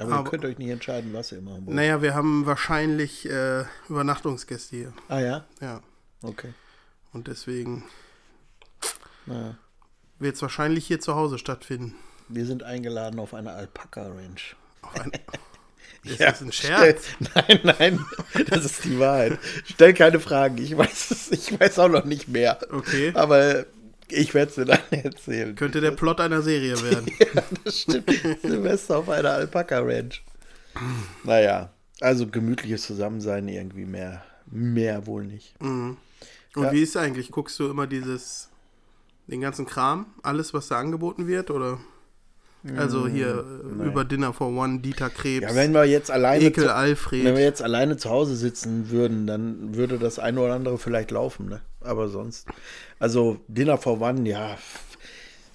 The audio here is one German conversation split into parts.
Aber, Aber- ihr könnt euch nicht entscheiden, was ihr machen wollt. Naja, wir haben wahrscheinlich äh, Übernachtungsgäste hier. Ah ja? Ja. Okay. Und deswegen Naja. wird es wahrscheinlich hier zu Hause stattfinden. Wir sind eingeladen auf eine Alpaka-Ranch. Auf ein, ist Ja, das ein Scherz? Stell, nein, nein, das ist die Wahrheit. Stell keine Fragen. Ich weiß ich weiß auch noch nicht mehr. Okay. Aber ich werde es dir dann erzählen. Könnte der Plot einer Serie werden. Ja, das stimmt. Silvester auf einer Alpaka-Ranch. Naja, also gemütliches Zusammensein irgendwie mehr. Mehr wohl nicht. Und Ja. wie ist es eigentlich? Guckst du immer dieses, den ganzen Kram, alles, was da angeboten wird? Oder? Also hier äh, über Dinner for One, Dieter Krebs, Ja, wenn wir jetzt alleine Ekel zu, Alfred. wenn wir jetzt alleine zu Hause sitzen würden, dann würde das eine oder andere vielleicht laufen, ne? Aber sonst. Also Dinner for One, ja.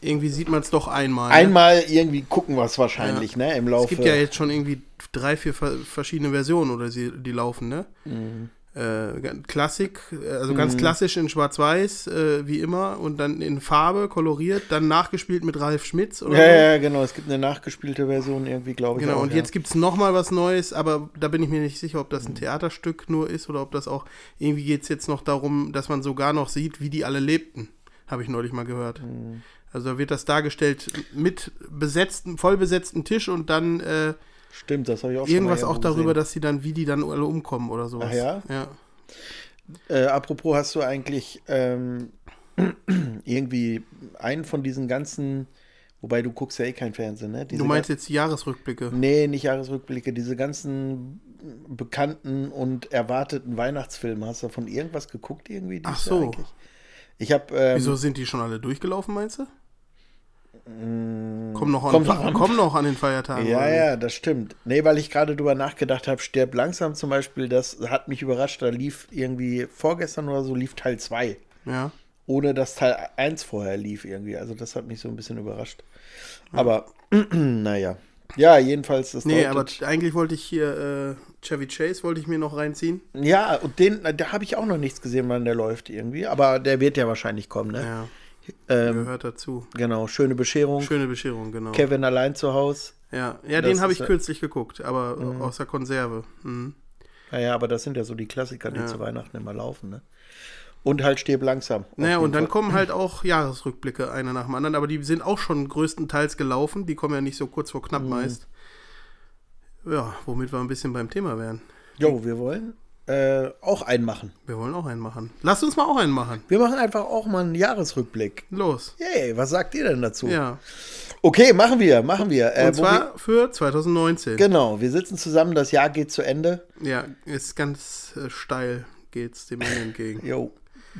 Irgendwie sieht man es doch einmal. ne? Einmal irgendwie gucken wir es wahrscheinlich, ne? Im Laufe. Es gibt ja jetzt schon irgendwie drei, vier ver- verschiedene Versionen, oder sie, die laufen, ne? Mhm. Äh, Klassik, äh, also ganz klassisch in Schwarz-Weiß, äh, wie immer, und dann in Farbe, koloriert, dann nachgespielt mit Ralf Schmitz oder ja, so. ja, genau. Es gibt eine nachgespielte Version irgendwie, glaube ich. Genau, auch, und ja. jetzt gibt es nochmal was Neues, aber da bin ich mir nicht sicher, ob das Mhm. ein Theaterstück nur ist oder ob das auch, irgendwie geht es jetzt noch darum, dass man sogar noch sieht, wie die alle lebten. Habe ich neulich mal gehört. Mhm. Also da wird das dargestellt mit besetzten, vollbesetzten Tisch und dann äh, Stimmt, das habe ich auch schon irgendwas auch darüber, gesehen. dass sie dann, wie die dann alle umkommen oder sowas. Ach ja? Ja. Äh, apropos, hast du eigentlich ähm, irgendwie einen von diesen ganzen, wobei du guckst ja eh kein Fernsehen, ne? Diese Du meinst jetzt die Jahresrückblicke? Nee, nicht Jahresrückblicke. Diese ganzen bekannten und erwarteten Weihnachtsfilme. Hast du von irgendwas geguckt irgendwie? Ach so. Ich habe. Ähm, Wieso sind die schon alle durchgelaufen, meinst du? Kommen noch, Mm, kommt an, noch an. kommen noch an den Feiertagen. Ja, oder ja, das stimmt. Nee, weil ich gerade drüber nachgedacht habe, Stirb langsam zum Beispiel, das hat mich überrascht. Da lief irgendwie vorgestern oder so, lief Teil 2. wie? Ja. Ohne dass Teil 1 vorher lief irgendwie. Also das hat mich so ein bisschen überrascht. Aber, naja. Ja, jedenfalls das Nee, aber eigentlich wollte ich hier äh, Chevy Chase wollte ich mir noch reinziehen. Ja, und den, da habe ich auch noch nichts gesehen, wann der läuft irgendwie. Aber der wird ja wahrscheinlich kommen, ne? Ja, Ähm, gehört dazu. genau, schöne Bescherung. Schöne Bescherung, genau. Kevin allein zu Hause. Ja, ja Das den habe ich kürzlich geguckt, aber aus der Konserve. Mhm. Naja, aber das sind ja so die Klassiker, die Ja. zu Weihnachten immer laufen, ne? Und halt stirb langsam. Naja, und dann Fall. kommen halt auch Jahresrückblicke einer nach dem anderen, aber die sind auch schon größtenteils gelaufen. Die kommen ja nicht so kurz vor Mhm. knapp meist. Ja, womit wir ein bisschen beim Thema wären. Jo, wir wollen äh, auch einen machen. Wir wollen auch einen machen. Lasst uns mal auch einen machen. Wir machen einfach auch mal einen Jahresrückblick. Los. Yay, was sagt ihr denn dazu? Ja. Okay, machen wir, machen wir. Äh, Und zwar für 2019. wir, genau, wir sitzen zusammen, das Jahr geht zu Ende. Ja, ist ganz äh, steil geht's dem Ende entgegen. Jo,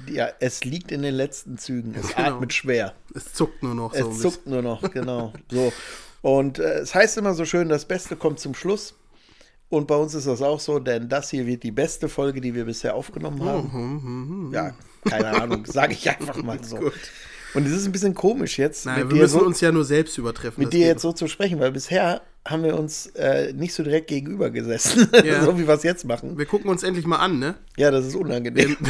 ja, es liegt in den letzten Zügen. Es Genau. atmet schwer. Es zuckt nur noch so Es zuckt nur noch, genau. So. Und äh, es heißt immer so schön, das Beste kommt zum Schluss. Und bei uns ist das auch so, denn das hier wird die beste Folge, die wir bisher aufgenommen haben. Mhm, Ja, keine Ahnung, sage ich einfach mal so. Gut. Und es ist ein bisschen komisch jetzt, Nein, mit, wir dir, müssen so, uns ja nur selbst übertreffen. mit dir jetzt so zu sprechen, weil bisher haben wir uns äh, nicht so direkt gegenüber gesessen, Ja. so wie wir es jetzt machen. Wir gucken uns endlich mal an, ne? Ja, das ist unangenehm.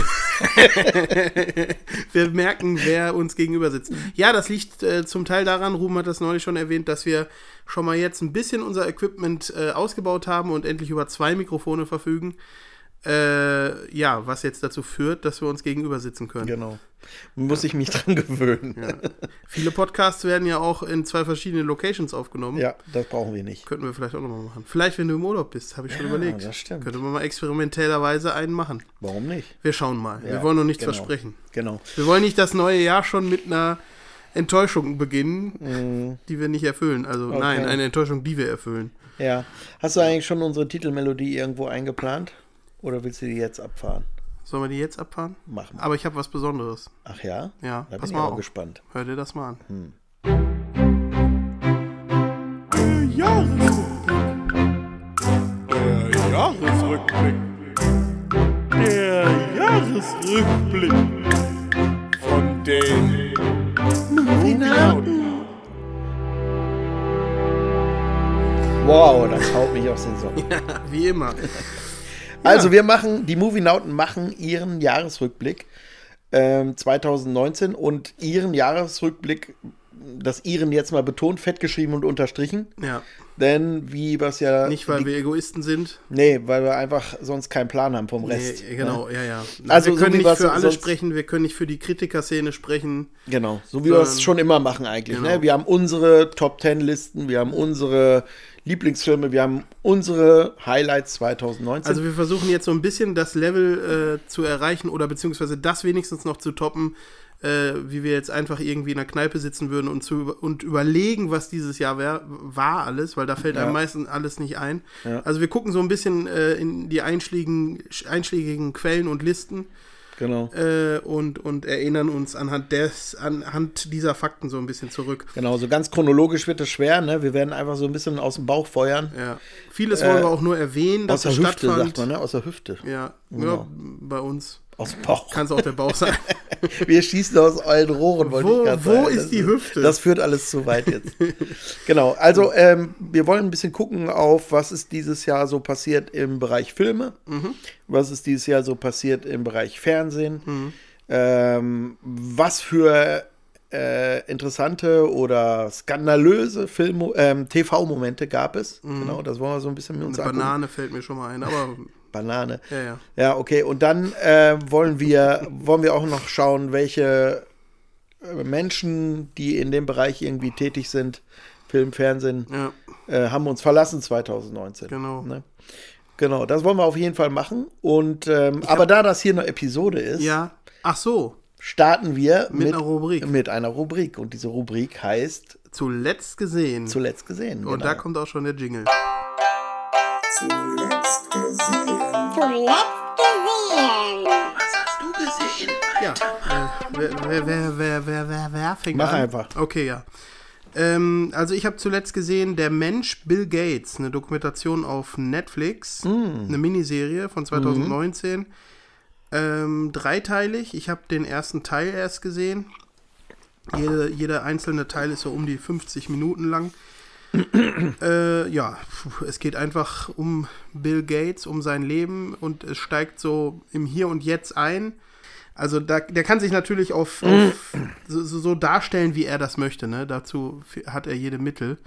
wir merken, wer uns gegenüber sitzt. Ja, das liegt äh, zum Teil daran, Ruben hat das neulich schon erwähnt, dass wir schon mal jetzt ein bisschen unser Equipment äh, ausgebaut haben und endlich über zwei Mikrofone verfügen. Äh, ja, was jetzt dazu führt, dass wir uns gegenüber sitzen können. Genau. Muss ich mich dran gewöhnen. Ja. Viele Podcasts werden ja auch in zwei verschiedenen Locations aufgenommen. Ja, das brauchen wir nicht. Könnten wir vielleicht auch nochmal machen. Vielleicht, wenn du im Urlaub bist, habe ich schon Ja, überlegt. das stimmt. Könnte man mal experimentellerweise einen machen. Warum nicht? Wir schauen mal. wir Ja, wollen noch nichts genau. versprechen. Genau. Wir wollen nicht das neue Jahr schon mit einer Enttäuschung beginnen, Mm, die wir nicht erfüllen. Also Okay. nein, eine Enttäuschung, die wir erfüllen. ja. Hast du eigentlich schon unsere Titelmelodie irgendwo eingeplant? Oder willst du die jetzt abfahren? Sollen wir die jetzt abfahren? Machen. Aber ich habe was Besonderes. Ach ja? Ja, Da pass bin ich mal auch auf. gespannt. Hör dir das mal an. Der Jahresrückblick. Der Jahresrückblick. Von den Movienauten. Wow, das haut mich aus den Socken. Wie immer. Also wir machen, die Movienauten machen ihren Jahresrückblick ähm, 2019 und ihren Jahresrückblick, das ihren jetzt mal betont, fett geschrieben und unterstrichen. Ja. Denn wie was ja. Nicht, weil die, wir Egoisten sind. Nee, weil wir einfach sonst keinen Plan haben vom Rest. Nee, genau, ja, ja. Also wir so können wie nicht für alle sprechen, wir können nicht für die Kritikerszene sprechen. Genau, so wie wir es schon immer machen eigentlich. Genau. Ne? Wir haben unsere Top Ten Listen, wir haben unsere Lieblingsfilme, wir haben unsere Highlights 2019. Also wir versuchen jetzt so ein bisschen das Level äh, zu erreichen oder beziehungsweise das wenigstens noch zu toppen, äh, wie wir jetzt einfach irgendwie in einer Kneipe sitzen würden und, zu, und überlegen, was dieses Jahr wär, war alles, weil da fällt Ja. einem meistens alles nicht ein. Ja. Also wir gucken so ein bisschen äh, in die einschlägigen, einschlägigen Quellen und Listen genau. äh, und, und erinnern uns anhand, des, anhand dieser Fakten so ein bisschen zurück. Genau, so ganz chronologisch wird es schwer, ne? Wir werden einfach so ein bisschen aus dem Bauch feuern. Ja. Vieles wollen wir auch nur erwähnen, Aus dass der es Hüfte, stattfand. sagt man, ne? Aus der Hüfte. Ja, Genau. ja, bei uns Aus dem Bauch. kann es auch der Bauch sein. Wir schießen aus allen Rohren, wollte Wo- ich gerade wo sagen. ist Das die Hüfte? Das führt alles zu weit jetzt. genau, also ähm, wir wollen ein bisschen gucken auf, was ist dieses Jahr so passiert im Bereich Filme, Mhm. was ist dieses Jahr so passiert im Bereich Fernsehen, ähm, was für äh, interessante oder skandalöse Film ähm, TV-Momente gab es. Genau, das wollen wir so ein bisschen mit uns Mhm. Eine angucken. Banane fällt mir schon mal ein, aber Banane. ja, ja. Ja, okay. Und dann äh, wollen wir wollen wir auch noch schauen, welche äh, Menschen, die in dem Bereich irgendwie tätig sind, Film, Fernsehen, Ja, äh, haben uns verlassen 2019. Genau. Ne? Genau, das wollen wir auf jeden Fall machen. Und ähm, aber da das hier eine Episode ist, ja. Ach so, starten wir mit, mit, einer Rubrik. mit einer Rubrik. Und diese Rubrik heißt Zuletzt gesehen. Zuletzt gesehen. Und genau. da kommt auch schon der Jingle. Ja. Äh, wer, wer, wer, wer, wer, wer, fängt Mach an? einfach. Okay, ja. Ähm, also ich habe zuletzt gesehen Der Mensch Bill Gates, eine Dokumentation auf Netflix, Mm. eine Miniserie von 2019. Mhm. Ähm, dreiteilig. Ich habe den ersten Teil erst gesehen. Jede, jeder einzelne Teil ist so um die 50 Minuten lang. äh, ja, es geht einfach um Bill Gates, um sein Leben und es steigt so im Hier und Jetzt ein. Also da, der kann sich natürlich auf, auf so, so, darstellen, wie er das möchte. Ne? Dazu hat er jede Mittel.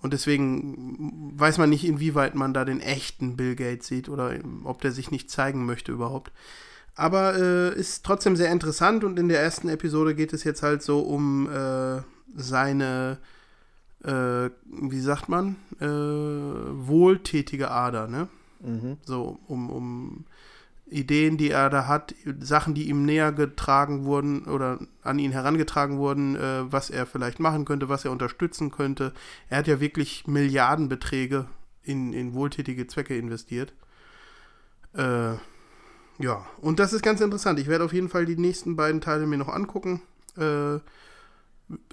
Und deswegen weiß man nicht, inwieweit man da den echten Bill Gates sieht oder ob der sich nicht zeigen möchte überhaupt. Aber äh, ist trotzdem sehr interessant und in der ersten Episode geht es jetzt halt so um äh, seine, äh, wie sagt man, äh, wohltätige Ader, ne? So um, um Ideen, die er da hat, Sachen, die ihm näher getragen wurden oder an ihn herangetragen wurden, äh, was er vielleicht machen könnte, was er unterstützen könnte. Er hat ja wirklich Milliardenbeträge in, in wohltätige Zwecke investiert. Äh, ja, und das ist ganz interessant. Ich werde auf jeden Fall die nächsten beiden Teile mir noch angucken. Äh,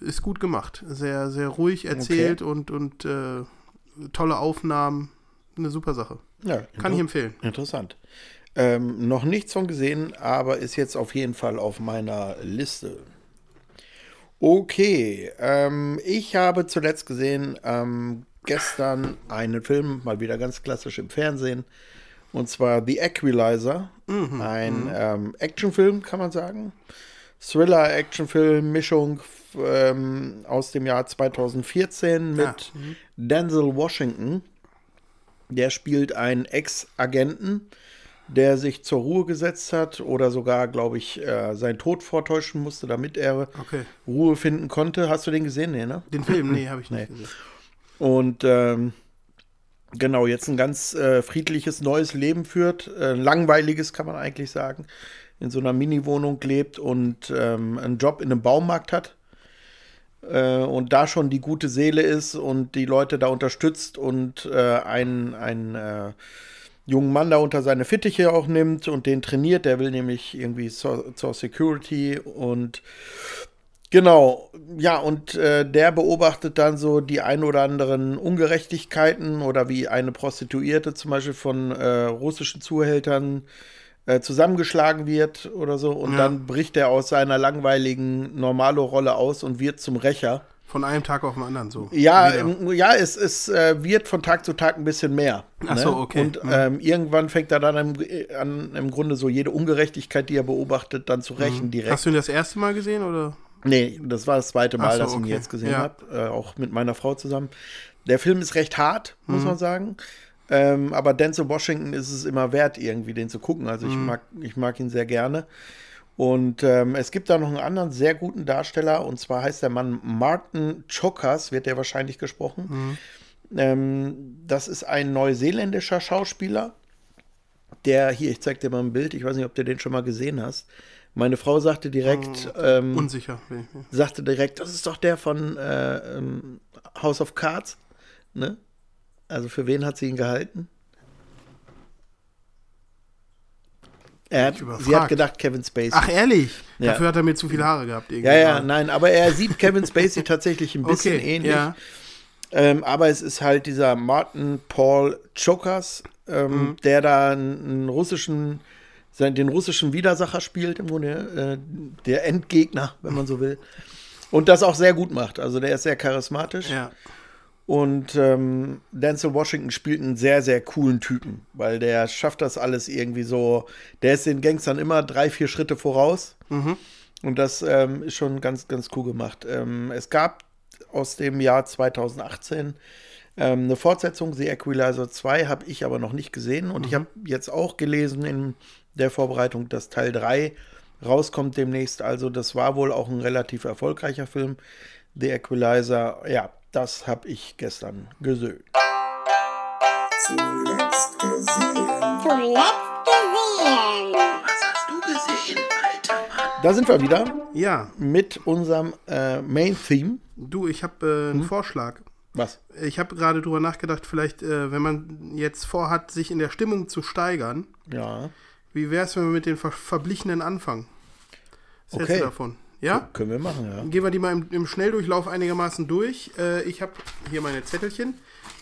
ist gut gemacht. Sehr, sehr ruhig erzählt und, und äh, tolle Aufnahmen. Eine super Sache. Ja, Kann ich empfehlen. Interessant. Ähm, noch nichts von gesehen, aber ist jetzt auf jeden Fall auf meiner Liste. Okay, ähm, ich habe zuletzt gesehen ähm, gestern einen Film, mal wieder ganz klassisch im Fernsehen, und zwar The Equalizer, ein ähm, Actionfilm, kann man sagen. Thriller-Actionfilm, Mischung ähm, aus dem Jahr 2014 mit Ja, Denzel Washington. Der spielt einen Ex-Agenten, der sich zur Ruhe gesetzt hat oder sogar, glaube ich, äh, seinen Tod vortäuschen musste, damit er Okay. Ruhe finden konnte. Hast du den gesehen? Nee, ne? Den Film, nee, habe ich nicht gesehen. Und ähm, genau, jetzt ein ganz äh, friedliches neues Leben führt. Äh, langweiliges, kann man eigentlich sagen. In so einer Mini-Wohnung lebt und ähm, einen Job in einem Baumarkt hat. Äh, und da schon die gute Seele ist und die Leute da unterstützt und äh, einen, einen äh, jungen Mann da unter seine Fittiche auch nimmt und den trainiert. Der will nämlich irgendwie zur, zur Security und Genau, ja, und äh, der beobachtet dann so die ein oder anderen Ungerechtigkeiten oder wie eine Prostituierte zum Beispiel von äh, russischen Zuhältern äh, zusammengeschlagen wird oder so. Und Ja. dann bricht er aus seiner langweiligen Normalo-Rolle aus und wird zum Rächer. Von einem Tag auf den anderen so. Ja, Wieder. ja, es, es äh, wird von Tag zu Tag ein bisschen mehr. Ach so, okay. Und Mhm. ähm, irgendwann fängt er dann im, an, im Grunde so jede Ungerechtigkeit, die er beobachtet, dann zu rächen direkt. Hast du ihn das erste Mal gesehen oder? Nee, das war das zweite Mal, so, dass ich ihn okay. jetzt gesehen Ja. habe. Äh, auch mit meiner Frau zusammen. Der Film ist recht hart, Mhm. muss man sagen. Ähm, aber Denzel Washington ist es immer wert, irgendwie den zu gucken. Also ich, Mhm. mag, ich mag ihn sehr gerne. Und ähm, es gibt da noch einen anderen sehr guten Darsteller. Und zwar heißt der Mann Martin Chokas, wird der wahrscheinlich gesprochen. Ähm, das ist ein neuseeländischer Schauspieler, der hier, ich zeig dir mal ein Bild, ich weiß nicht, ob du den schon mal gesehen hast. Meine Frau sagte direkt, ähm, Unsicher. sagte direkt, das ist doch der von äh, ähm, House of Cards. Ne? Also für wen hat sie ihn gehalten? Hat, sie hat gedacht, Kevin Spacey. Ach, ehrlich? Ja. Dafür hat er mir zu viele Haare gehabt. irgendwie ja, ja, nein, aber er sieht Kevin Spacey tatsächlich ein bisschen Okay, ähnlich. ja. Ähm, aber es ist halt dieser Martin Paul Chokas, ähm, Mhm. der da einen, russischen, den russischen Widersacher spielt, im Grunde, äh, der Endgegner, wenn man so will. Und das auch sehr gut macht. Also der ist sehr charismatisch. Ja. Und ähm, Denzel Washington spielt einen sehr, sehr coolen Typen, weil der schafft das alles irgendwie so. Der ist den Gangstern immer drei, vier Schritte voraus. Und das ähm, ist schon ganz, ganz cool gemacht. Ähm, es gab aus dem Jahr 2018 ähm, eine Fortsetzung, The Equalizer 2, habe ich aber noch nicht gesehen. Und ich habe jetzt auch gelesen in der Vorbereitung, dass Teil 3 rauskommt demnächst. Also das war wohl auch ein relativ erfolgreicher Film. The Equalizer, ja, das habe ich gestern gesehen. Zuletzt gesehen. Da sind wir wieder Ja, mit unserem äh, Main-Theme. du, ich habe äh, einen Vorschlag. Was? Ich habe gerade drüber nachgedacht, vielleicht, äh, wenn man jetzt vorhat, sich in der Stimmung zu steigern, Ja, wie wäre es, wenn wir mit den ver Verblichenen anfangen? Was hältst Okay. du davon? Ja? können wir machen, ja. Gehen wir die mal im, im Schnelldurchlauf einigermaßen durch. Äh, ich habe hier meine Zettelchen.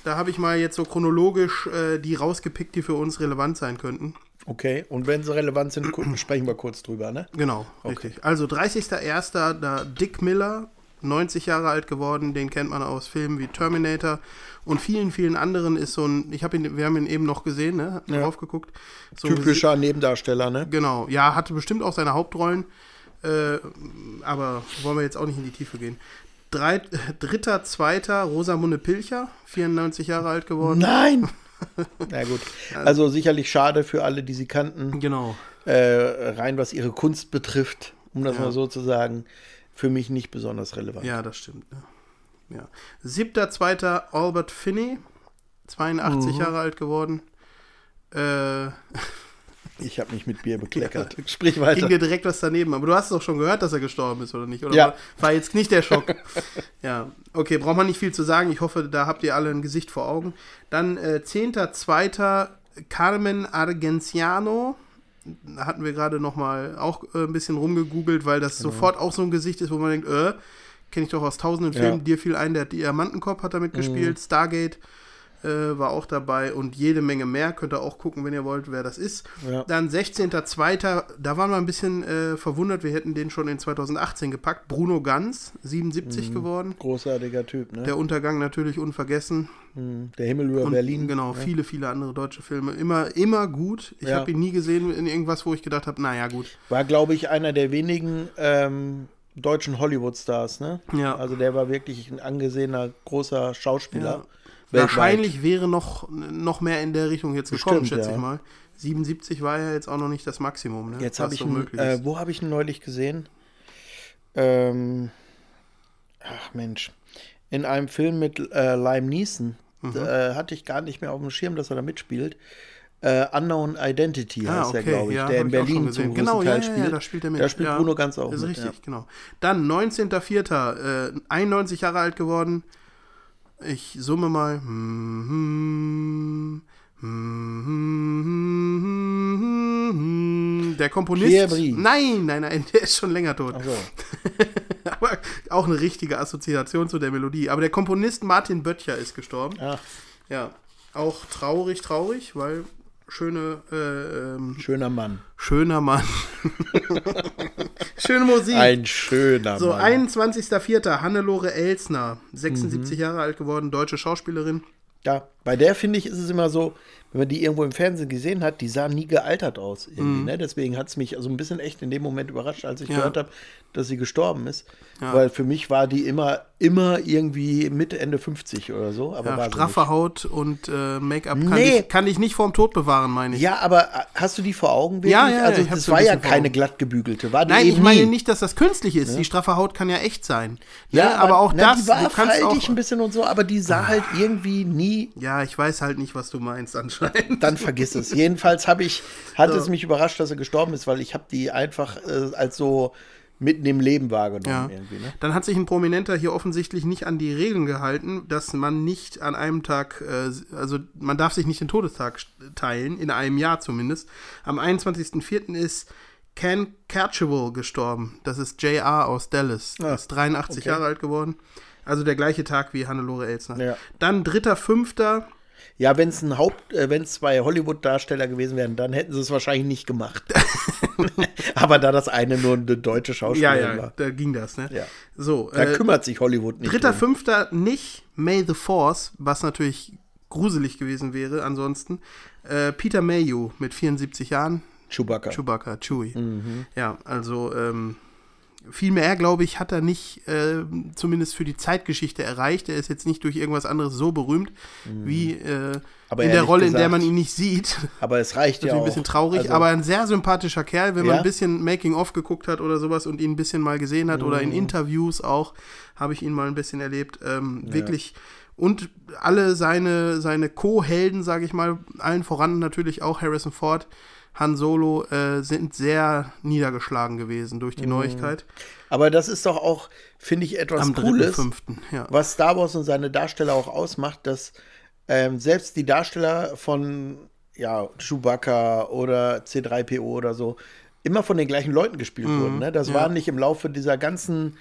Da habe ich mal jetzt so chronologisch äh, die rausgepickt, die für uns relevant sein könnten. Okay, und wenn sie relevant sind, sprechen wir kurz drüber, ne? Genau, richtig. Also 30.01. da Dick Miller, 90 Jahre alt geworden, den kennt man aus Filmen wie Terminator und vielen, vielen anderen ist so ein, ich habe ihn, wir haben ihn eben noch gesehen, ne? Ja. Drauf geguckt. So Typischer Nebendarsteller, ne? Genau, ja, hatte bestimmt auch seine Hauptrollen, äh, aber wollen wir jetzt auch nicht in die Tiefe gehen. Drei, dritter, zweiter, Rosamunde Pilcher, 94 Jahre alt geworden. Nein! Na gut. Also sicherlich schade für alle, die sie kannten. Genau. Äh, rein was ihre Kunst betrifft, um das Ja. mal so zu sagen, für mich nicht besonders relevant. Ja, das stimmt. Ne? Ja. Siebter, zweiter, Albert Finney, 82 Mhm. Jahre alt geworden. Äh, Ich habe mich mit Bier bekleckert. Sprich weiter. ging dir direkt was daneben. Aber du hast doch schon gehört, dass er gestorben ist, oder nicht? Oder Ja. war, jetzt nicht der Schock? ja, okay, braucht man nicht viel zu sagen. Ich hoffe, da habt ihr alle ein Gesicht vor Augen. Dann äh, 10.2. Carmen Argenziano. Da hatten wir gerade noch mal auch äh, ein bisschen rumgegoogelt, weil das sofort auch so ein Gesicht ist, wo man denkt, äh, kenne ich doch aus tausenden Ja. Filmen. Dir fiel ein, der Diamantenkopf hat damit gespielt. Stargate äh, war auch dabei und jede Menge mehr. Könnt ihr auch gucken, wenn ihr wollt, wer das ist. Ja. Dann 16.02. Da waren wir ein bisschen äh, verwundert. Wir hätten den schon in 2018 gepackt. Bruno Ganz, 77 geworden. Großartiger Typ, ne? Der Untergang natürlich unvergessen. Hm, Der Himmel über Und Berlin. Genau, ne? viele, viele andere deutsche Filme. Immer, immer gut. Ich Ja. habe ihn nie gesehen in irgendwas, wo ich gedacht habe, naja, gut. War, glaube ich, einer der wenigen ähm, deutschen Hollywood-Stars, ne? Ja. Also der war wirklich ein angesehener, großer Schauspieler. Ja. Weltweit. Wahrscheinlich wäre noch, noch mehr in der Richtung jetzt gekommen, Bestimmt, schätze ja. ich mal. 77 war ja jetzt auch noch nicht das Maximum. Ne? Jetzt habe ich so ihn, äh, wo habe ich ihn neulich gesehen? Ähm, ach Mensch, in einem Film mit äh, Lime Neeson. Mhm. Äh, hatte ich gar nicht mehr auf dem Schirm, dass er da mitspielt. Äh, Unknown Identity Ah, heißt er, okay, glaube ich, ja, der in ich Berlin zum Genau, ja, Teil ja, ja, spielt. da spielt er mit. Da spielt Ja. Bruno ganz auch ist mit. richtig, genau. Dann 19.04., äh, 91 Jahre alt geworden. Ich summe mal. Der Komponist. Pierre. Nein, nein, nein, der ist schon länger tot. Also, Aber auch eine richtige Assoziation zu der Melodie. Aber der Komponist Martin Böttcher ist gestorben. ach, Ja, auch traurig, traurig, weil schöne, äh, ähm, schöner Mann. schöner Mann. Schöne Musik. Ein schöner so, Mann. 21.04. Hannelore Elsner, 76 Mhm. Jahre alt geworden, deutsche Schauspielerin. Ja, Bei der finde ich, ist es immer so, wenn man die irgendwo im Fernsehen gesehen hat, die sah nie gealtert aus. Irgendwie, ne? Deswegen hat es mich also ein bisschen echt in dem Moment überrascht, als ich. Ja. gehört habe, dass sie gestorben ist. Ja. Weil für mich war die immer, immer irgendwie Mitte, Ende 50 oder so. Aber Ja, straffe Haut und äh, Make-up kann, Nee. ich, kann ich nicht vorm Tod bewahren, meine ich. Ja, aber äh, hast du die vor Augen? Wirklich? Ja, ja, ja, Also das so war ja keine Augen. glatt gebügelte. War Nein, ich meine nie. nicht, dass das künstlich ist. Die straffe Haut kann ja echt sein. Ne? Ja, aber auch na, das, Die war du kannst auch, ein bisschen und so, aber die sah halt irgendwie nie Ja, ich weiß halt nicht, was du meinst anscheinend. dann vergiss es. Jedenfalls habe ich, hat So. es mich überrascht, dass er gestorben ist, weil ich habe die einfach äh, als so mitten im Leben wahrgenommen Ja. Ne? Dann hat sich ein Prominenter hier offensichtlich nicht an die Regeln gehalten, dass man nicht an einem Tag, äh, also man darf sich nicht den Todestag teilen, in einem Jahr zumindest. Am 21.04. ist Ken Catchable gestorben. Das ist JR aus Dallas. Ah, ist 83 okay. Jahre alt geworden. Also der gleiche Tag wie Hannelore Elsner. Ja. Dann 3.05. Ja, wenn es ein Haupt, äh, wenn es zwei Hollywood-Darsteller gewesen wären, dann hätten sie es wahrscheinlich nicht gemacht. aber da das eine nur eine deutsche Ja, Schauspielerin ja, war, da ging das, ne? Ja. So, da äh, kümmert sich Hollywood nicht. Dritter, drum. fünfter nicht May the Force, was natürlich gruselig gewesen wäre ansonsten. Äh, Peter Mayhew mit 74 Jahren, Chewbacca. Chewbacca, Chewie. Ja, also ähm, viel mehr, glaube ich, hat er nicht äh, zumindest für die Zeitgeschichte erreicht. Er ist jetzt nicht durch irgendwas anderes so berühmt wie äh, Aber in der Rolle, in der gesagt- man ihn nicht sieht. aber es reicht ja auch. ein bisschen traurig, Also, aber ein sehr sympathischer Kerl, wenn man Ja? ein bisschen Making-of geguckt hat oder sowas und ihn ein bisschen mal gesehen hat oder in Mhm. Interviews auch, habe ich ihn mal ein bisschen erlebt. Ähm, Wirklich. Und alle seine, seine Co-Helden, sage ich mal, allen voran natürlich auch Harrison Ford, Han Solo, äh, sind sehr niedergeschlagen gewesen durch die Mhm. Neuigkeit. aber das ist doch auch, finde ich, etwas Am Cooles. 3.5. Ja. was Star Wars und seine Darsteller auch ausmacht, dass ähm, selbst die Darsteller von ja, Chewbacca oder C3PO oder so immer von den gleichen Leuten gespielt wurden. Ne? Das Mhm. ja. war nicht im Laufe dieser ganzen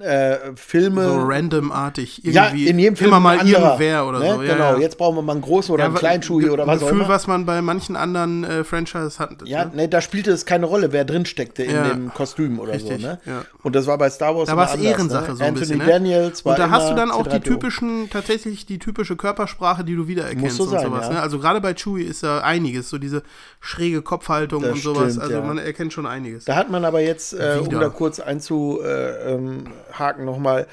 äh, Filme. So randomartig. ja, Irgendwie in jedem Film immer mal anderer, irgendwer oder ne? so. Ja, genau, ja. jetzt brauchen wir mal einen großen oder einen wa- kleinen Chewie oder was auch Gefühl, immer. was man bei manchen anderen äh, Franchises hat. Ja, ne? ne, da spielte es keine Rolle, wer drin steckte in Ja. dem Kostüm oder Richtig, so. Ne? ja. Und das war bei Star Wars Da war es anders, Ehrensache ne? so ein Anthony bisschen. Ne? Daniels war Und da hast du dann auch die C3PO. typischen, tatsächlich die typische Körpersprache, die du wiedererkennst Muss so und sein, sowas. ja. Ne? Also gerade bei Chewie ist da einiges, so diese schräge Kopfhaltung Das und sowas. stimmt, also ja. man erkennt schon einiges. Da hat man aber jetzt, äh, um da kurz einzuhaken nochmal,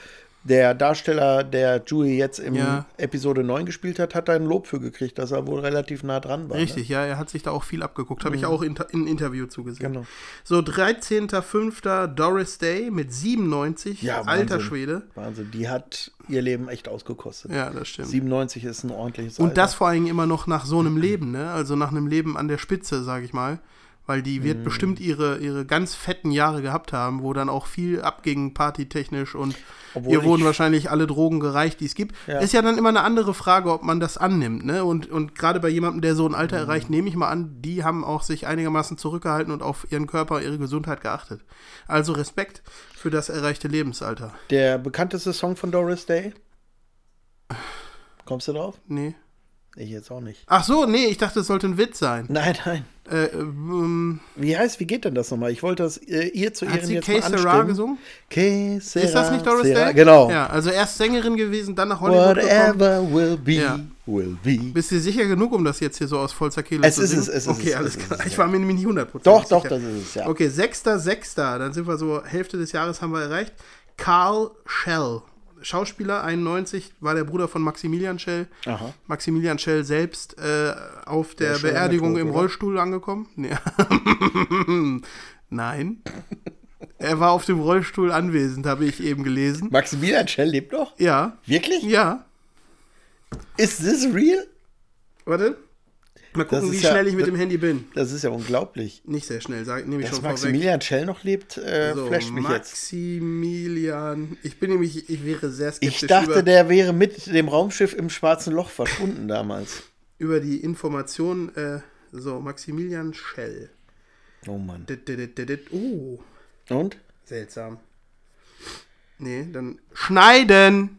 der Darsteller, der Chewie jetzt im Ja. Episode 9 gespielt hat, hat da ein Lob für gekriegt, dass er wohl relativ nah dran war. Richtig, ja, er hat sich da auch viel abgeguckt. Habe ich auch in, in Interview zugesehen. Mhm. Genau. So, 13.05. Doris Day mit 97, Ja, alter Wahnsinn. Schwede. Ne? Wahnsinn, die hat ihr Leben echt ausgekostet. Ja, das stimmt. 97 ist ein ordentliches Und Alter. das vor allem immer noch nach so einem Leben, ne? Also nach einem Leben an der Spitze, sage ich mal. Weil die wird Mhm. bestimmt ihre, ihre ganz fetten Jahre gehabt haben, wo dann auch viel abging, partytechnisch und Obwohl ihr wurden ich- wahrscheinlich alle Drogen gereicht, die es gibt. Ja. Ist ja dann immer eine andere Frage, ob man das annimmt, ne? Und, und gerade bei jemandem, der so ein Alter Mhm. erreicht, nehme ich mal an, die haben auch sich einigermaßen zurückgehalten und auf ihren Körper, ihre Gesundheit geachtet. Also Respekt für das erreichte Lebensalter. Der bekannteste Song von Doris Day? Kommst du drauf? Nee. Ich jetzt auch nicht. Ach so, nee, ich dachte, es sollte ein Witz sein. Nein, nein. Äh, ähm, Wie heißt, wie geht denn das nochmal? Ich wollte das äh, ihr zu hat Ehren sie jetzt Kay mal Sarah anstimmen. gesungen? Que sera, Ist das nicht Doris sera. Day? Genau. Ja, also erst Sängerin gewesen, dann nach Hollywood gekommen. Whatever will be, Ja. will be. Bist du sicher genug, um das jetzt hier so aus vollster Kehle Es zu ist singen? es, es ist okay, es, alles es ist klar. es, Ich war mir nämlich nicht 100% Doch, doch, sicher. das ist es, ja. Okay, 6.6. Dann sind wir so, Hälfte des Jahres haben wir erreicht. Karl Schell. Schauspieler, 91, war der Bruder von Maximilian Schell. Aha. Maximilian Schell selbst äh, auf der ist lange Beerdigung im? Rollstuhl angekommen. Nee. Nein. Er war auf dem Rollstuhl anwesend, habe ich eben gelesen. Maximilian Schell lebt noch? Ja. Wirklich? Ja. Is this real? Warte. Mal gucken, wie ja- schnell ich mit das- dem Handy bin. Das ist ja unglaublich. Nicht sehr schnell, sag, nehme ich Dass schon vorweg. Maximilian Schell noch lebt, äh, So, flasht mich jetzt. Maximilian. Ich bin nämlich, ich wäre sehr skeptisch Ich dachte, über, der wäre mit dem Raumschiff im Schwarzen Loch verschwunden damals. über die Information. Äh, so, Maximilian Schell. Oh Mann. Dit, dit, dit. Oh, Und? seltsam. Nee, dann schneiden.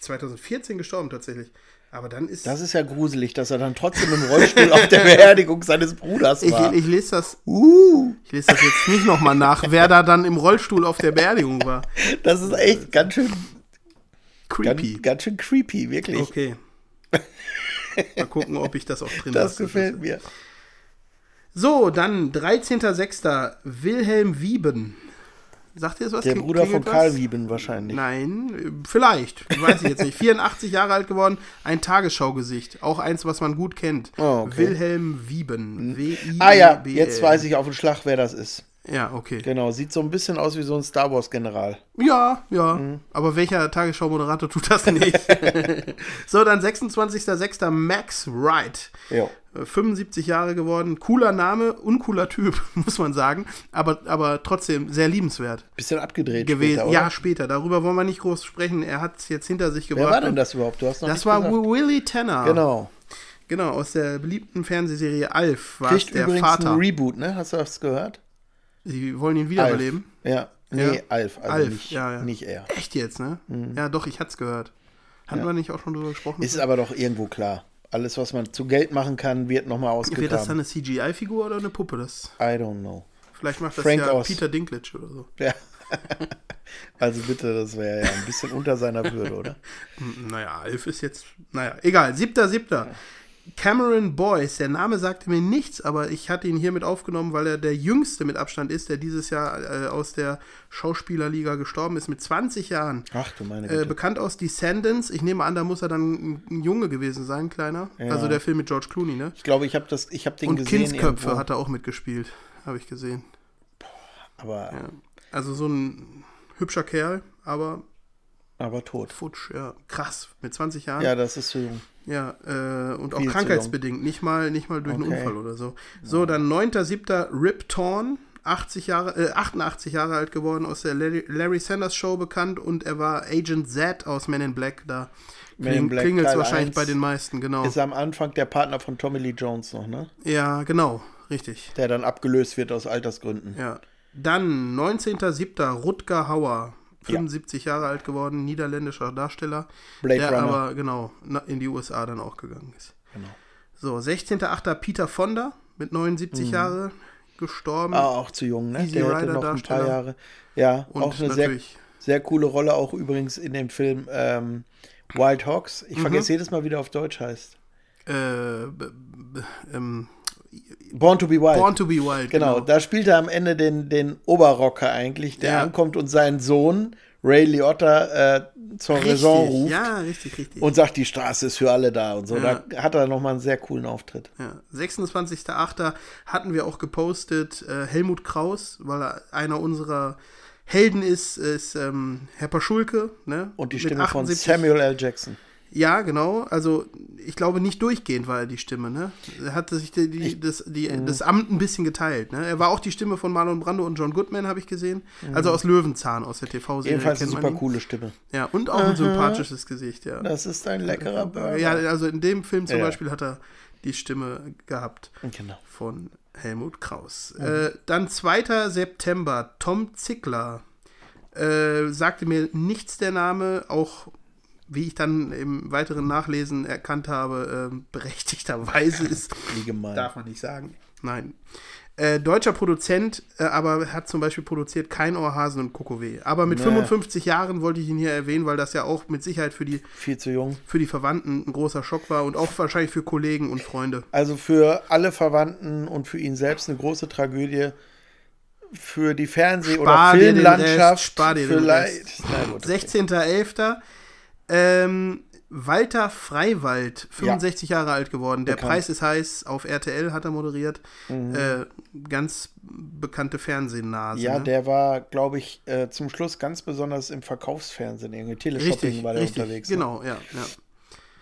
2014 gestorben tatsächlich. Aber dann ist. Das ist ja gruselig, dass er dann trotzdem im Rollstuhl auf der Beerdigung seines Bruders ich, war. ich lese das, uh, ich lese das jetzt nicht nochmal nach, wer da dann im Rollstuhl auf der Beerdigung war. das ist echt ganz schön, Creepy. ganz, ganz schön creepy, wirklich. Okay. Mal gucken, ob ich das auch drin Das lasse. gefällt mir. So, dann 13.06. Wilhelm Wieben. Sagt ihr das was? Der Bruder von Karl was? Wieben wahrscheinlich. Nein, vielleicht. Weiß ich jetzt nicht. 84 Jahre alt geworden, ein Tagesschaugesicht. Auch eins, was man gut kennt. Oh, okay. Wilhelm Wieben. W-I-E-B-L. Ah ja, jetzt weiß ich auf den Schlag, wer das ist. Ja, okay. Genau, sieht so ein bisschen aus wie so ein Star Wars-General. Ja, ja. Mhm. Aber welcher Tagesschau-Moderator tut das nicht? so, dann 26.06. Max Wright. Ja. Äh, 75 Jahre geworden. Cooler Name, uncooler Typ, muss man sagen. Aber, aber trotzdem sehr liebenswert Bisschen abgedreht gewesen. später, ja, später. Darüber wollen wir nicht groß sprechen. Er hat es jetzt hinter sich Wer gebracht. war denn das überhaupt? Du hast noch Das war gesagt. Willie Tanner. Genau. Genau, aus der beliebten Fernsehserie Alf war Kriegt der übrigens Vater. ein Reboot, ne? Hast du das gehört? Sie wollen ihn wiederbeleben. Ja. Nee, Ja. Alf, also Alf, nicht, ja, ja. nicht er. Echt jetzt, ne? Ja, doch, ich hatte es gehört. Hatten wir nicht auch schon drüber gesprochen? Mhm. Ist aber doch irgendwo klar. Alles, was man zu Geld machen kann, wird nochmal Wird das dann ausgegraben. eine CGI-Figur oder eine Puppe? Das, I don't know. vielleicht macht das Frank ja Oz. Peter Dinklage oder so. Ja. also bitte, das wäre ja ein bisschen unter seiner Würde, oder? Naja, Alf ist jetzt, naja, egal. Siebter, siebter. Cameron Boyce, der Name sagte mir nichts, aber ich hatte ihn hiermit aufgenommen, weil er der jüngste mit Abstand ist, der dieses Jahr äh, aus der Schauspielerliga gestorben ist, mit 20 Jahren. Ach du meine Äh, Güte. bekannt aus Descendants. Ich nehme an, da muss er dann ein, Junge gewesen sein, ein kleiner. Ja. Also der Film mit George Clooney, ne? ich glaube, ich habe das, ich habe den Und gesehen. Kindsköpfe irgendwo, hat er auch mitgespielt, habe ich gesehen. aber, Ja. Also so ein hübscher Kerl, aber aber tot. futsch, ja. Krass, mit 20 Jahren. Ja, das ist zu jung. Ja, äh, und auch Viel krankheitsbedingt, nicht mal, nicht mal durch einen Okay. Unfall oder so. So, dann 9.7. Rip Torn, 80 Jahre, äh, 88 Jahre alt geworden, aus der Larry, Sanders Show bekannt und er war Agent Z aus Men in Black. Da Men in Black klingelt es wahrscheinlich 1 bei den meisten, genau. Ist am Anfang der Partner von Tommy Lee Jones noch, ne? Ja, genau, richtig. Der dann abgelöst wird aus Altersgründen. Ja. Dann 19.7. Rutger Hauer, 75 Jahre alt geworden, niederländischer Darsteller, Blade der Runner. aber genau na- in die USA dann auch gegangen ist. Genau. So, 16.8. Peter Fonda mit 79 Jahre gestorben. Mhm. Ah, auch zu jung, ne? Easy der hätte Rider noch ein paar Darsteller. Jahre. Ja, Und auch eine sehr, sehr coole Rolle, auch übrigens in dem Film ähm, Wild Hawks. Mhm. Ich vergesse jedes Mal, wie der auf Deutsch heißt. Äh, ähm, Born to be Wild. Born to be Wild. genau, da spielt er am Ende den, den Oberrocker eigentlich, der Ja. ankommt und seinen Sohn, Ray Liotta, äh, zur Raison ruft ja, richtig, richtig. und sagt, die Straße ist für alle da und so. Ja. Da hat er nochmal einen sehr coolen Auftritt. Ja, 26.08. hatten wir auch gepostet, äh, Helmut Kraus, weil er einer unserer Helden ist, ist ähm, Herr Paschulke. Ne? Und die Stimme von 78 Samuel L. Jackson. Ja, genau. Also ich glaube nicht durchgehend war er die Stimme. Ne? Er hat sich die, die, das, die, Mhm. das Amt ein bisschen geteilt. Ne? Er war auch die Stimme von Marlon Brando und John Goodman, habe ich gesehen. Also aus Löwenzahn, aus der TV-Serie. Mhm. Jedenfalls eine super coole Stimme. Ja, und auch ein sympathisches Gesicht, ja. Das ist ein leckerer Burger. Ja, also in dem Film zum Ja. Beispiel hat er die Stimme gehabt Genau. von Helmut Kraus. Äh, dann 2. September, Tom Zickler. Äh, sagte mir nichts der Name, auch wie ich dann im weiteren Nachlesen erkannt habe, äh, berechtigterweise ist. Wie gemein. Darf man nicht sagen. Nein. Äh, deutscher Produzent, äh, aber hat zum Beispiel produziert kein Ohrhasen und Kokowé. Aber mit Nee. 55 Jahren wollte ich ihn hier erwähnen, weil das ja auch mit Sicherheit für die, Viel zu jung. für die Verwandten ein großer Schock war und auch wahrscheinlich für Kollegen und Freunde. Also für alle Verwandten und für ihn selbst eine große Tragödie. Für die Fernseh- Spar oder Filmlandschaft. Rest, spar dir vielleicht. Rest. Na gut, okay. 16.11. Ähm, Walter Freiwald, 65 Jahre alt geworden. Der Bekannt. Mhm. Preis ist heiß. Auf RTL hat er moderiert. Äh, ganz bekannte Fernsehnase. Ja, ne? der war, glaube ich, äh, zum Schluss ganz besonders im Verkaufsfernsehen. Irgendwie Teleshopping Richtig, war der richtig, unterwegs. Ne? genau, ja, ja.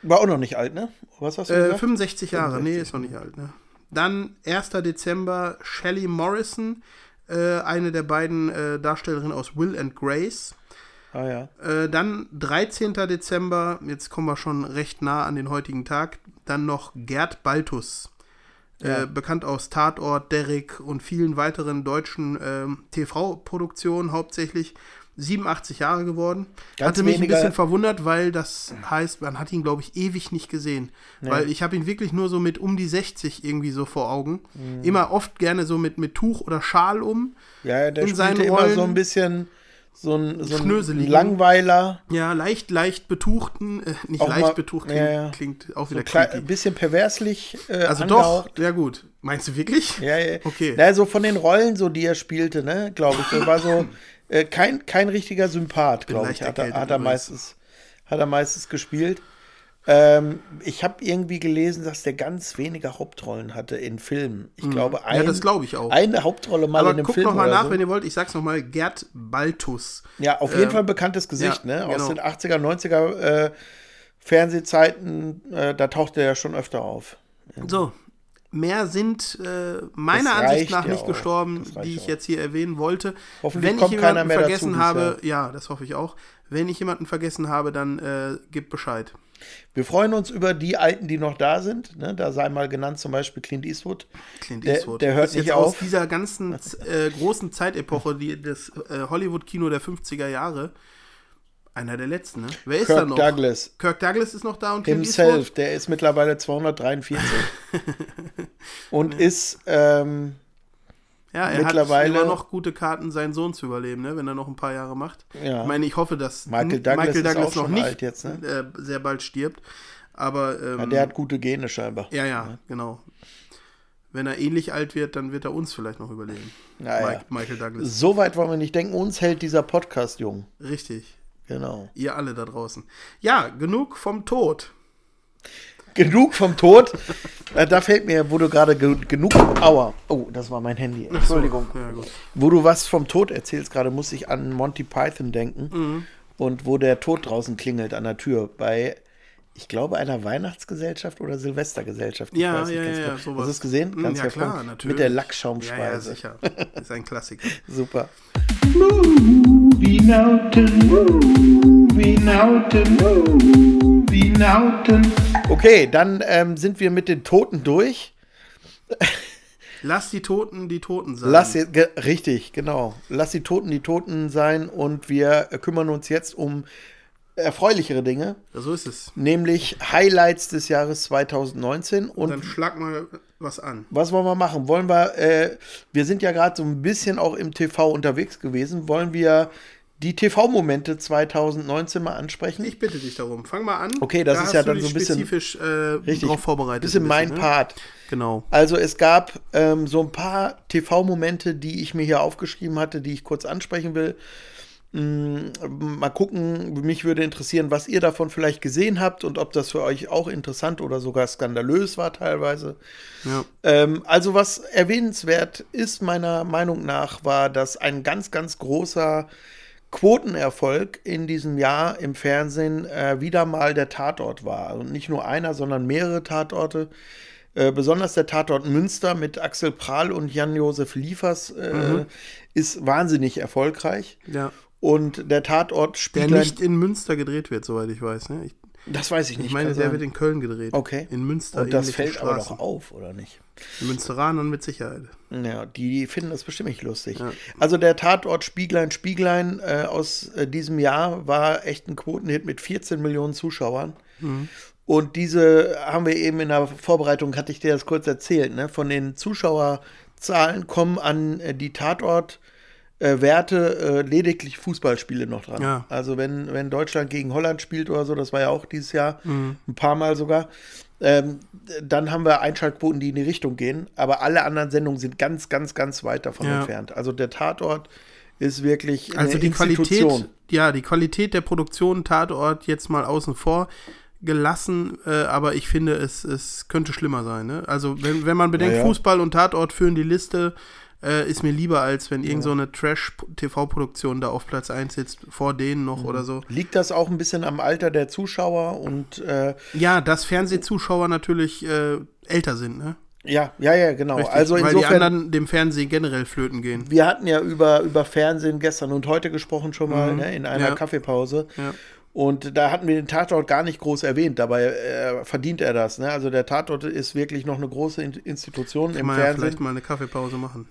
War auch noch nicht alt, ne? Was hast du Äh, gesagt? 65 Jahre, nee, 65, ist noch nicht alt, ne? Dann 1. Dezember Shelley Morrison, äh, eine der beiden äh, Darstellerinnen aus Will and Grace. Ah ja. Äh, dann 13. Dezember, jetzt kommen wir schon recht nah an den heutigen Tag, dann noch Gerd Baltus. Ja. Äh, bekannt aus Tatort, Derrick und vielen weiteren deutschen ähm, TV-Produktionen hauptsächlich. 87 Jahre geworden. Ganz Hatte mich ein bisschen verwundert, weil das heißt, man hat ihn, glaube ich, ewig nicht gesehen. Weil ich habe ihn wirklich nur so mit um die 60 irgendwie so vor Augen. Immer oft gerne so mit, mit Tuch oder Schal um. Ja, der In seinen immer Rollen- so ein bisschen so ein, so ein. Langweiler, Ja, leicht, leicht betuchten, äh, nicht Auch leicht mal- betucht ja, klingt, ja. klingt auch so wieder klei- creepy. ein bisschen perverslich äh, Also angehaucht. doch, ja gut. Meinst du wirklich? Ja, ja. Okay. Na, so von den Rollen, so die er spielte, ne, glaube ich. Das war so äh, kein, kein richtiger Sympath, glaube ich. Hat er, hat, er meistens, hat er meistens gespielt. Ähm, ich habe irgendwie gelesen, dass der ganz wenige Hauptrollen hatte in Filmen. Ich glaube, ein, Mhm. Ja, das glaube ich auch. eine Hauptrolle mal Aber in einem guckt Film. noch mal oder nach, so. wenn ihr wollt. Ich sag's noch mal. Gerd Baltus. Ja, auf jeden Ähm, Fall bekanntes Gesicht, ja, ne? Aus genau. den 80er, 90er äh, Fernsehzeiten, äh, da tauchte er schon öfter auf. So, mehr sind äh, meiner Ansicht nach ja nicht auch. gestorben, die ich auch. jetzt hier erwähnen wollte. Hoffentlich Wenn ich jemanden mehr dazu vergessen dieses habe, ja, das hoffe ich auch. Wenn ich jemanden vergessen habe, dann äh, gebt Bescheid. Wir freuen uns über die Alten, die noch da sind. Ne? Da sei mal genannt zum Beispiel Clint Eastwood. Clint Der- Eastwood. der hört ist jetzt nicht aus auf. dieser ganzen äh, großen Zeitepoche, die das äh, Hollywood-Kino der 50er Jahre, einer der letzten, ne? Wer ist da Kirk noch? Douglas Kirk Douglas ist noch da und Clint himself, Eastwood? der ist mittlerweile 243. und ist, ähm, Ja, er mittlerweile- hat immer noch gute Karten, seinen Sohn zu überleben, ne? wenn er noch ein paar Jahre macht. Ja. Ich meine, ich hoffe, dass Michael Douglas Michael Douglas noch nicht jetzt, ne? äh, sehr bald stirbt. Aber ähm, ja, der hat gute Gene scheinbar. ja, ja, genau. Wenn er ähnlich alt wird, dann wird er uns vielleicht noch überleben. Ja, ja. Mike, Michael Douglas. So weit wollen wir nicht denken. Uns hält dieser Podcast jung. Richtig. Genau. Ihr alle da draußen. Ja, genug vom Tod. Genug vom Tod. Äh, da fällt mir, wo du gerade ge genug. Aua. Oh, das war mein Handy. Entschuldigung. Ja, gut. Wo du was vom Tod erzählst, gerade muss ich an Monty Python denken. Mhm. Und wo der Tod draußen klingelt an der Tür. Bei, ich glaube, einer Weihnachtsgesellschaft oder Silvestergesellschaft. Ich Ja, weiß nicht ja, ganz ja, genau. sowas. Hast du es gesehen? Ganz ja, klar, natürlich. Mit der Ja, ja, Lackschaumspeise. sicher. Ist ein Klassiker. Super. Movie Nauten, Movie Nauten, Movie Nauten. Okay, dann ähm, sind wir mit den Toten durch. Lass die Toten die Toten sein. Lass jetzt, ge richtig, genau. Lass die Toten die Toten sein und wir kümmern uns jetzt um erfreulichere Dinge, Ja, so ist es. nämlich Highlights des Jahres 2019. Und Dann schlag mal was an. was wollen wir machen? Wollen wir, äh, wir sind ja gerade so ein bisschen auch im TV unterwegs gewesen, wollen wir die TV-Momente 2019 mal ansprechen? Ich bitte dich darum. Fang mal an. Okay, das Da ist ja dann so ein bisschen- spezifisch äh, Richtig, drauf vorbereitet. bisschen ein mein ne? Part. Genau. Also es gab ähm, so ein paar TV-Momente, die ich mir hier aufgeschrieben hatte, die ich kurz ansprechen will. Mm, mal gucken, mich würde interessieren, was ihr davon vielleicht gesehen habt und ob das für euch auch interessant oder sogar skandalös war teilweise. Ja. Ähm, also was erwähnenswert ist meiner Meinung nach, war, dass ein ganz, ganz großer Quotenerfolg in diesem Jahr im Fernsehen äh, wieder mal der Tatort war. Und nicht nur einer, sondern mehrere Tatorte. Äh, besonders der Tatort Münster mit Axel Prahl und Jan-Josef Liefers äh, ist wahnsinnig erfolgreich. ja. Und der Tatort Der spielt. nicht in Münster gedreht wird, soweit ich weiß. Ne? Ich, das weiß ich nicht. ich meine, der sein. wird in Köln gedreht. Okay. In Münster. Und das fällt aber Straßen. doch auf, oder nicht? Den Münsteranern mit Sicherheit. Ja, die finden das bestimmt nicht lustig. Also der Tatort Spieglein Spieglein äh, aus äh, diesem Jahr war echt ein Quotenhit mit 14 Millionen Zuschauern. Und diese haben wir eben in der Vorbereitung, hatte ich dir das kurz erzählt, ne? von den Zuschauerzahlen kommen an äh, die Tatort äh, Werte äh, lediglich Fußballspiele noch dran. Ja. Also wenn, wenn Deutschland gegen Holland spielt oder so, das war ja auch dieses Jahr, ein paar Mal sogar, ähm, dann haben wir Einschaltquoten, die in die Richtung gehen. Aber alle anderen Sendungen sind ganz, ganz, ganz weit davon Ja. entfernt. Also der Tatort ist wirklich eine Also die. Qualität, ja, die Qualität der Produktion Tatort jetzt mal außen vor gelassen, äh, aber ich finde, es, es könnte schlimmer sein. Ne? Also wenn, wenn man bedenkt, ja. Fußball und Tatort führen die Liste, äh, ist mir lieber, als wenn irgend so eine Trash-TV-Produktion da auf Platz 1 sitzt, vor denen noch oder so. Liegt das auch ein bisschen am Alter der Zuschauer und äh, Ja, dass Fernsehzuschauer natürlich äh, älter sind, ne? ja, ja, ja, genau. Richtig, also weil die insofern, anderen dem Fernsehen generell flöten gehen. wir hatten ja über, über Fernsehen gestern und heute gesprochen schon mal ne, in einer Mhm. Ja. Kaffeepause. Ja. Und da hatten wir den Tatort gar nicht groß erwähnt, dabei äh, verdient er das. Ne? Also der Tatort ist wirklich noch eine große In Institution Kann im man ja Fernsehen. vielleicht mal eine Kaffeepause machen.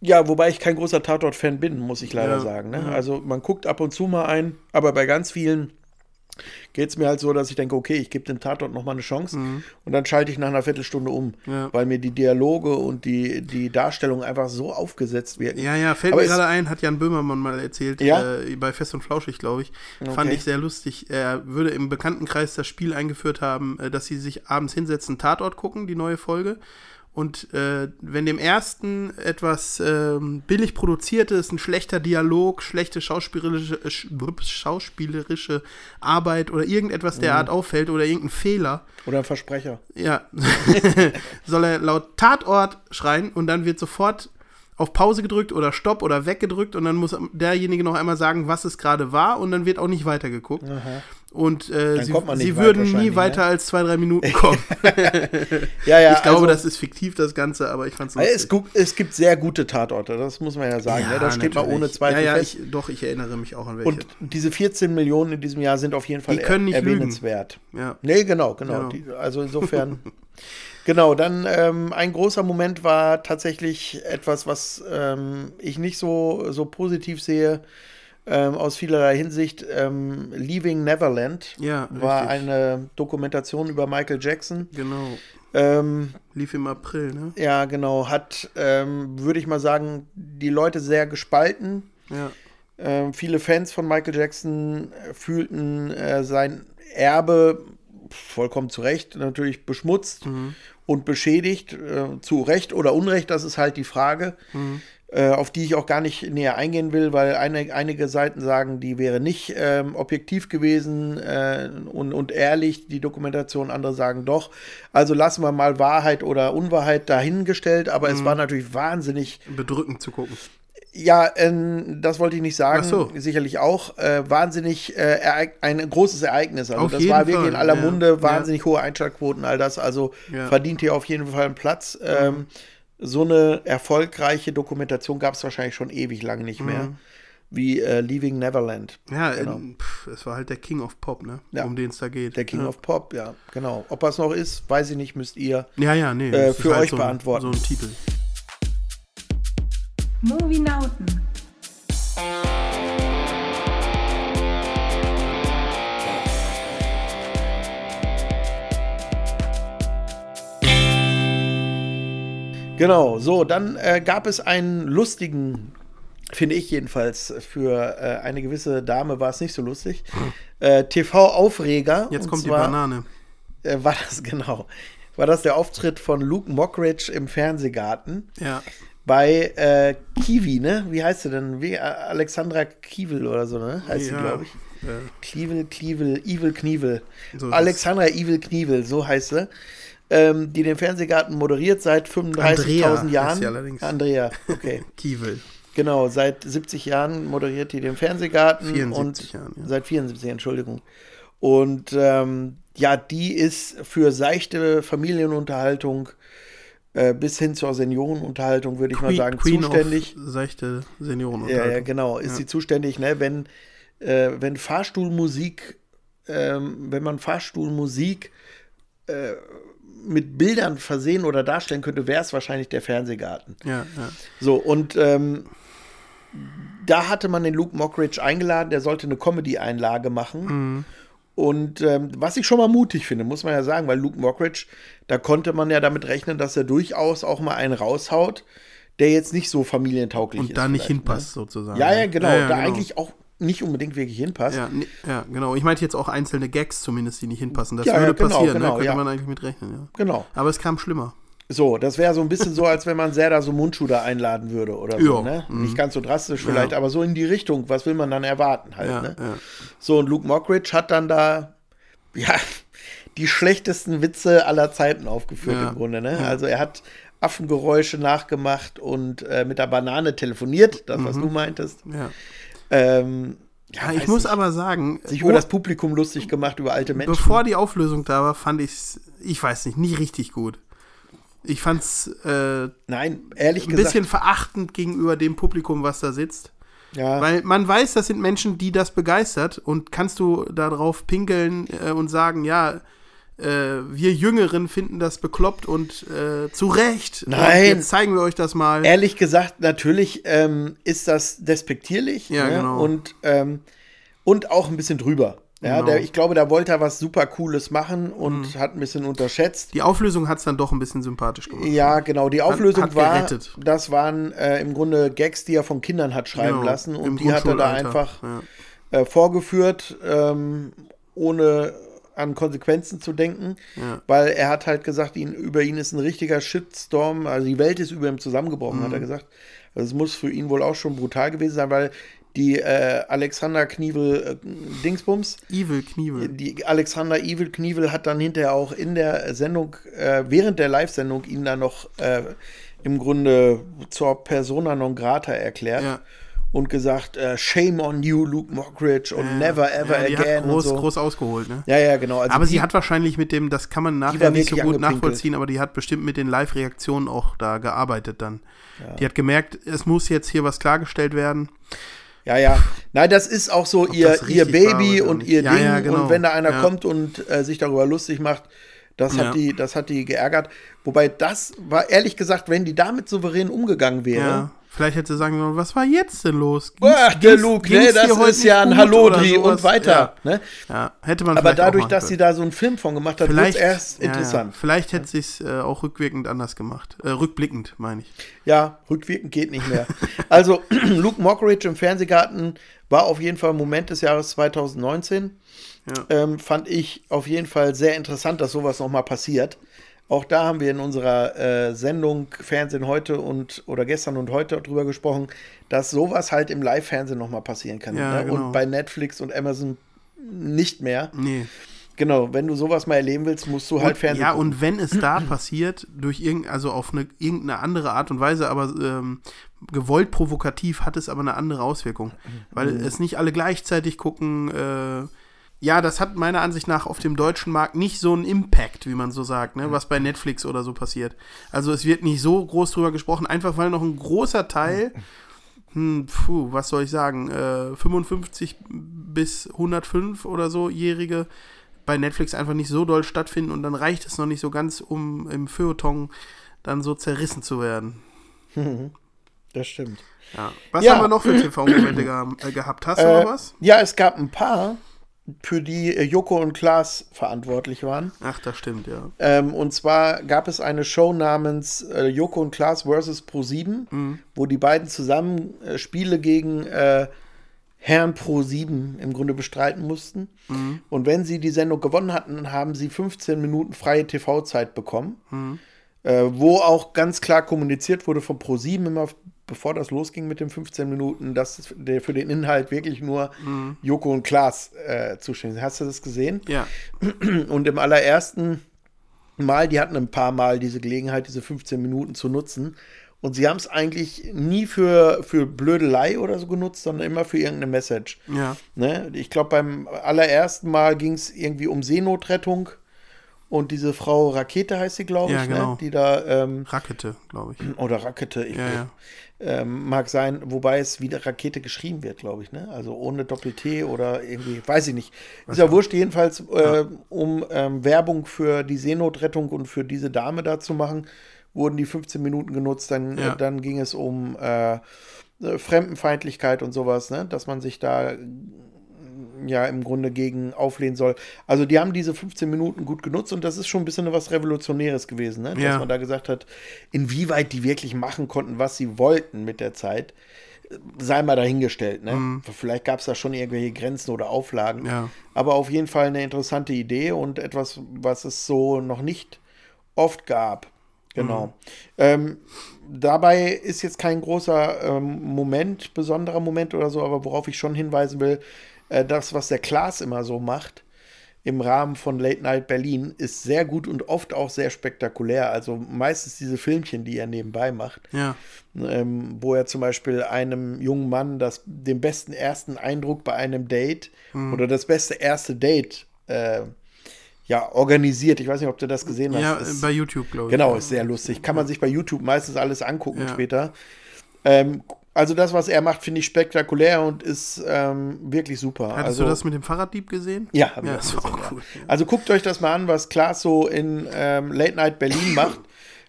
Ja, wobei ich kein großer Tatort-Fan bin, muss ich leider Ja, sagen. Ne? ja. Also man guckt ab und zu mal ein, aber bei ganz vielen geht es mir halt so, dass ich denke, okay, ich gebe dem Tatort noch mal eine Chance und dann schalte ich nach einer Viertelstunde um, Mhm. Ja. weil mir die Dialoge und die, die Darstellung einfach so aufgesetzt wirken. Ja, ja, fällt Aber mir gerade ein, hat Jan Böhmermann mal erzählt, Ja? äh, bei Fest und Flauschig, glaube ich. Fand Okay. ich sehr lustig. Er würde im Bekanntenkreis das Spiel eingeführt haben, äh, dass sie sich abends hinsetzen, Tatort gucken, die neue Folge. Und äh, wenn dem ersten etwas ähm, billig produziertes, ein schlechter Dialog, schlechte schauspielerische, äh, schauspielerische Arbeit oder irgendetwas Mhm. derart auffällt oder irgendein Fehler, Oder ein Versprecher. ja, soll er laut Tatort schreien und dann wird sofort auf Pause gedrückt oder Stopp oder weggedrückt und dann muss derjenige noch einmal sagen, was es gerade war und dann wird auch nicht weitergeguckt. Und äh, sie, sie würden nie wahrscheinlich, weiter ne? als zwei, drei Minuten kommen. Ja, ja, ich glaube, also, das ist fiktiv, das Ganze, aber ich fand's Äh, Es, es gibt sehr gute Tatorte, das muss man ja sagen. ne? Da steht man ohne Zweifel Ja, ja, ich, doch, ich erinnere mich auch an welche. Und diese 14 Millionen in diesem Jahr sind auf jeden Fall Die können nicht lügen. erwähnenswert. ja. Nee, genau, genau. Genau. Die, also insofern. genau, dann ähm, ein großer Moment war tatsächlich etwas, was ähm, ich nicht so, so positiv sehe. Ähm, aus vielerlei Hinsicht. Ähm, Leaving Neverland Ja, war richtig. eine Dokumentation über Michael Jackson. Genau. Ähm, Lief im April, ne? ja, genau, hat, ähm, würde ich mal sagen, die Leute sehr gespalten. Ja. Ähm, viele Fans von Michael Jackson äh, fühlten äh, sein Erbe vollkommen zu Recht natürlich beschmutzt und beschädigt. Äh, zu Recht oder Unrecht, das ist halt die Frage, äh, auf die ich auch gar nicht näher eingehen will, weil eine, einige Seiten sagen, die wäre nicht ähm, objektiv gewesen äh, und, und ehrlich, die Dokumentation. Andere sagen doch. Also lassen wir mal Wahrheit oder Unwahrheit dahingestellt, aber es war natürlich wahnsinnig Bedrückend zu gucken. ja, ähm, das wollte ich nicht sagen. Ach so. Sicherlich auch. Äh, wahnsinnig äh, ein großes Ereignis. Also Auf das war wirklich Fall, in aller ja. Munde. Wahnsinnig hohe Einschaltquoten, all das. Also Ja. verdient hier auf jeden Fall einen Platz. Ähm, so eine erfolgreiche Dokumentation gab es wahrscheinlich schon ewig lange nicht mehr. Mhm. Wie äh, Leaving Neverland. Ja, Genau. ähm, pff, es war halt der King of Pop, ne? Ja. Um den es da geht. Der King ja. of Pop, ja, genau. Ob er es noch ist, weiß ich nicht, müsst ihr. Ja, ja, nee. äh, für euch so, ein- beantworten. So ein Titel. Movienauten. Genau, so, dann äh, gab es einen lustigen, finde ich jedenfalls, für äh, eine gewisse Dame war es nicht so lustig, äh, TV-Aufreger. Jetzt kommt die zwar, Banane. Äh, war das, genau, war das der Auftritt von Luke Mockridge im Fernsehgarten Ja. bei äh, Kiwi, ne? Wie heißt sie denn? Wie, äh, Alexandra Kiewel oder so, ne? Heißt sie, ja. glaube ich. Klivel, Klivel, Evil Knievel. So Alexandra Evil Knievel, so heißt sie. Ähm, die den Fernsehgarten moderiert seit 35.000 Andrea Jahren. allerdings. Andrea, okay. Kiewel. genau, seit 70 Jahren moderiert die den Fernsehgarten. 74 und Jahren, ja. Seit 74, Entschuldigung. Und ähm, ja, die ist für seichte Familienunterhaltung äh, bis hin zur Seniorenunterhaltung, würde ich mal sagen, zuständig. Of seichte Senioren. Ja, ja, genau. Ist sie zuständig, ne? Wenn, äh, wenn Fahrstuhlmusik, ähm, wenn man Fahrstuhlmusik äh, mit Bildern versehen oder darstellen könnte, wäre es wahrscheinlich der Fernsehgarten. Ja, ja. So, und ähm, da hatte man den Luke Mockridge eingeladen, der sollte eine Comedy-Einlage machen. Mhm. Und ähm, was ich schon mal mutig finde, muss man ja sagen, weil Luke Mockridge, da konnte man ja damit rechnen, dass er durchaus auch mal einen raushaut, der jetzt nicht so familientauglich ist. Und da nicht vielleicht, hinpasst, sozusagen. Ne? Ja, ja, genau. Ja, ja, da genau. eigentlich auch nicht unbedingt wirklich hinpasst. Ja, nee, ja, genau. Ich meinte jetzt auch einzelne Gags zumindest, die nicht hinpassen. Das Ja, ja, würde genau, passieren, genau, ne? könnte ja. man eigentlich mit rechnen, ja. Genau. Aber es kam schlimmer. So, das wäre so ein bisschen so, als wenn man Serda so Mundschuh da einladen würde oder so, Ja, ne? mhm. Nicht ganz so drastisch vielleicht, Ja. aber so in die Richtung. Was will man dann erwarten halt, Ja, ne? ja. So, und Luke Mockridge hat dann da, ja, die schlechtesten Witze aller Zeiten aufgeführt Ja. im Grunde, ne? Also er hat Affengeräusche nachgemacht und äh, mit der Banane telefoniert, das, was du meintest. ja. Ähm, Ja, ich muss nicht. aber sagen, sich oh, über das Publikum lustig gemacht, über alte Menschen. bevor die Auflösung da war, fand ich es, ich weiß nicht, nicht richtig gut. Ich fand es äh, ein Nein, ehrlich gesagt. bisschen verachtend gegenüber dem Publikum, was da sitzt. ja. Weil man weiß, das sind Menschen, die das begeistert und kannst du darauf pinkeln äh, und sagen, ja, äh, wir Jüngeren finden das bekloppt und äh, zu Recht. Und Nein. jetzt zeigen wir euch das mal. Ehrlich gesagt, natürlich ähm, ist das despektierlich Ja, ne? genau. und, ähm, und auch ein bisschen drüber. Ja, Genau. der, ich glaube, da wollte er was super Cooles machen und hat ein bisschen unterschätzt. Die Auflösung hat es dann doch ein bisschen sympathisch gemacht. Ja, genau. Die Auflösung hat war, gerettet. das waren äh, im Grunde Gags, die er von Kindern hat schreiben Genau, lassen und die hat er da einfach ja. äh, vorgeführt, ähm, ohne an Konsequenzen zu denken, Ja. weil er hat halt gesagt, ihn, über ihn ist ein richtiger Shitstorm, also die Welt ist über ihm zusammengebrochen, Mhm. hat er gesagt. Also es muss für ihn wohl auch schon brutal gewesen sein, weil die äh, Alexander Knievel äh, Dingsbums, Evil Knievel. die Alexander Evil Knievel hat dann hinterher auch in der Sendung, äh, während der Live-Sendung ihn dann noch äh, im Grunde zur Persona non grata erklärt Ja. Und gesagt, äh, shame on you, Luke Mockridge und never ever ja, again hat groß, und so. groß ausgeholt, ne? Ja, ja, genau. Also aber die, sie hat wahrscheinlich mit dem, das kann man nachher nicht so gut nachvollziehen, aber die hat bestimmt mit den Live-Reaktionen auch da gearbeitet dann. Die hat gemerkt, es muss jetzt hier was klargestellt werden. Ja, ja. Nein, das ist auch so ihr, ihr Baby und ihr Ja, Ding. ja, genau. Und wenn da einer Ja. kommt und äh, sich darüber lustig macht, das Ja. hat die, das hat die geärgert. Wobei das war ehrlich gesagt, wenn die damit souverän umgegangen wäre. Ja. Vielleicht hätte sie sagen sollen, was war jetzt denn los? Ach, der ging's- Luke, ging's ne, das ist ja ein Hallodri sowas? und weiter. Ne? Ja, ja hätte man Aber dadurch, dass sie da so einen Film von gemacht hat, wird erst ja, interessant. Ja, vielleicht hätte sie es äh, auch rückwirkend anders gemacht. Äh, rückblickend, meine ich. Ja, rückwirkend geht nicht mehr. also, Luke Mockridge im Fernsehgarten war auf jeden Fall Moment des Jahres 2019. Ja. Ähm, fand ich auf jeden Fall sehr interessant, dass sowas nochmal passiert. Auch da haben wir in unserer äh, Sendung Fernsehen heute und oder gestern und heute drüber gesprochen, dass sowas halt im Live-Fernsehen nochmal passieren kann. Ja, ne? genau. Und bei Netflix und Amazon nicht mehr. Nee. Genau, wenn du sowas mal erleben willst, musst du halt Und, Fernsehen ja, gucken. und wenn es da passiert, durch irgend, also auf eine, irgendeine andere Art und Weise, aber ähm, gewollt provokativ, hat es aber eine andere Auswirkung. Weil Mhm. es nicht alle gleichzeitig gucken. Äh, ja, das hat meiner Ansicht nach auf dem deutschen Markt nicht so einen Impact, wie man so sagt, ne, was bei Netflix oder so passiert. Also es wird nicht so groß drüber gesprochen, einfach weil noch ein großer Teil, hm, puh, was soll ich sagen, äh, 55 bis 105 oder so Jährige bei Netflix einfach nicht so doll stattfinden und dann reicht es noch nicht so ganz, um im Feuilleton dann so zerrissen zu werden. Das stimmt. Ja. Was Ja. haben wir noch für TV-Momente geha- äh, gehabt? Hast du Äh, noch was? Ja, es gab ein paar, für die äh, Joko und Klaas verantwortlich waren. Ach, das stimmt, ja. Ähm, und zwar gab es eine Show namens äh, Joko und Klaas vs. Pro7, Mhm. wo die beiden zusammen äh, Spiele gegen äh, Herrn Pro7 im Grunde bestreiten mussten. Mhm. Und wenn sie die Sendung gewonnen hatten, haben sie 15 Minuten freie TV-Zeit bekommen. Mhm. Äh, wo auch ganz klar kommuniziert wurde von Pro7 immer, bevor das losging mit den 15 Minuten, dass der für den Inhalt wirklich nur Mhm. Joko und Klaas äh, zuständig sind. Hast du das gesehen? Ja, Und im allerersten Mal, die hatten ein paar Mal diese Gelegenheit, diese 15 Minuten zu nutzen. Und sie haben es eigentlich nie für, für Blödelei oder so genutzt, sondern immer für irgendeine Message. ja. Ne? Ich glaube, beim allerersten Mal ging es irgendwie um Seenotrettung. Und diese Frau Rakete heißt sie, glaube Ja, ich, genau. ne? die da, ähm, Rakete, glaube ich. oder Rakete, ich Ja, ja. Ähm, mag sein, wobei es wieder Rakete geschrieben wird, glaube ich, ne? Also ohne Doppel-T oder irgendwie, weiß ich nicht. Ist ja wurscht, jedenfalls, äh, um ähm, Werbung für die Seenotrettung und für diese Dame da zu machen, wurden die 15 Minuten genutzt. Dann, Ja. äh, dann ging es um äh, Fremdenfeindlichkeit und sowas, ne? Dass man sich da ja im Grunde gegen auflehnen soll. Also die haben diese 15 Minuten gut genutzt und das ist schon ein bisschen was Revolutionäres gewesen, ne? dass Ja. man da gesagt hat, inwieweit die wirklich machen konnten, was sie wollten mit der Zeit, sei mal dahingestellt. Ne? Vielleicht gab es da schon irgendwelche Grenzen oder Auflagen, Ja. aber auf jeden Fall eine interessante Idee und etwas, was es so noch nicht oft gab. Genau. Ähm, dabei ist jetzt kein großer ähm, Moment, besonderer Moment oder so, aber worauf ich schon hinweisen will, äh, das, was der Klaas immer so macht im Rahmen von Late Night Berlin, ist sehr gut und oft auch sehr spektakulär. Also meistens diese Filmchen, die er nebenbei macht, Ja, ähm, wo er zum Beispiel einem jungen Mann das, den besten ersten Eindruck bei einem Date oder das beste erste Date äh, ja, organisiert. Ich weiß nicht, ob du das gesehen hast. ja Ist- bei YouTube, glaube ich. Genau, ist sehr lustig. Kann man sich bei YouTube meistens alles angucken Ja. später. Ähm, also das, was er macht, finde ich spektakulär und ist ähm, wirklich super. Hattest also, du das mit dem Fahrraddieb gesehen? Ja, ja das war gesehen, auch ja. cool. Also guckt euch das mal an, was Klaas so in ähm, Late Night Berlin macht.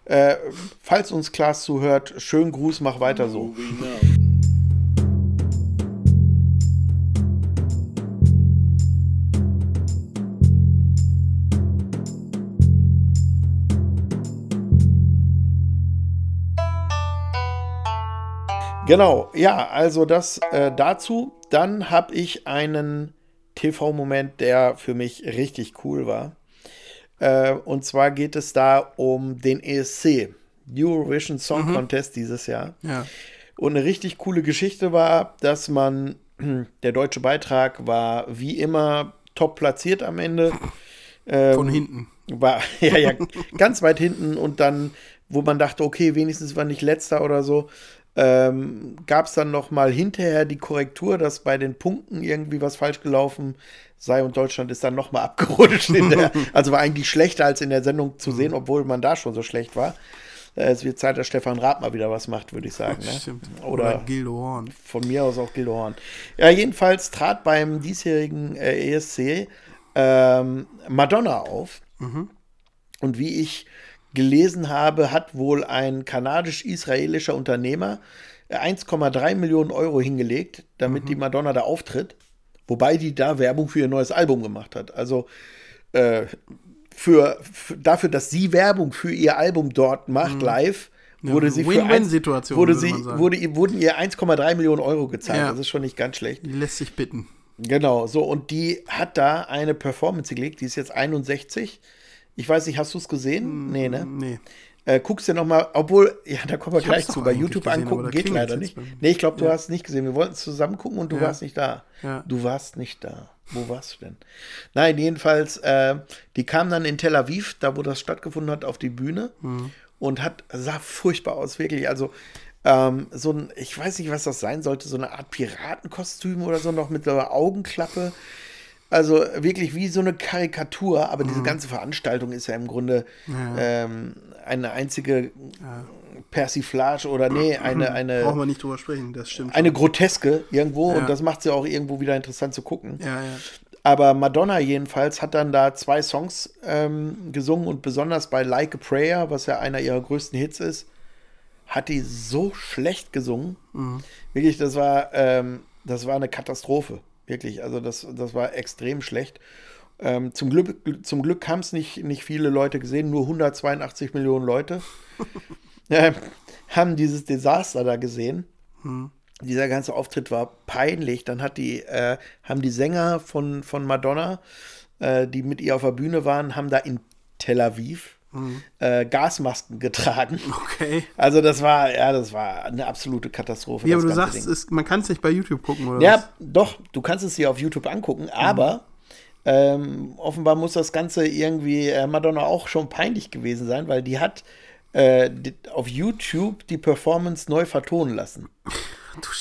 Äh, falls uns Klaas zuhört, schönen Gruß, mach weiter so. Genau, ja, also das äh, dazu. Dann habe ich einen TV-Moment, der für mich richtig cool war. Äh, und zwar geht es da um den ESC, Eurovision Song Contest dieses Jahr. Ja. Und eine richtig coole Geschichte war, dass man, der deutsche Beitrag war wie immer top platziert am Ende. Ähm, Von hinten. War, ja, ja, ganz weit hinten und dann, wo man dachte, okay, wenigstens war nicht letzter oder so, ähm, gab es dann noch mal hinterher die Korrektur, dass bei den Punkten irgendwie was falsch gelaufen sei und Deutschland ist dann noch mal abgerutscht. Der, also war eigentlich schlechter als in der Sendung zu sehen, obwohl man da schon so schlecht war. Es wird Zeit, dass Stefan Raab mal wieder was macht, würde ich sagen. Ne? Oder, Oder Gildo Horn. von mir aus auch Gildo Horn. Ja, jedenfalls trat beim diesjährigen äh, ESC ähm, Madonna auf. Und wie ich gelesen habe, hat wohl ein kanadisch-israelischer Unternehmer äh, 1,3 Millionen Euro hingelegt, damit die Madonna da auftritt. Wobei die da Werbung für ihr neues Album gemacht hat. Also äh, für, für, dafür, dass sie Werbung für ihr Album dort macht, live, wurde sie für eins- Win-Win-Situation, wurde sie, wurde, ihr- wurden ihr 1,3 Millionen Euro gezahlt. Ja. Das ist schon nicht ganz schlecht. Die lässt sich bitten. Genau, so, und die hat da eine Performance gelegt, die ist jetzt 61. Ich weiß nicht, hast du es gesehen? Nee, ne? Nee. Äh, guckst dir nochmal, obwohl, ja, da kommen wir Ich gleich zu. Bei YouTube gesehen, angucken geht leider nicht. Nee, ich glaube, du Ja. hast nicht gesehen. Wir wollten es zusammen gucken und du Ja. warst nicht da. Ja. Du warst nicht da. Wo warst du denn? Nein, jedenfalls, äh, die kam dann in Tel Aviv, da wo das stattgefunden hat, auf die Bühne Mhm. und hat, sah furchtbar aus, wirklich. Also, ähm, so ein, ich weiß nicht, was das sein sollte, so eine Art Piratenkostüm oder so, noch mit so einer Augenklappe. Also wirklich wie so eine Karikatur, aber Mhm. diese ganze Veranstaltung ist ja im Grunde ähm, eine einzige Persiflage oder nee, eine, Brauchen eine, wir nicht drüber sprechen, das stimmt. eine Groteske irgendwo Ja. und das macht sie auch irgendwo wieder interessant zu gucken. schon. Ja, ja. Aber Madonna jedenfalls hat dann da zwei Songs ähm, gesungen und besonders bei Like a Prayer, was ja einer ihrer größten Hits ist, hat die so schlecht gesungen. Wirklich, das war, ähm, das war eine Katastrophe. Wirklich, also das, das war extrem schlecht. Ähm, zum Glück, zum Glück haben es nicht, nicht viele Leute gesehen, nur 182 Millionen Leute ähm, haben dieses Desaster da gesehen. Dieser ganze Auftritt war peinlich. Dann hat die, äh, haben die Sänger von, von Madonna, äh, die mit ihr auf der Bühne waren, haben da in Tel Aviv äh, Gasmasken getragen. Okay. Also das war, ja, das war eine absolute Katastrophe. Ja, aber du sagst, es, man kann es nicht bei YouTube gucken, oder Ja, was? doch, du kannst es dir auf YouTube angucken, aber ähm, offenbar muss das Ganze irgendwie äh, Madonna auch schon peinlich gewesen sein, weil die hat äh, die, auf YouTube die Performance neu vertonen lassen.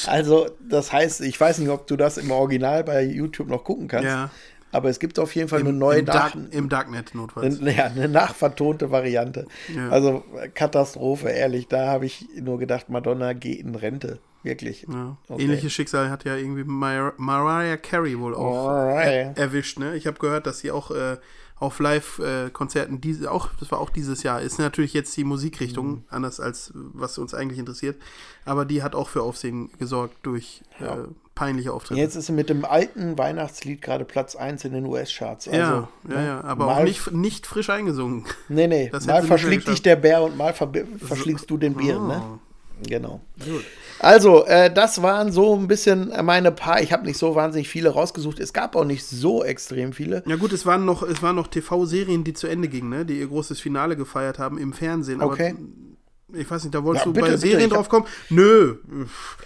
Also, das heißt, ich weiß nicht, ob du das im Original bei YouTube noch gucken kannst, Ja. Aber es gibt auf jeden Fall eine neue Im, Dark, Nach Im Darknet notfalls. eine, ja, eine nachvertonte Variante. Ja. Also äh, Katastrophe, ehrlich. Da habe ich nur gedacht, Madonna geht in Rente. Wirklich. Ja. Okay. Ähnliches Schicksal hat ja irgendwie Mar Mariah Carey wohl auch er erwischt. Ne? Ich habe gehört, dass sie auch äh, auf Live-Konzerten, diese auch, das war auch dieses Jahr, ist natürlich jetzt die Musikrichtung, Mhm. anders als was uns eigentlich interessiert, aber die hat auch für Aufsehen gesorgt durch äh, peinliche Auftritte. Jetzt ist sie mit dem alten Weihnachtslied gerade Platz 1 in den US-Charts. Also, ja, ja, ne, ja, aber mal, auch nicht, nicht frisch eingesungen. Nee, nee. das Mal verschlingt dich der Bär und mal ver verschlingst du den Bären, Oh. ne? Genau. Also, äh, das waren so ein bisschen meine paar. Ich habe nicht so wahnsinnig viele rausgesucht. Es gab auch nicht so extrem viele. Ja gut, es waren noch, es waren noch TV-Serien, die zu Ende gingen, ne? die ihr großes Finale gefeiert haben im Fernsehen. Aber Okay. Ich weiß nicht, da wolltest Ja, du bitte, bei bitte, Serien drauf kommen? Nö.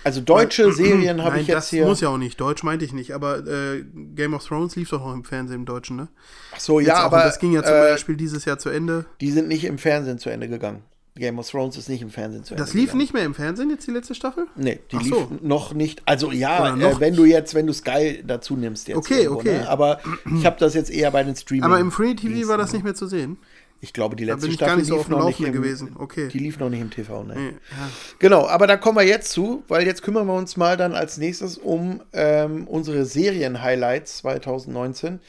Also deutsche Serien habe ich jetzt das hier. muss ja auch nicht. Deutsch meinte ich nicht. Aber äh, Game of Thrones lief doch auch im Fernsehen im Deutschen, ne? Ach so, Jetzt ja, auch, aber das ging ja zum äh, Beispiel dieses Jahr zu Ende. die sind nicht im Fernsehen zu Ende gegangen. Game of Thrones ist nicht im Fernsehen zu Ende Das lief gegangen. nicht mehr im Fernsehen, jetzt die letzte Staffel? Nee, die Ach lief so. noch nicht. Also ja, äh, wenn du jetzt, wenn du Sky dazu nimmst jetzt. Okay, irgendwo, okay. Ne? Aber ich habe das jetzt eher bei den Streaming. Aber im Free TV war das nicht mehr zu sehen. Ich glaube, die letzte Staffel so lief noch nicht im, gewesen. Okay. Die lief noch nicht im TV, ne? Nee, ja. Genau, aber da kommen wir jetzt zu, weil jetzt kümmern wir uns mal dann als nächstes um ähm, unsere Serien-Highlights 2019.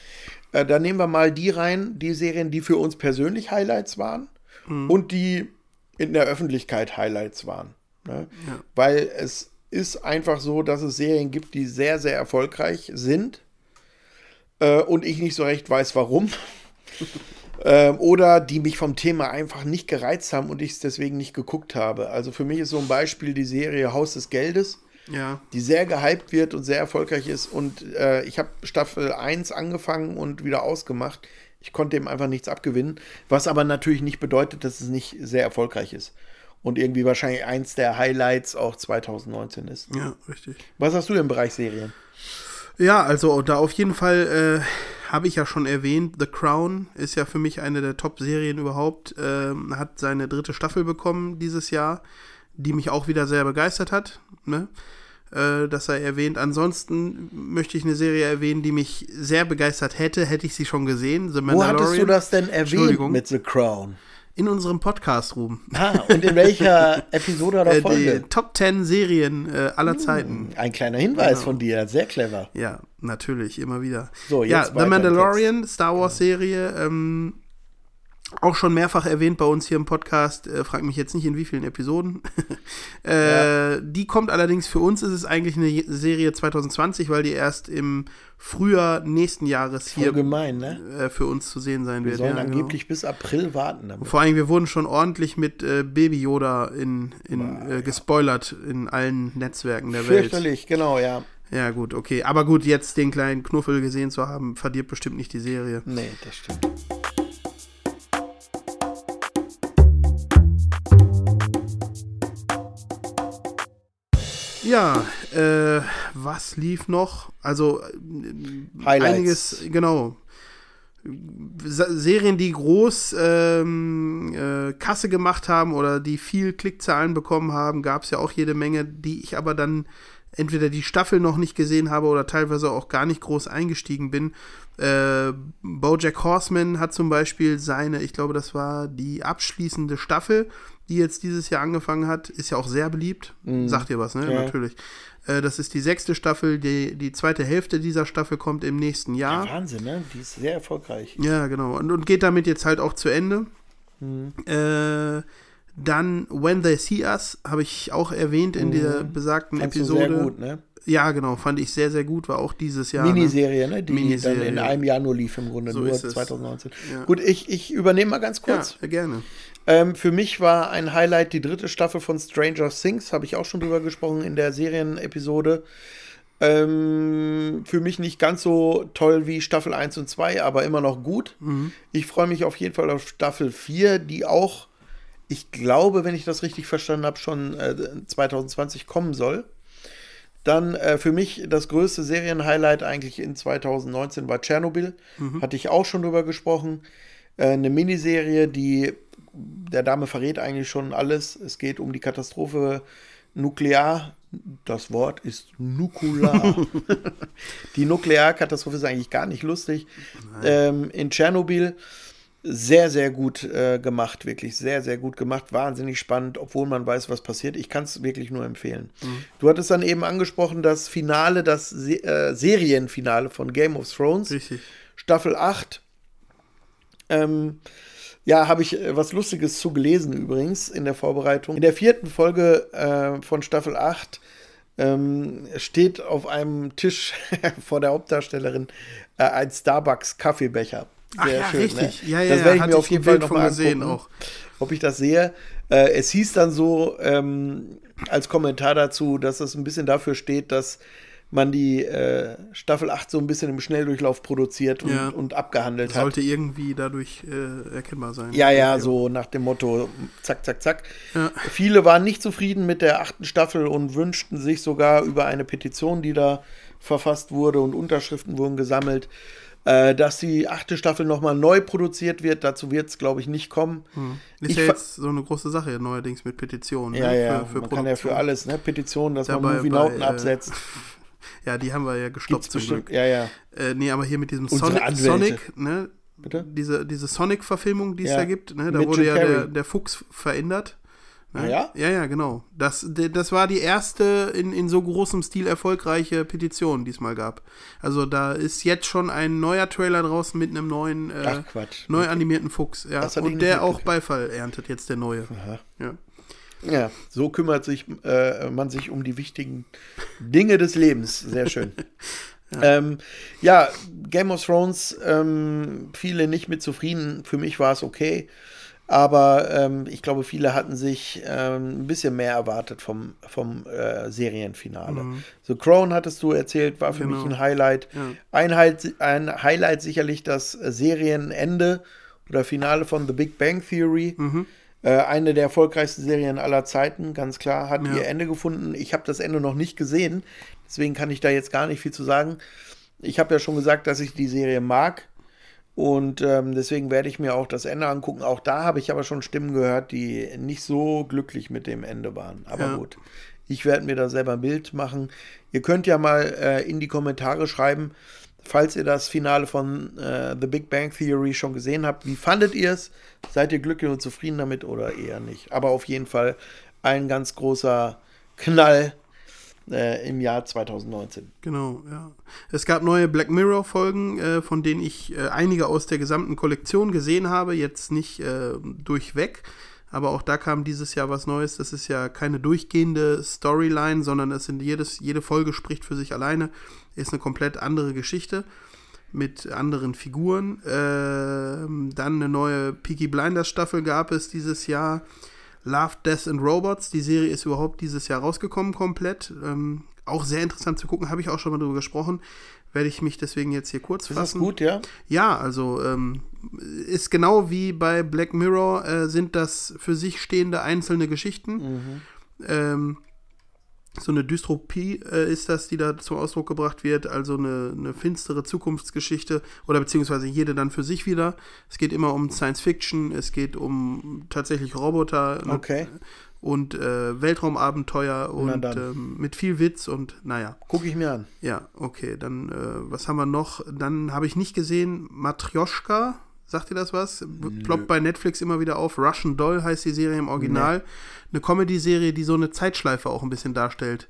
Äh, da nehmen wir mal die rein, die Serien, die für uns persönlich Highlights waren und die in der Öffentlichkeit Highlights waren. Ne? Weil es ist einfach so, dass es Serien gibt, die sehr, sehr erfolgreich sind äh, und ich nicht so recht weiß, warum. Ähm, oder die mich vom Thema einfach nicht gereizt haben und ich es deswegen nicht geguckt habe. Also für mich ist so ein Beispiel die Serie Haus des Geldes, Ja. die sehr gehypt wird und sehr erfolgreich ist. Und äh, ich habe Staffel 1 angefangen und wieder ausgemacht. Ich konnte dem einfach nichts abgewinnen, was aber natürlich nicht bedeutet, dass es nicht sehr erfolgreich ist. Und irgendwie wahrscheinlich eins der Highlights auch 2019 ist. Ja, richtig. Was hast du im Bereich Serien? Ja, also da auf jeden Fall äh, habe ich ja schon erwähnt, The Crown ist ja für mich eine der Top-Serien überhaupt. Ähm, hat seine dritte Staffel bekommen dieses Jahr, die mich auch wieder sehr begeistert hat. Ne? Äh, das sei erwähnt. Ansonsten möchte ich eine Serie erwähnen, die mich sehr begeistert hätte, hätte ich sie schon gesehen. The Wo Mandalorian. hattest du das denn erwähnt mit The Crown? In unserem Podcast, Ruben. Ah, und in welcher Episode oder Äh, Folge? die Top 10 Serien äh, aller Zeiten. Ein kleiner Hinweis Genau. von dir, sehr clever. Ja, natürlich, immer wieder. So, jetzt ja, The Mandalorian, Star Wars Serie, ähm, auch schon mehrfach erwähnt bei uns hier im Podcast, äh, frag mich jetzt nicht in wie vielen Episoden. äh, Die kommt allerdings, für uns ist es eigentlich eine Serie 2020, weil die erst im Frühjahr nächsten Jahres hier gemein, ne? äh, für uns zu sehen sein Wir wird. sollen Ja, genau. angeblich bis April warten damit. Vor allem, wir wurden schon ordentlich mit äh, Baby Yoda in, in, äh, gespoilert in allen Netzwerken der Welt. Fürchterlich, genau, ja. Ja, gut, okay. Aber gut, jetzt den kleinen Knuffel gesehen zu haben, verdirbt bestimmt nicht die Serie. Nee, das stimmt. Ja, äh, was lief noch? Also, äh, Highlights. einiges, genau. Sa- Serien, die groß ähm, äh, Kasse gemacht haben oder die viel Klickzahlen bekommen haben, gab es ja auch jede Menge, die ich aber dann entweder die Staffel noch nicht gesehen habe oder teilweise auch gar nicht groß eingestiegen bin. Äh, Bojack Horseman hat zum Beispiel seine, ich glaube, das war die abschließende Staffel, die jetzt dieses Jahr angefangen hat, ist ja auch sehr beliebt. Sagt ihr was, ne? Ja. Natürlich. Äh, das ist die sechste Staffel, die, die zweite Hälfte dieser Staffel kommt im nächsten Jahr. Wahnsinn, ne? Die ist sehr erfolgreich. Ja, genau. Und, und geht damit jetzt halt auch zu Ende. Mhm. Äh, dann When They See Us habe ich auch erwähnt in der besagten Mhm. Fandst Episode. sehr gut, ne? Ja, genau, fand ich sehr, sehr gut, war auch dieses Jahr. Ne? Miniserie, ne? Die Miniserie, dann in ja. einem Jahr nur lief im Grunde, So nur ist es. 2019. Ja. Gut, ich, ich übernehme mal ganz Ja, kurz. gerne. Ähm, für mich war ein Highlight die dritte Staffel von Stranger Things, habe ich auch schon drüber gesprochen in der Serienepisode. Ähm, für mich nicht ganz so toll wie Staffel 1 und 2, aber immer noch gut. Ich freue mich auf jeden Fall auf Staffel 4, die auch, ich glaube, wenn ich das richtig verstanden habe, schon äh, 2020 kommen soll. Dann äh, für mich das größte Serienhighlight eigentlich in 2019 war Tschernobyl. Hatte ich auch schon drüber gesprochen. Äh, eine Miniserie, die der Dame verrät eigentlich schon alles. Es geht um die Katastrophe nuklear. Das Wort ist nukular. die Nuklearkatastrophe ist eigentlich gar nicht lustig. Ähm, in Tschernobyl sehr, sehr gut äh, gemacht, wirklich sehr, sehr gut gemacht, wahnsinnig spannend, obwohl man weiß, was passiert. Ich kann es wirklich nur empfehlen. Du hattest dann eben angesprochen, das Finale, das Se äh, Serienfinale von Game of Thrones. Richtig. Staffel 8. Ähm, ja, habe ich äh, was Lustiges zu gelesen übrigens in der Vorbereitung. In der vierten Folge äh, von Staffel 8 ähm, steht auf einem Tisch vor der Hauptdarstellerin äh, ein Starbucks-Kaffeebecher. Ach ja, richtig. Ja, ja, das ja, werde ich hatte mir auf jeden Fall Bild noch von mal gesehen angucken, auch. ob ich das sehe. Äh, es hieß dann so ähm, als Kommentar dazu, dass es ein bisschen dafür steht, dass man die äh, Staffel 8 so ein bisschen im Schnelldurchlauf produziert und, Ja. und abgehandelt hat. Sollte irgendwie dadurch äh, erkennbar sein. Ja, ja, so nach dem Motto, zack, zack, zack. Ja. Viele waren nicht zufrieden mit der achten Staffel und wünschten sich sogar über eine Petition, die da verfasst wurde und Unterschriften wurden gesammelt, äh, dass die achte Staffel nochmal neu produziert wird. Dazu wird es, glaube ich, nicht kommen. Ist Ich ja jetzt so eine große Sache neuerdings mit Petitionen. Ja, ne? ja, Für, für man kann ja für Produktion. alles, ne? Petitionen, dass Ja, man Movie-Nauten bei, äh, absetzt. Ja, die haben wir ja gestoppt zum. Glück. Ja, ja. Äh, nee, aber hier mit diesem Sonic. Sonic ne? Bitte? Diese, diese Sonic-Verfilmung, die es Ja. da gibt, ne? Da Mit wurde Jim ja der, der Fuchs verändert. Ne? Ja? Ja, ja, genau. Das, das war die erste in, in so großem Stil erfolgreiche Petition, die es mal gab. Also da ist jetzt schon ein neuer Trailer draußen mit einem neuen, äh, Ach, neu animierten Fuchs. Ja. Und der auch. Beifall erntet, jetzt der neue. Ja. Ja, so kümmert sich äh, man sich um die wichtigen Dinge des Lebens. Sehr schön. Ähm, ja, Game of Thrones, ähm, viele nicht mit zufrieden. Für mich war es okay. Aber ähm, ich glaube, viele hatten sich ähm, ein bisschen mehr erwartet vom, vom äh, Serienfinale. So Crown hattest du erzählt, war für Genau. mich ein Highlight. Ja. Ein, Hi- ein Highlight sicherlich das Serienende oder Finale von The Big Bang Theory. Mhm. Äh, eine der erfolgreichsten Serien aller Zeiten, ganz klar, hat Ja. ihr Ende gefunden. Ich habe das Ende noch nicht gesehen, deswegen kann ich da jetzt gar nicht viel zu sagen. Ich habe ja schon gesagt, dass ich die Serie mag. Und ähm, deswegen werde ich mir auch das Ende angucken. Auch da habe ich aber schon Stimmen gehört, die nicht so glücklich mit dem Ende waren. Aber Ja. gut, ich werde mir da selber ein Bild machen. Ihr könnt ja mal äh, in die Kommentare schreiben, falls ihr das Finale von äh, The Big Bang Theory schon gesehen habt. Wie fandet ihr es? Seid ihr glücklich und zufrieden damit oder eher nicht? Aber auf jeden Fall ein ganz großer Knall äh, im Jahr 2019. Genau, ja. Es gab neue Black Mirror-Folgen, äh, von denen ich äh, einige aus der gesamten Kollektion gesehen habe, jetzt nicht äh, durchweg. Aber auch da kam dieses Jahr was Neues. Das ist ja keine durchgehende Storyline, sondern es sind jedes, jede Folge spricht für sich alleine. Ist eine komplett andere Geschichte mit anderen Figuren. Ähm, dann eine neue Peaky Blinders Staffel gab es dieses Jahr. Love, Death and Robots. Die Serie ist überhaupt dieses Jahr rausgekommen komplett. Ähm, auch sehr interessant zu gucken, habe ich auch schon mal drüber gesprochen. Werde ich mich deswegen jetzt hier kurz Ist das fassen. gut, ja? Ja, also ähm, ist genau wie bei Black Mirror, äh, sind das für sich stehende einzelne Geschichten. Ähm, so eine Dystopie äh, ist das, die da zum Ausdruck gebracht wird, also eine, eine finstere Zukunftsgeschichte oder beziehungsweise jede dann für sich wieder. Es geht immer um Science Fiction, es geht um tatsächlich Roboter ne, Okay. Und äh, Weltraumabenteuer und ähm, mit viel Witz und naja. Gucke ich mir an. Ja, okay, dann äh, was haben wir noch? Dann habe ich nicht gesehen, Matryoshka, sagt ihr das was? Ploppt bei Netflix immer wieder auf. Russian Doll heißt die Serie im Original. Eine Comedy-Serie, die so eine Zeitschleife auch ein bisschen darstellt.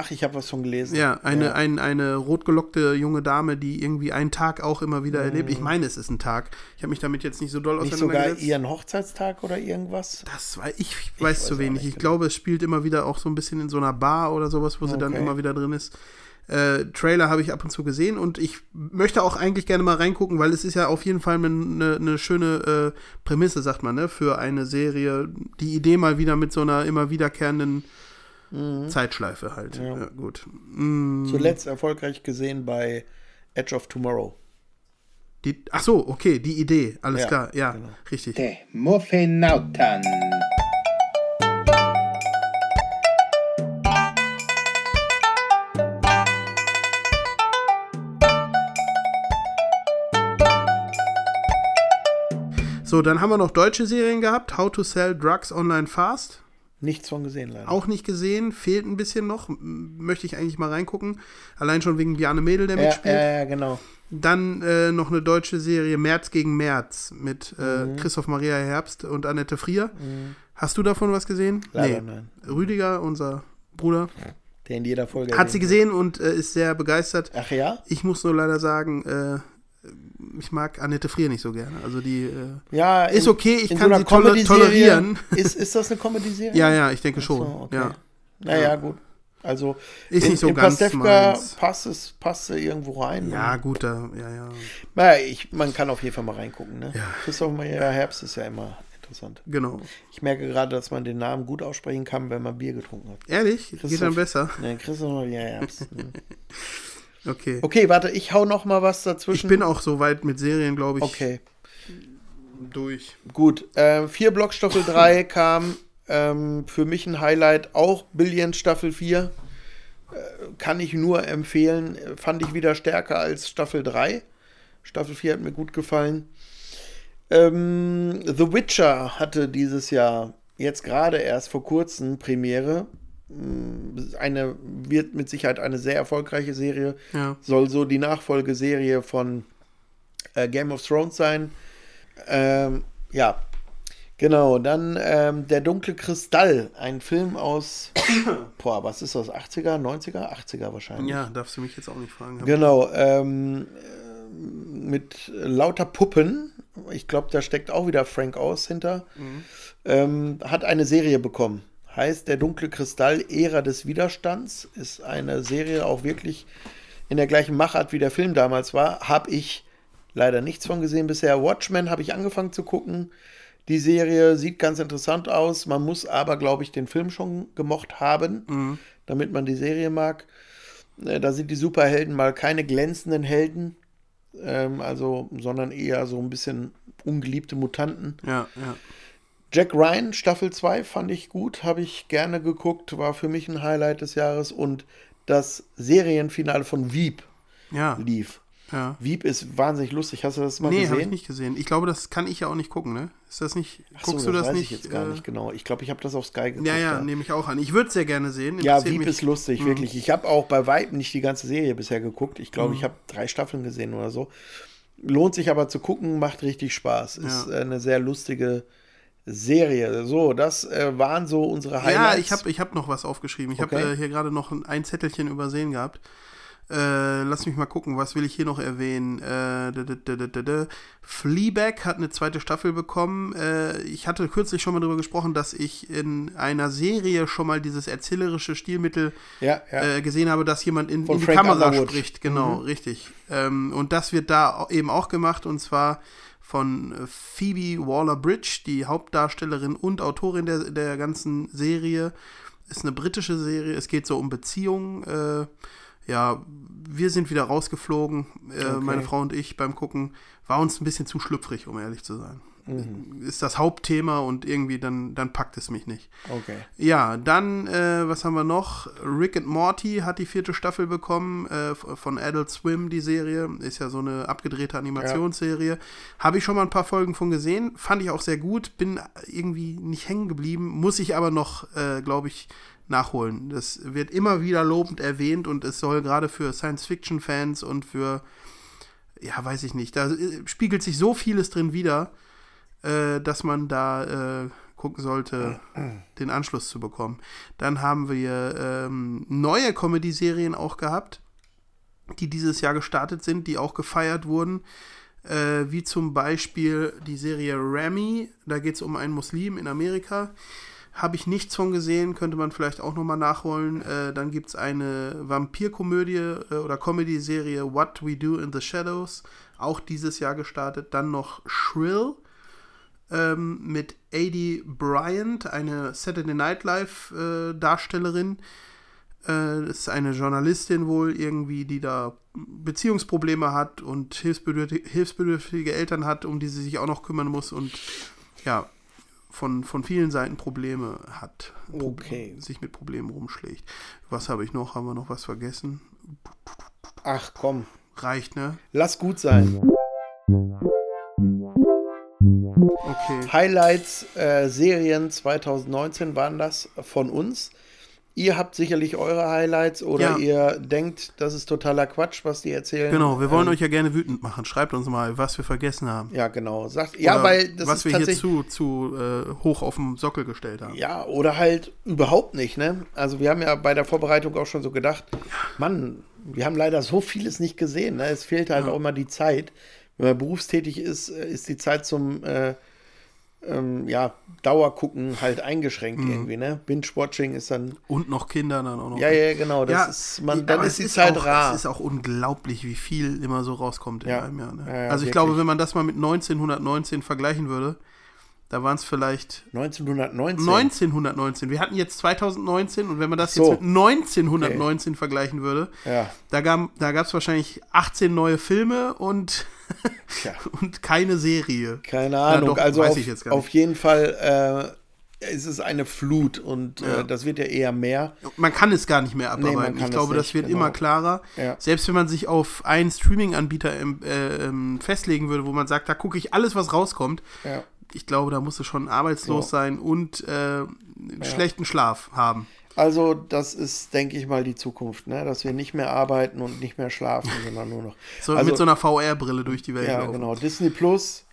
Ach, ich habe was von gelesen. Ja, eine, Ja. Ein, eine rotgelockte junge Dame, die irgendwie einen Tag auch immer wieder erlebt. Ich meine, es ist ein Tag. Ich habe mich damit jetzt nicht so doll Mhm. Nicht sogar auseinandergesetzt. ihren Hochzeitstag oder irgendwas? Das war, ich weiß weiß zu wenig. Ich genau. glaube, es spielt immer wieder auch so ein bisschen in so einer Bar oder sowas, wo sie dann Okay. immer wieder drin ist. Äh, Trailer habe ich ab und zu gesehen und ich möchte auch eigentlich gerne mal reingucken, weil es ist ja auf jeden Fall eine, eine schöne äh, Prämisse, sagt man, ne, für eine Serie. Die Idee mal wieder mit so einer immer wiederkehrenden Zeitschleife halt. Mhm. Ja. Ja, gut. Mm, Zuletzt erfolgreich gesehen bei Edge of Tomorrow. die, ach so, okay, die Idee, alles Ja, klar, ja, genau. richtig. De Muffinauten. So, dann haben wir noch deutsche Serien gehabt. How to Sell Drugs Online Fast. Nichts von gesehen leider. Auch nicht gesehen, fehlt ein bisschen noch. Möchte ich eigentlich mal reingucken. Allein schon wegen Bjarne Mädel, der ja, mitspielt. ja, ja, genau. Dann äh, noch eine deutsche Serie März gegen März mit äh, Mhm. Christoph Maria Herbst und Annette Frier. Hast du davon was gesehen? Leider nein. Rüdiger, unser Bruder, Der in jeder Folge. hat sie gesehen und äh, ist sehr begeistert. wird. Ach ja? Ich muss nur leider sagen, äh, ich mag Annette Frier nicht so gerne. Also die äh, Ja. ist in- okay, ich kann so sie Comedy-Serie- tolerieren. Ist, ist das eine Comedy-Serie? Ja, ja, ich denke schon. so, okay. Ja. Naja, gut. Also, Ist in, nicht so in ganz Pastewka passt es passt sie irgendwo rein. Ja, gut, da, ja, ja. Naja, ich, man kann auf jeden Fall mal reingucken. Ne? Ja. Christoph Maria Herbst ist ja immer interessant. Genau. Ich merke gerade, dass man den Namen gut aussprechen kann, wenn man Bier getrunken hat. Ehrlich? Geht Christoph- dann besser. Ne, Christoph Maria Herbst. Okay. Okay, warte, ich hau noch mal was dazwischen. Ich bin auch so weit mit Serien, glaube ich, Okay, durch. gut. Äh, vier Block Staffel 3 kam ähm, für mich ein Highlight. Auch Billion Staffel 4. Äh, kann ich nur empfehlen. Fand ich wieder stärker als Staffel 3. Staffel 4 hat mir gut gefallen. Ähm, The Witcher hatte dieses Jahr jetzt gerade erst vor kurzem Premiere. Eine wird mit Sicherheit eine sehr erfolgreiche Serie. Ja. Soll so die Nachfolgeserie von äh, Game of Thrones sein. Ähm, ja, genau. Dann ähm, Der dunkle Kristall, ein Film aus, boah, was ist das, 80er, 90er, 80er wahrscheinlich. Ja, darfst du mich jetzt auch nicht fragen. Genau, ähm, äh, mit lauter Puppen. Ich glaube, da steckt auch wieder Frank aus hinter. Ähm, hat eine Serie bekommen. Heißt Der dunkle Kristall, Ära des Widerstands. Ist eine Serie auch wirklich in der gleichen Machart wie der Film damals war, habe ich leider nichts von gesehen bisher. Watchmen habe ich angefangen zu gucken. Die Serie sieht ganz interessant aus. Man muss aber, glaube ich, den Film schon gemocht haben, damit man die Serie mag. Äh, Da sind die Superhelden mal keine glänzenden Helden, ähm, also, sondern eher so ein bisschen ungeliebte Mutanten. Ja, ja. Jack Ryan, Staffel 2, fand ich gut, habe ich gerne geguckt, war für mich ein Highlight des Jahres und das Serienfinale von Veep Ja, lief. ja. Veep ist wahnsinnig lustig. Hast du das mal Nee, habe ich gesehen? nicht gesehen. Ich glaube, das kann ich ja auch nicht gucken, ne? Ist das nicht, Ach so, guckst du das weiß nicht? ich jetzt gar äh, nicht genau. Ich glaube, ich habe das auf Sky geguckt. Ja, ja, nehme ich auch an. Ich würde es sehr gerne sehen. Ja, mich- ist lustig, wirklich. Ich habe auch bei Vibe nicht die ganze Serie bisher geguckt. Ich Mhm. glaube, ich habe drei Staffeln gesehen oder so. Lohnt sich aber zu gucken, macht richtig Spaß. Ist Ja. äh, eine sehr lustige Serie. So, das äh, waren so unsere Highlights. Ja, ich habe ich hab noch was aufgeschrieben. Ich Okay. habe äh, hier gerade noch ein, ein Zettelchen übersehen gehabt. Äh, lass mich mal gucken, was will ich hier noch erwähnen? Äh, d- d- d- Fleabag hat eine zweite Staffel bekommen. Äh, ich hatte kürzlich schon mal darüber gesprochen, dass ich in einer Serie schon mal dieses erzählerische Stilmittel ja, ja. äh, gesehen habe, dass jemand in, in die Frank Kamera Underwood. spricht. Genau, richtig. Ähm, und das wird da eben auch gemacht und zwar von äh, Phoebe Waller-Bridge, die Hauptdarstellerin und Autorin der, der ganzen Serie. Ist eine britische Serie. Es geht so um Beziehungen. Äh, ja, wir sind wieder rausgeflogen, äh, Okay. meine Frau und ich beim Gucken. War uns ein bisschen zu schlüpfrig, um ehrlich zu sein. Mhm. Ist das Hauptthema und irgendwie dann, dann packt es mich nicht. okay. Ja, dann, äh, was haben wir noch? Rick and Morty hat die vierte Staffel bekommen äh, von Adult Swim, die Serie. Ist ja so eine abgedrehte Animationsserie. Habe ich schon mal ein paar Folgen von gesehen. Fand ich auch sehr gut. Bin irgendwie nicht hängen geblieben. Muss ich aber noch, äh, glaube ich, nachholen. Das wird immer wieder lobend erwähnt und es soll gerade für Science-Fiction-Fans und für, ja, weiß ich nicht, da äh, spiegelt sich so vieles drin wieder, äh, dass man da äh, gucken sollte, den Anschluss zu bekommen. Dann haben wir ähm, neue Comedy-Serien auch gehabt, die dieses Jahr gestartet sind, die auch gefeiert wurden. Äh, wie zum Beispiel die Serie Remy, da geht es um einen Muslim in Amerika. Habe ich nichts von gesehen, könnte man vielleicht auch nochmal nachholen. Äh, dann gibt es eine Vampirkomödie äh, oder Comedy-Serie What We Do in the Shadows, auch dieses Jahr gestartet. Dann noch Shrill ähm, mit Adie Bryant, eine Saturday Night Live äh, Darstellerin. Äh, das ist eine Journalistin wohl irgendwie, die da Beziehungsprobleme hat und hilfsbedürftige, hilfsbedürftige Eltern hat, um die sie sich auch noch kümmern muss und ja, von, von vielen Seiten Probleme hat. Okay. Sich mit Problemen rumschlägt. Was habe ich noch? Haben wir noch was vergessen? Ach komm, Reicht, ne? lass gut sein. Okay. Highlights äh, Serien 2019 waren das von uns. Ihr habt sicherlich eure Highlights oder Ja. ihr denkt, das ist totaler Quatsch, was die erzählen. Genau, wir wollen Ähm, euch ja gerne wütend machen. Schreibt uns mal, was wir vergessen haben. Ja, genau. Sagt, ja, weil das was ist wir hier zu, zu äh, hoch auf den Sockel gestellt haben. Ja, oder halt überhaupt nicht, ne? Also wir haben ja bei der Vorbereitung auch schon so gedacht, Mann, wir haben leider so vieles nicht gesehen, ne? Es fehlt halt auch immer die Zeit. Wenn man berufstätig ist, äh, ist die Zeit zum äh, ähm, ja, Dauergucken halt eingeschränkt Mhm. irgendwie, ne? Binge-Watching ist dann. Und noch Kinder dann auch noch. Ja, ja, genau. Das Ja, ist, man, dann ist es die Zeit auch, rar. Es ist auch unglaublich, wie viel immer so rauskommt in Ja. einem Jahr. Ne? Ja, also ich wirklich. glaube, wenn man das mal mit 1919 vergleichen würde, da waren es vielleicht 1919. 1919. Wir hatten jetzt 2019 und wenn man das So. jetzt mit 1919 vergleichen würde, Ja, da gab da es wahrscheinlich 18 neue Filme und, und keine Serie. keine Ja, Ahnung. doch, also auf, nicht. auf jeden Fall äh, es ist eine Flut und äh, das wird ja eher mehr. Man kann es gar nicht mehr Nee, abarbeiten. kann ich glaube, es das nicht, wird genau. immer klarer. Selbst wenn man sich auf einen Streaming-Anbieter ähm, äh, ähm, festlegen würde, wo man sagt, da gucke ich alles, was rauskommt. Ja. Ich glaube, da musst du schon arbeitslos Ja. sein und äh, einen schlechten Schlaf haben. Also, das ist, denke ich mal, die Zukunft, ne? dass wir nicht mehr arbeiten und nicht mehr schlafen, sondern nur noch. So, also, mit so einer VR-Brille durch die Welt ja, laufen. genau. Disney Plus,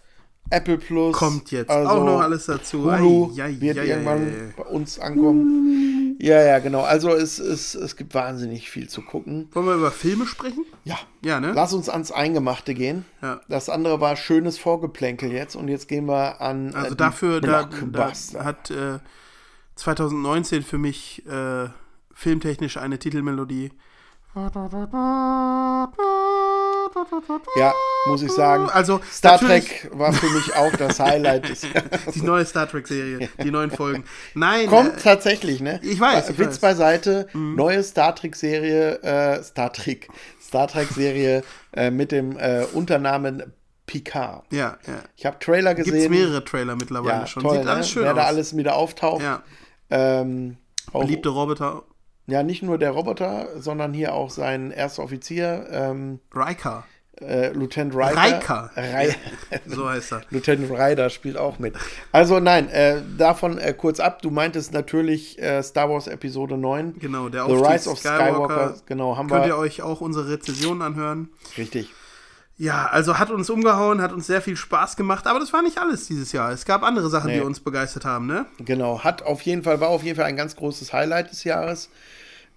Apple Plus. Kommt jetzt also auch noch alles dazu. Hulu Ei, ei, wird ei, irgendwann ei. bei uns ankommen. Ja, ja, genau. Also, es, es, es gibt wahnsinnig viel zu gucken. Wollen wir über Filme sprechen? Ja. Ja, ne? Lass uns ans Eingemachte gehen. Ja. Das andere war schönes Vorgeplänkel jetzt und jetzt gehen wir an äh, Also die dafür da, da hat äh, 2019 für mich äh, filmtechnisch eine Titelmelodie, Ja, muss ich sagen. Also, Star Trek war für mich auch das Highlight des Die neue Star Trek-Serie, die neuen Folgen. Nein, Kommt äh, tatsächlich, ne? Ich weiß, ich Witz weiß. Mhm. beiseite, neue Star Trek-Serie, äh, Star Trek, Star Trek-Serie äh, mit dem äh, Unternamen Picard. ja, ja. Ich habe Trailer Gibt es gesehen. mehrere Trailer mittlerweile ja, schon. toll, Sieht ne? alles schön Wer aus. da alles wieder auftaucht. ja, Ähm, beliebte Roboter. Ja, nicht nur der Roboter, sondern hier auch sein erster Offizier, ähm, Riker, äh, Lieutenant Ryder. Riker. Rei so heißt er. Lieutenant Ryder spielt auch mit. Also nein, äh, davon äh, kurz ab. Du meintest natürlich äh, Star Wars Episode 9. Genau, der The Aufstieg Rise of Skywalker. Genau, haben Könnt ihr wir. euch auch unsere Rezession anhören. Richtig. Ja, also hat uns umgehauen, hat uns sehr viel Spaß gemacht, aber das war nicht alles dieses Jahr. Es gab andere Sachen, Nee. die uns begeistert haben, ne? Genau, hat auf jeden Fall, war auf jeden Fall ein ganz großes Highlight des Jahres.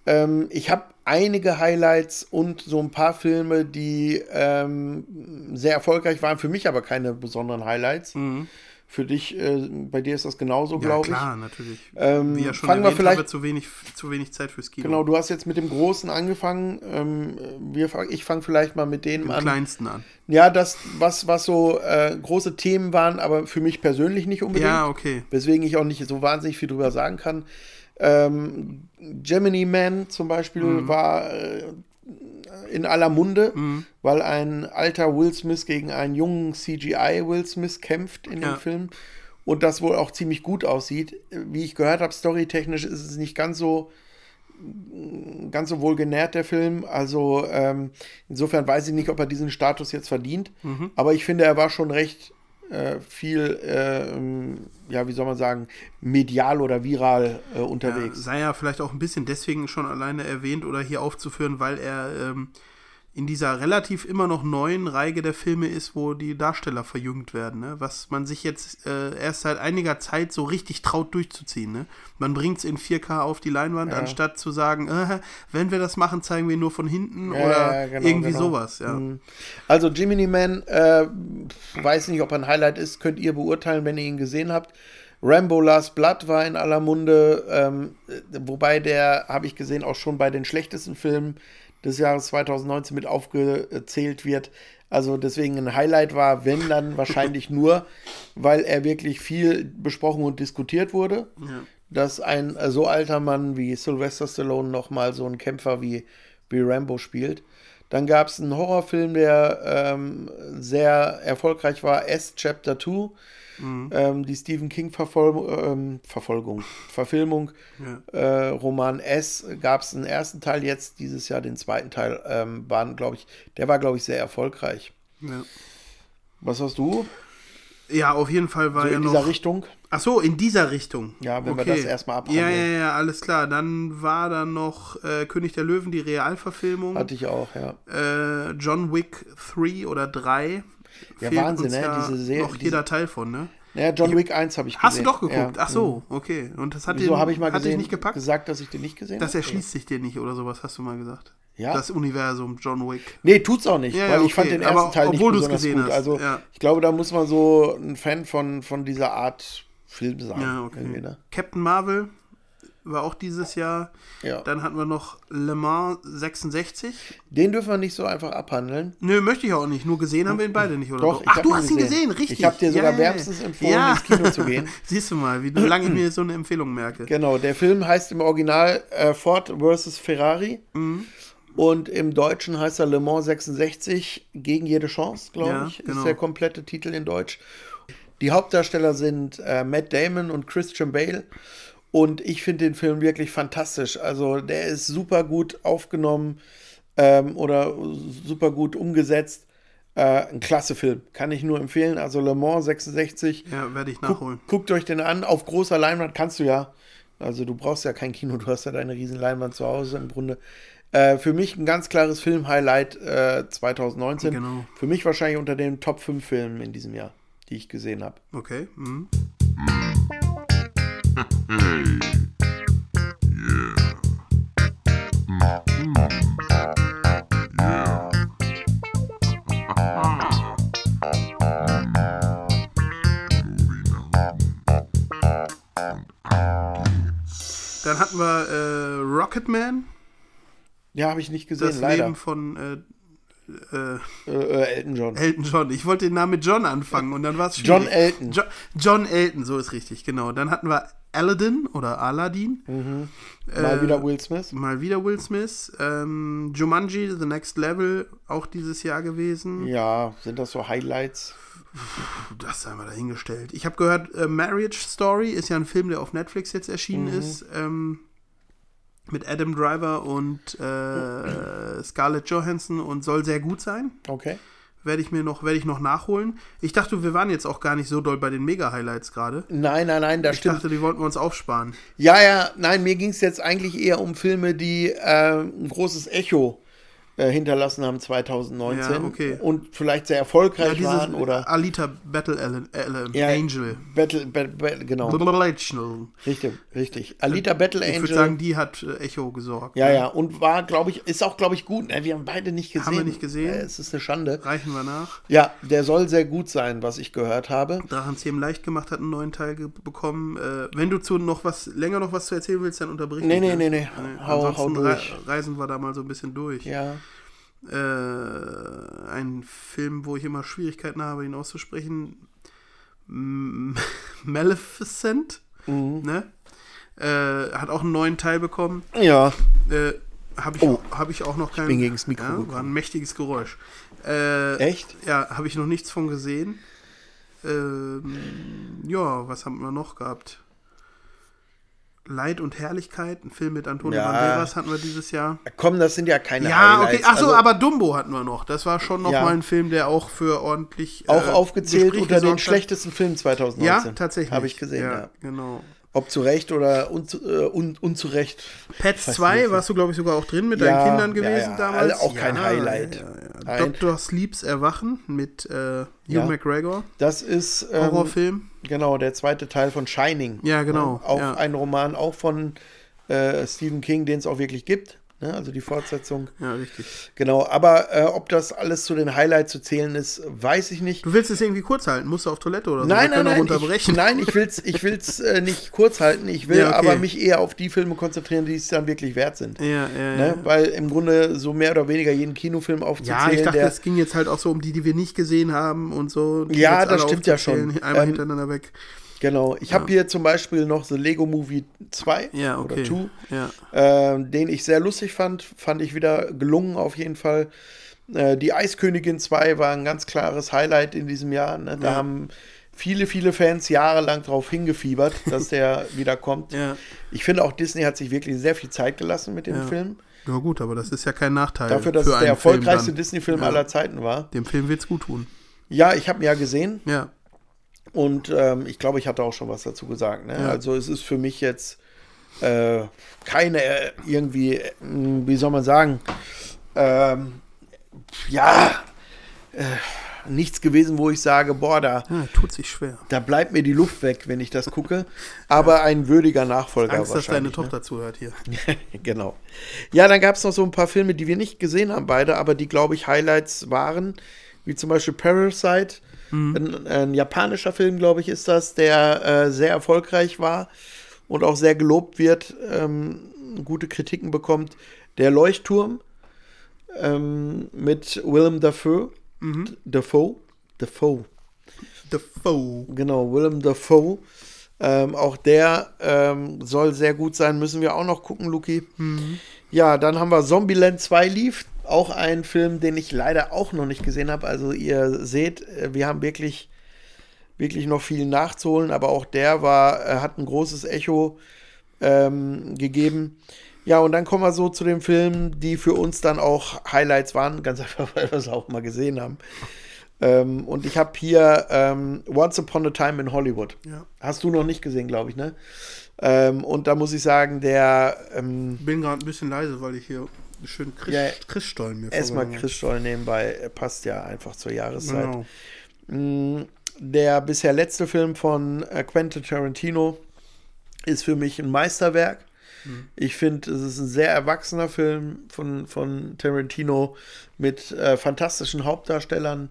Ähm, ich habe einige Highlights und so ein paar Filme, die ähm, sehr erfolgreich waren, für mich aber keine besonderen Highlights. Für dich, äh, bei dir ist das genauso, Mhm. Ja, glaube ich. klar, natürlich. Ähm, Wie ja schon fangen wir vielleicht- haben wir zu wenig, zu wenig Zeit fürs Kino. Genau, du hast jetzt mit dem Großen angefangen. Ähm, wir, ich fange vielleicht mal mit dem an. kleinsten an. Ja, das, was, was so äh, große Themen waren, aber für mich persönlich nicht unbedingt. Ja, okay. Weswegen ich auch nicht so wahnsinnig viel drüber sagen kann. Ähm, Gemini Man zum Beispiel Mhm. war äh, in aller Munde, weil ein alter Will Smith gegen einen jungen CGI Will Smith kämpft in Ja. dem Film. Und das wohl auch ziemlich gut aussieht. Wie ich gehört habe, storytechnisch ist es nicht ganz so ganz so wohl genährt, der Film. Also ähm, insofern weiß ich nicht, ob er diesen Status jetzt verdient. Mhm. Aber ich finde, er war schon recht äh, viel, äh, ja, wie soll man sagen, medial oder viral äh, Ja, unterwegs. sei ja vielleicht auch ein bisschen deswegen schon alleine erwähnt oder hier aufzuführen, weil er ähm, in dieser relativ immer noch neuen Reihe der Filme ist, wo die Darsteller verjüngt werden, ne? was man sich jetzt äh, erst seit einiger Zeit so richtig traut durchzuziehen. Ne? Man bringt es in 4K auf die Leinwand, anstatt zu sagen, äh, wenn wir das machen, zeigen wir nur von hinten Ja, oder ja, genau, irgendwie genau. sowas. Ja. Also Jiminy Man, äh, weiß nicht, ob er ein Highlight ist, könnt ihr beurteilen, wenn ihr ihn gesehen habt. Rambo Last Blood war in aller Munde, ähm, äh, wobei der, habe ich gesehen, auch schon bei den schlechtesten Filmen des Jahres 2019 mit aufgezählt wird. Also deswegen ein Highlight war, wenn dann wahrscheinlich nur, weil er wirklich viel besprochen und diskutiert wurde, dass ein äh, so alter Mann wie Sylvester Stallone noch mal so einen Kämpfer wie, wie Rambo spielt. Dann gab es einen Horrorfilm, der ähm, sehr erfolgreich war, S Chapter 2. Ähm, die Stephen King Verfol ähm, Verfolgung, Verfilmung, äh, Roman S gab es einen ersten Teil, jetzt dieses Jahr den zweiten Teil, ähm, waren, glaube ich, der war, glaube ich, sehr erfolgreich. Ja. Was hast du? ja, auf jeden Fall war So ja in noch. dieser Richtung? Ach so, in dieser Richtung. Ja, wenn wir das erstmal abhandeln. Ja, ja, ja, alles klar. Dann war da noch äh, König der Löwen, die Realverfilmung. Hatte ich auch, ja. äh, John Wick 3 oder 3. Ja, Fehlt Wahnsinn, ne? Ja Diese Serie- noch diese- jeder Teil von, ne? Naja, John Wick 1 habe ich gesehen. Hast du doch geguckt? Ja. Ach so, okay. Und das hat Wieso habe ich mal gesehen, nicht gepackt? gesagt, dass ich den nicht gesehen Das habe? erschließt sich dir nicht oder sowas, hast du mal gesagt. Ja? Das Universum John Wick. Nee, tut's auch nicht, Ja, weil ja, ich fand okay, den ersten aber Teil nicht obwohl du's besonders gesehen gut. hast, Also ich glaube, da muss man so ein Fan von, von dieser Art Film sein. Ja, okay. ne? Captain Marvel war auch dieses Jahr. Ja. Dann hatten wir noch Le Mans 66. Den dürfen wir nicht so einfach abhandeln. Nö, möchte ich auch nicht. Nur gesehen haben wir ihn beide nicht, oder? Doch, ich Ach, du ihn hast ihn gesehen. gesehen, richtig. Ich hab dir sogar Ja, ja, ja. wärmstens empfohlen, ins Kino zu gehen. Siehst du mal, wie lange ich mir so eine Empfehlung merke. Genau, der Film heißt im Original äh, Ford vs. Ferrari. Mhm. Und im Deutschen heißt er Le Mans 66 gegen jede Chance, glaube Ja, ich, genau. ist der komplette Titel in Deutsch. Die Hauptdarsteller sind äh, Matt Damon und Christian Bale. Und ich finde den Film wirklich fantastisch. Also der ist super gut aufgenommen ähm, oder super gut umgesetzt. Äh, ein klasse Film, kann ich nur empfehlen. Also Le Mans 66. Ja, werde ich nachholen. Guckt, guckt euch den an. Auf großer Leinwand kannst du ja. Also du brauchst ja kein Kino, du hast ja deine riesen Leinwand zu Hause im Grunde. Äh, für mich ein ganz klares Film-Highlight äh, 2019. Genau. Für mich wahrscheinlich unter den Top 5 Filmen in diesem Jahr, die ich gesehen habe. Okay. Mhm. Dann hatten wir äh, Rocketman. Ja, habe ich nicht gesehen, das leider. Leben von äh, äh, Äh, äh, Elton John. Elton John. Ich wollte den Namen mit John anfangen und dann war es John Elton. Jo John Elton, so ist richtig, genau. Dann hatten wir Aladdin oder Aladdin. Mal äh, wieder Will Smith. Mal wieder Will Smith. Ähm, Jumanji, The Next Level, auch dieses Jahr gewesen. Ja, sind das so Highlights? Das haben wir dahingestellt. Ich habe gehört, äh, Marriage Story ist ja ein Film, der auf Netflix jetzt erschienen ist. Ähm, mit Adam Driver und äh, Scarlett Johansson und soll sehr gut sein. Okay. Werde ich mir noch, werde ich noch nachholen. Ich dachte, wir waren jetzt auch gar nicht so doll bei den Mega-Highlights gerade. Nein, nein, nein, das Ich stimmt. dachte, die wollten wir uns aufsparen. Ja, ja, nein, mir ging es jetzt eigentlich eher um Filme, die äh, ein großes Echo äh, hinterlassen haben 2019 Ja, okay. und vielleicht sehr erfolgreich dieses waren oder Alita Battle Allen, Ja, Angel. Battle, Battle, Battle genau, richtig, richtig. Alita Battle Ich Angel. würde sagen, die hat äh, Echo gesorgt. ja, ne? ja, und war, glaube ich, ist auch, glaube ich, gut. Ne? Wir haben beide nicht gesehen. Haben wir nicht gesehen? Äh, es ist eine Schande. Reichen wir nach. Ja, der soll sehr gut sein, was ich gehört habe. Drachenzähmen leicht gemacht hat einen neuen Teil bekommen. Äh, wenn du zu noch was länger noch was zu erzählen willst, dann unterbrich Nee, mich, nee, ne? nee, nee. Hau- Ansonsten hau durch. Re reisen wir da mal so ein bisschen durch. Ja. Äh, ein Film, wo ich immer Schwierigkeiten habe, ihn auszusprechen. M- Maleficent, Mhm. ne? Äh, hat auch einen neuen Teil bekommen. Ja. Äh, habe ich, Oh. hab ich auch noch kein. bin gegen's Mikro ja. War ein mächtiges Geräusch. Äh, Echt? Ja, habe ich noch nichts von gesehen. Ähm, ja, was haben wir noch gehabt? Leid und Herrlichkeit, ein Film mit Antonio Ja. Banderas hatten wir dieses Jahr. Komm, das sind ja keine Ja, okay. Highlights. Ach so, Also, aber Dumbo hatten wir noch. Das war schon noch Ja. mal ein Film, der auch für ordentlich auch äh, aufgezählt Gespräch unter den schlechtesten Filmen 2019. Ja, tatsächlich. Habe ich gesehen, ja. genau. Ob zu Recht oder un, äh, un, unzurecht. Pets Weiß 2 nicht. warst du, glaube ich, sogar auch drin mit Ja, deinen Kindern ja, gewesen ja. damals. Alle auch kein Highlight. Ja, ja. Nein. Dr. Sleeps Erwachen mit äh, Hugh Ja. McGregor. Das ist ähm, Horrorfilm. genau der zweite Teil von Shining. Ja, genau? Auch ja. ein Roman, auch von äh, Stephen King, den es auch wirklich gibt. Ne? Also die Fortsetzung. Ja, richtig. Genau, aber äh, ob das alles zu den Highlights zu zählen ist, weiß ich nicht. Du willst es irgendwie kurz halten? Musst du auf Toilette oder so? Nein, nein, nein. Ich, nein, ich will es ich will's, äh, nicht kurz halten. Ich will Ja, okay. aber mich eher auf die Filme konzentrieren, die es dann wirklich wert sind. Ja, ja, ja. Ne? Weil im Grunde so mehr oder weniger jeden Kinofilm aufzuzählen, Ja, ich dachte, es ging jetzt halt auch so um die, die wir nicht gesehen haben und so. Ja, das stimmt ja schon. Einmal Ähm, hintereinander weg. Genau. Ich habe hier zum Beispiel noch The Lego Movie 2 Ja, okay. oder 2, Ja. ähm, den ich sehr lustig fand. Fand ich wieder gelungen auf jeden Fall. Äh, die Eiskönigin 2 war ein ganz klares Highlight in diesem Jahr. Ne? Da Ja. haben viele, viele Fans jahrelang drauf hingefiebert, dass der wieder kommt. Ja. Ich finde auch, Disney hat sich wirklich sehr viel Zeit gelassen mit dem Ja. Film. ja, gut, aber das ist ja kein Nachteil. Dafür, dass es der erfolgreichste. Disney-Film Ja. aller Zeiten war. Dem Film wird's gut tun. Ja, ich habe ihn ja gesehen. Ja. Und ähm, ich glaube, ich hatte auch schon was dazu gesagt. Ne? Ja. Also es ist für mich jetzt äh, keine äh, irgendwie, äh, wie soll man sagen, ähm, ja, äh, nichts gewesen, wo ich sage, boah, da, ja, tut sich schwer. da bleibt mir die Luft weg, wenn ich das gucke. Aber ein würdiger Nachfolger Angst, dass deine ne? Tochter zuhört hier. genau. Ja, dann gab es noch so ein paar Filme, die wir nicht gesehen haben, beide, aber die, glaube ich, Highlights waren, wie zum Beispiel Parasite. Ein, ein japanischer Film, glaube ich, ist das, der äh, sehr erfolgreich war und auch sehr gelobt wird, ähm, gute Kritiken bekommt. Der Leuchtturm ähm, mit Willem Dafoe. Dafoe. Dafoe. The Foe. Genau, Willem Dafoe. Ähm, auch der ähm, soll sehr gut sein, müssen wir auch noch gucken, Luki. Ja, dann haben wir Zombieland 2 lief. Auch ein Film, den ich leider auch noch nicht gesehen habe. Also ihr seht, äh, wir haben wirklich, wirklich noch viel nachzuholen, aber auch der war, äh, hat ein großes Echo ähm, gegeben. Ja, und dann kommen wir so zu den Filmen, die für uns dann auch Highlights waren, ganz einfach, weil wir es auch mal gesehen haben. Ähm, und ich habe hier ähm, Once Upon a Time in Hollywood. Ja. Hast du noch nicht gesehen, glaube ich, ne? Ähm, und da muss ich sagen, der ähm, Bin gerade ein bisschen leise, weil ich hier schön Chris, Ja, Christstollen mir erstmal vorgenommen Chris Stoll nebenbei, passt ja einfach zur. Jahreszeit. Genau. Mm, Der bisher letzte Film von äh, Quentin Tarantino ist für mich ein Meisterwerk. Ich finde, es ist ein sehr erwachsener Film von, von Tarantino mit äh, fantastischen Hauptdarstellern.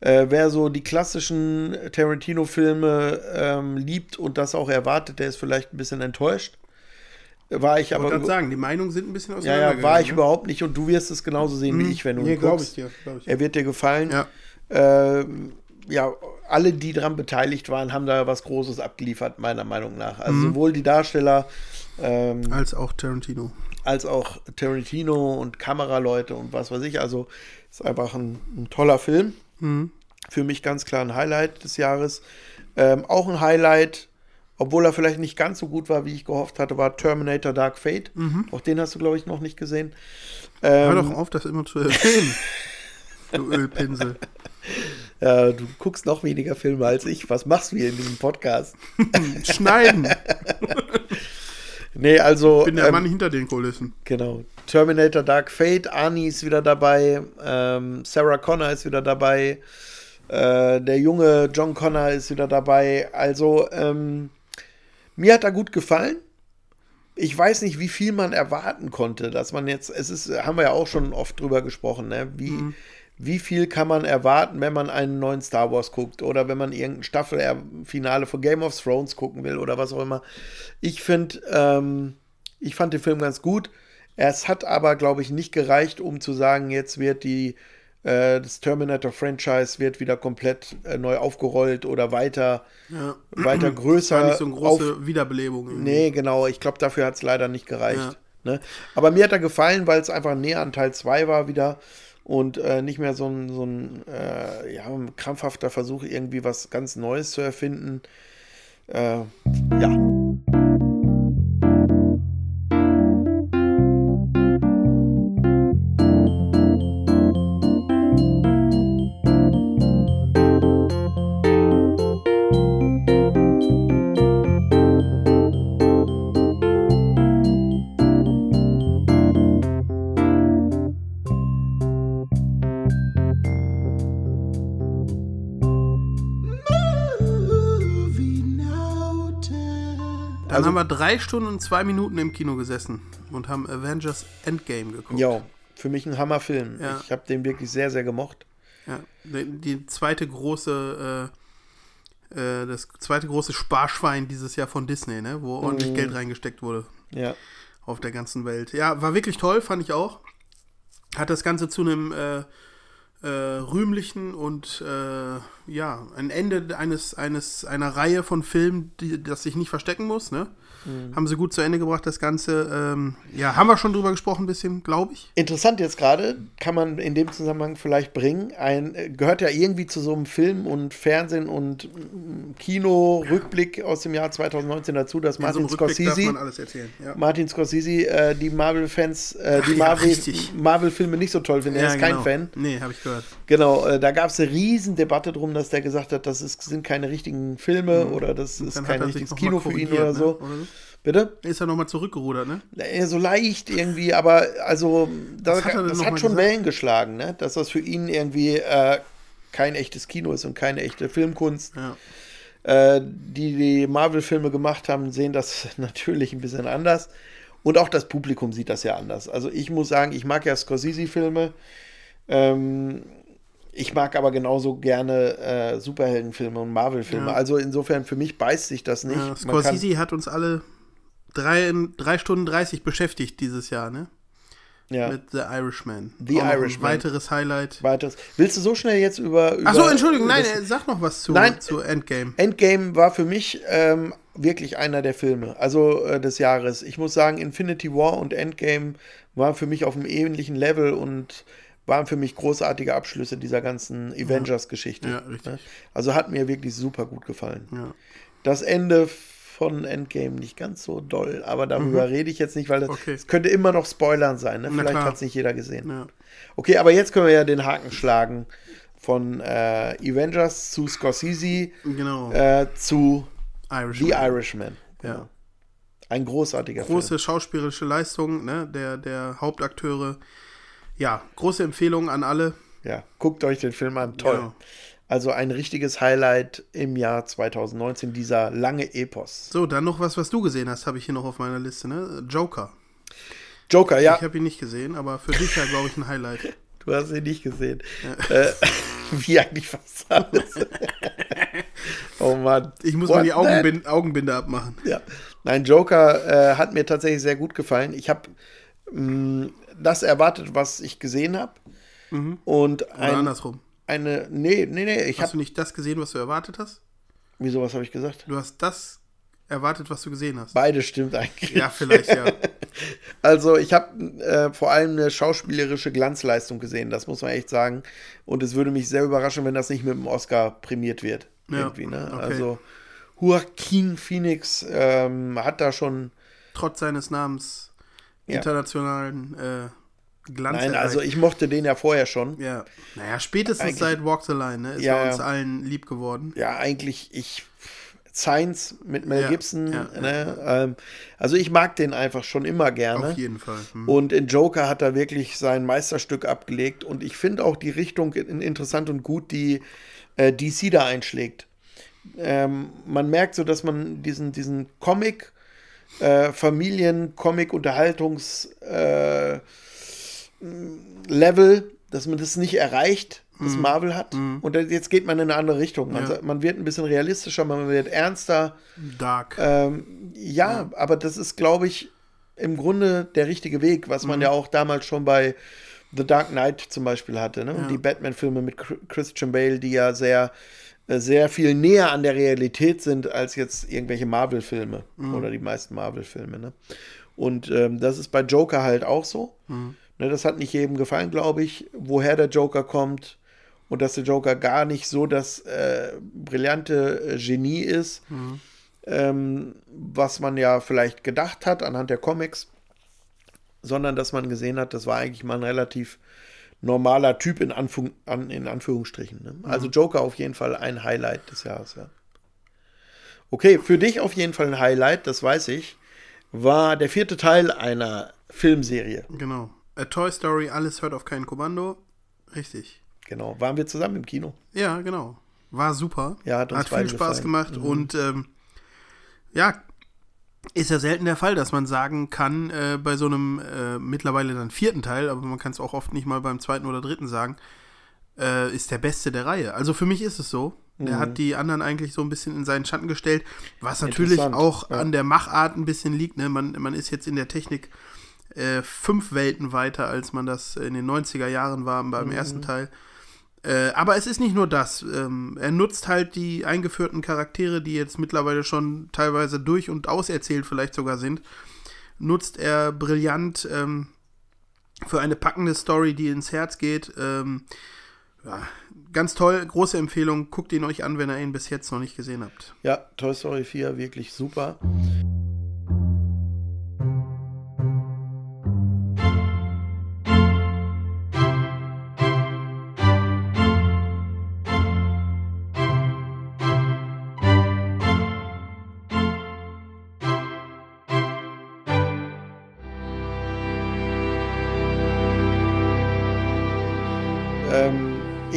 Äh, wer so die klassischen Tarantino-Filme ähm, liebt und das auch erwartet, der ist vielleicht ein bisschen enttäuscht. War ich Ich wollte aber. gerade sagen, die Meinungen sind ein bisschen ja, auseinander. ja, war ich überhaupt nicht und du wirst es genauso sehen wie ich, wenn du Mhm. Nee, ihn guckst. dir. Ich. Er wird dir gefallen. Ja. Ähm, ja, alle, die daran beteiligt waren, haben da was Großes abgeliefert, meiner Meinung nach. Also Mhm. sowohl die Darsteller ähm, Als auch Tarantino. als auch Tarantino und Kameraleute und was weiß ich. Also ist einfach ein, ein toller Film. Mhm. Für mich ganz klar ein Highlight des Jahres. Ähm, auch ein Highlight, obwohl er vielleicht nicht ganz so gut war, wie ich gehofft hatte, war Terminator Dark Fate. Auch den hast du, glaube ich, noch nicht gesehen. Mhm. Hör Ähm, doch auf, das immer zu erwähnen. du Ölpinsel. ja, du guckst noch weniger Filme als ich. Was machst du hier in diesem Podcast? Schneiden. Nee, also. Bin der ähm, Mann hinter den Kulissen. Genau. Terminator Dark Fate, Arnie ist wieder dabei, ähm, Sarah Connor ist wieder dabei, äh, der junge John Connor ist wieder dabei. Also, ähm, mir hat er gut gefallen. Ich weiß nicht, wie viel man erwarten konnte, dass man jetzt, es ist, haben wir ja auch schon oft drüber gesprochen, ne? Wie, wie viel kann man erwarten, wenn man einen neuen Star Wars guckt oder wenn man irgendein Staffelfinale von Game of Thrones gucken will oder was auch immer. Ich finde, ähm, ich fand den Film ganz gut. Es hat aber, glaube ich, nicht gereicht, um zu sagen, jetzt wird die äh, das Terminator-Franchise wird wieder komplett äh, neu aufgerollt oder weiter, Ja. weiter War größer. nicht so eine große Wiederbelebung. irgendwie. Nee, genau. Ich glaube, dafür hat es leider nicht gereicht. Ja. Ne? Aber mir hat er gefallen, weil es einfach näher an Teil 2 war wieder und äh, nicht mehr so ein, so ein äh, ja, krampfhafter Versuch, irgendwie was ganz Neues zu erfinden. Äh, ja. Haben wir drei Stunden und zwei Minuten im Kino gesessen und haben Avengers Endgame geguckt. Ja, für mich ein Hammerfilm. Ja. Ich habe den wirklich sehr, sehr gemocht. Ja, die, zweite große, äh, äh, das zweite große Sparschwein dieses Jahr von Disney, ne? wo ordentlich Mhm. Geld reingesteckt wurde Ja. auf der ganzen Welt. Ja, war wirklich toll, fand ich auch. Hat das Ganze zu einem äh, äh, rühmlichen und äh, ja, ein Ende eines, eines, einer Reihe von Filmen, die, das sich nicht verstecken muss, ne? Mhm. Haben sie gut zu Ende gebracht, das Ganze. Ähm, ja, haben wir schon drüber gesprochen, ein bisschen, glaube ich. Interessant jetzt gerade, kann man in dem Zusammenhang vielleicht bringen, ein, äh, gehört ja irgendwie zu so einem Film und Fernsehen und mm, Kino-Rückblick aus dem Jahr 2019 dazu, dass In so Martin darf Scorsese. Ja. Martin Scorsese äh, die Marvel-Fans, äh, die ja, Marvel-. Marvel-Filme nicht so toll finden. Er ist kein genau. Fan. Nee, habe ich gehört. Genau, äh, da gab es eine riesen Debatte drum, dass der gesagt hat, das ist, sind keine richtigen Filme oder das ist Mhm. Kein richtiges Kino für ihn oder ne? so. Oder so. Bitte? Ist er nochmal zurückgerudert, ne? So leicht irgendwie, aber also das, Was hat er das hat schon gesagt? Wellen geschlagen, ne? dass das für ihn irgendwie äh, kein echtes Kino ist und keine echte Filmkunst. Ja. Äh, die die Marvel-Filme gemacht haben, sehen das natürlich ein bisschen anders. Und auch das Publikum sieht das ja anders. Also ich muss sagen, ich mag ja Scorsese-Filme. Ähm, ich mag aber genauso gerne äh, Superheldenfilme und Marvel-Filme. Ja. Also insofern für mich beißt sich das nicht. Ja, Scorsese hat uns alle drei, drei Stunden 30 beschäftigt dieses Jahr, ne? ja. Mit The Irishman. The Auch Irishman. Ein weiteres Highlight. weiteres. Willst du so schnell jetzt über. über Achso, Entschuldigung, nein, äh, sag noch was zu, Nein. zu Endgame. Endgame war für mich ähm, wirklich einer der Filme, also äh, des Jahres. Ich muss sagen, Infinity War und Endgame waren für mich auf einem ähnlichen Level und waren für mich großartige Abschlüsse dieser ganzen Avengers-Geschichte. Ja, richtig. ne? Also hat mir wirklich super gut gefallen. Ja. Das Ende von Endgame nicht ganz so doll, aber darüber rede ich jetzt nicht, weil das, Mhm. Okay. es könnte immer noch Spoilern sein. Ne? Vielleicht hat es nicht jeder gesehen. Ja. Okay, aber jetzt können wir ja den Haken schlagen von äh, Avengers zu Scorsese Genau. äh, zu Irishman. The Irishman. Ja. Genau. Ein großartiger Große Film. schauspielerische Leistung, ne? Der, der Hauptakteure. Ja, große Empfehlung an alle. Ja, guckt euch den Film an. Toll. Genau. Also ein richtiges Highlight im Jahr 2019, dieser lange Epos. So, dann noch was, was du gesehen hast, habe ich hier noch auf meiner Liste, ne? Joker. Joker, ja, Ich habe ihn nicht gesehen, aber für dich ja, glaube ich, ein Highlight. du hast ihn nicht gesehen. Äh, wie eigentlich fast alles. Oh Mann. Ich muss What mal die that? Augenbinde, abmachen. Ja. Nein, Joker äh, hat mir tatsächlich sehr gut gefallen. Ich habe das erwartet, was ich gesehen habe. Und Oder ein, andersrum. Eine. Nee, nee, nee. Ich Hast habe. du nicht das gesehen, was du erwartet hast? Wieso, was habe ich gesagt? Du hast das erwartet, was du gesehen hast. Beides stimmt eigentlich. Ja, vielleicht, ja. Also ich habe äh, vor allem eine schauspielerische Glanzleistung gesehen, das muss man echt sagen. Und es würde mich sehr überraschen, wenn das nicht mit dem Oscar prämiert wird. Ja, irgendwie, ne? okay. Also Joaquin Phoenix ähm, hat da schon. Trotz seines Namens Ja. internationalen äh, Glanz. Nein, erreicht. also ich mochte den ja vorher schon. Ja. Naja, spätestens Eigentlich- seit Walk the Line, ne? Ist Ja, er ja. uns allen lieb geworden. Ja, eigentlich ich. Science mit Mel Ja, Gibson. ja, ne? Ähm, also ich mag den einfach schon immer gerne. Auf jeden Fall. Hm. Und in Joker hat er wirklich sein Meisterstück abgelegt. Und ich finde auch die Richtung in- interessant und gut, die äh, DC da einschlägt. Ähm, man merkt so, dass man diesen, diesen Comic, äh, Familien-Comic, Unterhaltungs- äh, Level, dass man das nicht erreicht, das Marvel hat. Und jetzt geht man in eine andere Richtung. Man, Ja. sa- man wird ein bisschen realistischer, man wird ernster. Dark. Ähm, ja, aber das ist, glaube ich, im Grunde der richtige Weg, was Mhm. man ja auch damals schon bei The Dark Knight zum Beispiel hatte. Ne? Die Batman-Filme mit Chr- Christian Bale, die ja sehr, äh, sehr viel näher an der Realität sind als jetzt irgendwelche Marvel-Filme Mhm. oder die meisten Marvel-Filme. Ne? Und ähm, das ist bei Joker halt auch so. Mhm. Ne, das hat nicht jedem gefallen, glaube ich, woher der Joker kommt und dass der Joker gar nicht so das äh, brillante äh, Genie ist, ähm, was man ja vielleicht gedacht hat anhand der Comics, sondern dass man gesehen hat, das war eigentlich mal ein relativ normaler Typ in, Anfang, an, in Anführungsstrichen. Ne? Also Joker auf jeden Fall ein Highlight des Jahres, ja. Okay, für dich auf jeden Fall ein Highlight, das weiß ich, war der vierte Teil einer Filmserie. Genau. A Toy Story, alles hört auf kein Kommando. Richtig. Genau, waren wir zusammen im Kino. Ja, genau. War super. Ja, hat uns viel beiden Spaß gefallen. Mhm. gemacht und ähm, ja, ist ja selten der Fall, dass man sagen kann, äh, bei so einem äh, mittlerweile dann vierten Teil, aber man kann es auch oft nicht mal beim zweiten oder dritten sagen, äh, ist der beste der Reihe. Also für mich ist es so. Mhm. Der hat die anderen eigentlich so ein bisschen in seinen Schatten gestellt, was natürlich auch ja. an der Machart ein bisschen liegt. Ne? Man, man ist jetzt in der Technik äh, fünf Welten weiter, als man das in den 90er Jahren war beim ersten Teil. Äh, aber es ist nicht nur das. Ähm, er nutzt halt die eingeführten Charaktere, die jetzt mittlerweile schon teilweise durch und auserzählt vielleicht sogar sind, nutzt er brillant ähm, für eine packende Story, die ins Herz geht. Ähm, ja, ganz toll, große Empfehlung. Guckt ihn euch an, wenn ihr ihn bis jetzt noch nicht gesehen habt. Ja, Toy Story 4, wirklich super.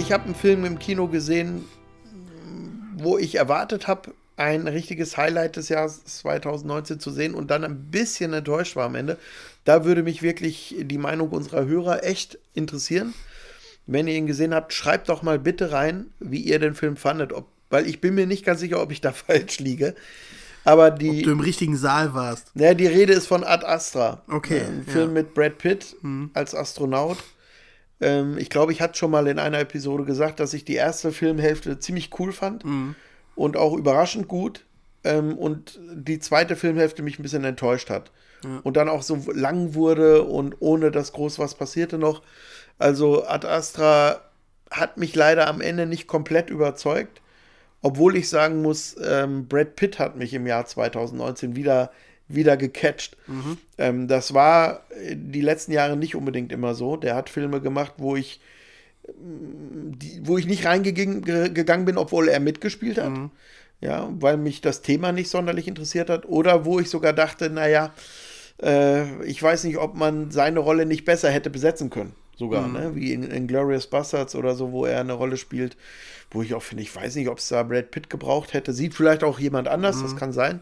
Ich habe einen Film im Kino gesehen, wo ich erwartet habe, ein richtiges Highlight des Jahres 2019 zu sehen und dann ein bisschen enttäuscht war am Ende. Da würde mich wirklich die Meinung unserer Hörer echt interessieren. Wenn ihr ihn gesehen habt, schreibt doch mal bitte rein, wie ihr den Film fandet. Ob, weil ich bin mir nicht ganz sicher, ob ich da falsch liege. Aber die, Du im richtigen Saal warst. ja, die Rede ist von Ad Astra. Okay, Ein ja. Film mit Brad Pitt als Astronaut. Ähm, ich glaube, ich hatte schon mal in einer Episode gesagt, dass ich die erste Filmhälfte ziemlich cool fand Mhm. und auch überraschend gut. Ähm, und die zweite Filmhälfte mich ein bisschen enttäuscht hat. Und dann auch so lang wurde und ohne dass groß was passierte noch. Also Ad Astra hat mich leider am Ende nicht komplett überzeugt. Obwohl ich sagen muss, ähm, Brad Pitt hat mich im Jahr 2019 wieder, wieder gecatcht. Ähm, das war die letzten Jahre nicht unbedingt immer so. Der hat Filme gemacht, wo ich, ähm, die, wo ich nicht reingegangen ge- gegangen bin, obwohl er mitgespielt hat. Ja, weil mich das Thema nicht sonderlich interessiert hat. Oder wo ich sogar dachte, naja, äh, ich weiß nicht, ob man seine Rolle nicht besser hätte besetzen können. Sogar, ne? Wie in, in Glorious Bastards oder so, wo er eine Rolle spielt, wo ich auch finde, ich weiß nicht, ob es da Brad Pitt gebraucht hätte. Sieht vielleicht auch jemand anders, das kann sein.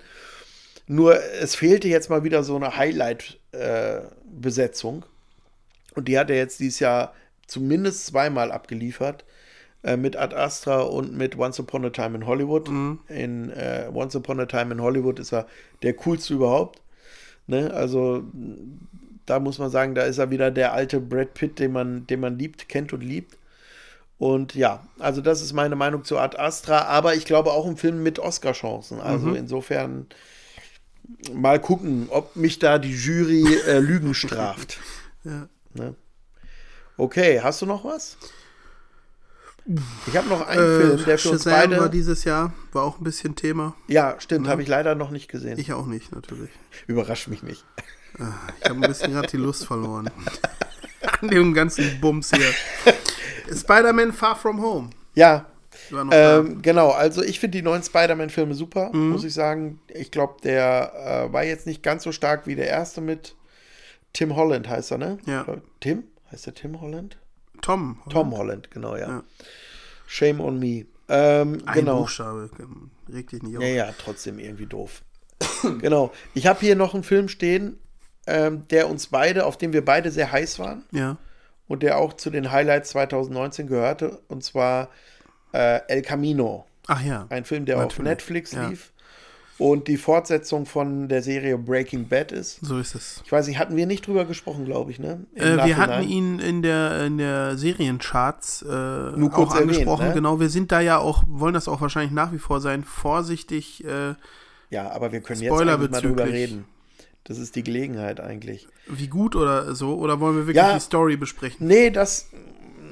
Nur es fehlte jetzt mal wieder so eine Highlight-Besetzung. Und die hat er jetzt dieses Jahr zumindest zweimal abgeliefert. äh, mit Ad Astra und mit Once Upon a Time in Hollywood. Mhm. In äh, Once Upon a Time in Hollywood ist er der coolste überhaupt. Ne? Also da muss man sagen, da ist er wieder der alte Brad Pitt, den man, den man liebt, kennt und liebt. Und ja, also das ist meine Meinung zu Ad Astra, aber ich glaube auch ein Film mit Oscar-Chancen. Also Mhm. insofern mal gucken, ob mich da die Jury äh, Lügen straft. Ja. Ne? Okay, hast du noch was? Ich habe noch einen Äh, Film, der für uns Shazam war beide. dieses Jahr, war auch ein bisschen Thema. Ja, stimmt, habe ich leider noch nicht gesehen. Ich auch nicht, natürlich. Überrascht mich nicht. Ich habe ein bisschen gerade die Lust verloren. An dem ganzen Bums hier. Spider-Man Far From Home. Ja, War. Ähm, genau. Also ich finde die neuen Spider-Man-Filme super, Mhm. muss ich sagen. Ich glaube, der äh, war jetzt nicht ganz so stark wie der erste mit Tim Holland, heißt er, ne? Ja. Tim? Heißt der Tim Holland? Tom. Tom Holland, genau, ja. Ja. Shame on me. Ähm, Ein genau. Buchstabe. Reg dich nicht auf. Ja, ja, trotzdem irgendwie doof. genau. Ich habe hier noch einen Film stehen, ähm, der uns beide, auf den wir beide sehr heiß waren Ja. und der auch zu den Highlights 2019 gehörte, und zwar äh, El Camino. Ach ja. Ein Film, der auf Natürlich, Netflix ja. lief und die Fortsetzung von der Serie Breaking Bad ist. So ist es. Ich weiß nicht, hatten wir nicht drüber gesprochen, glaube ich, ne? Äh, wir hatten ihn in der, in der Seriencharts äh, Nur kurz auch erwähnt, angesprochen. ne? Genau, wir sind da ja auch, wollen das auch wahrscheinlich nach wie vor sein, vorsichtig. Äh, Ja, aber wir können jetzt Spoiler mal drüber reden. Das ist die Gelegenheit eigentlich. wie gut oder so? Oder wollen wir wirklich Ja. die Story besprechen? Nee, das.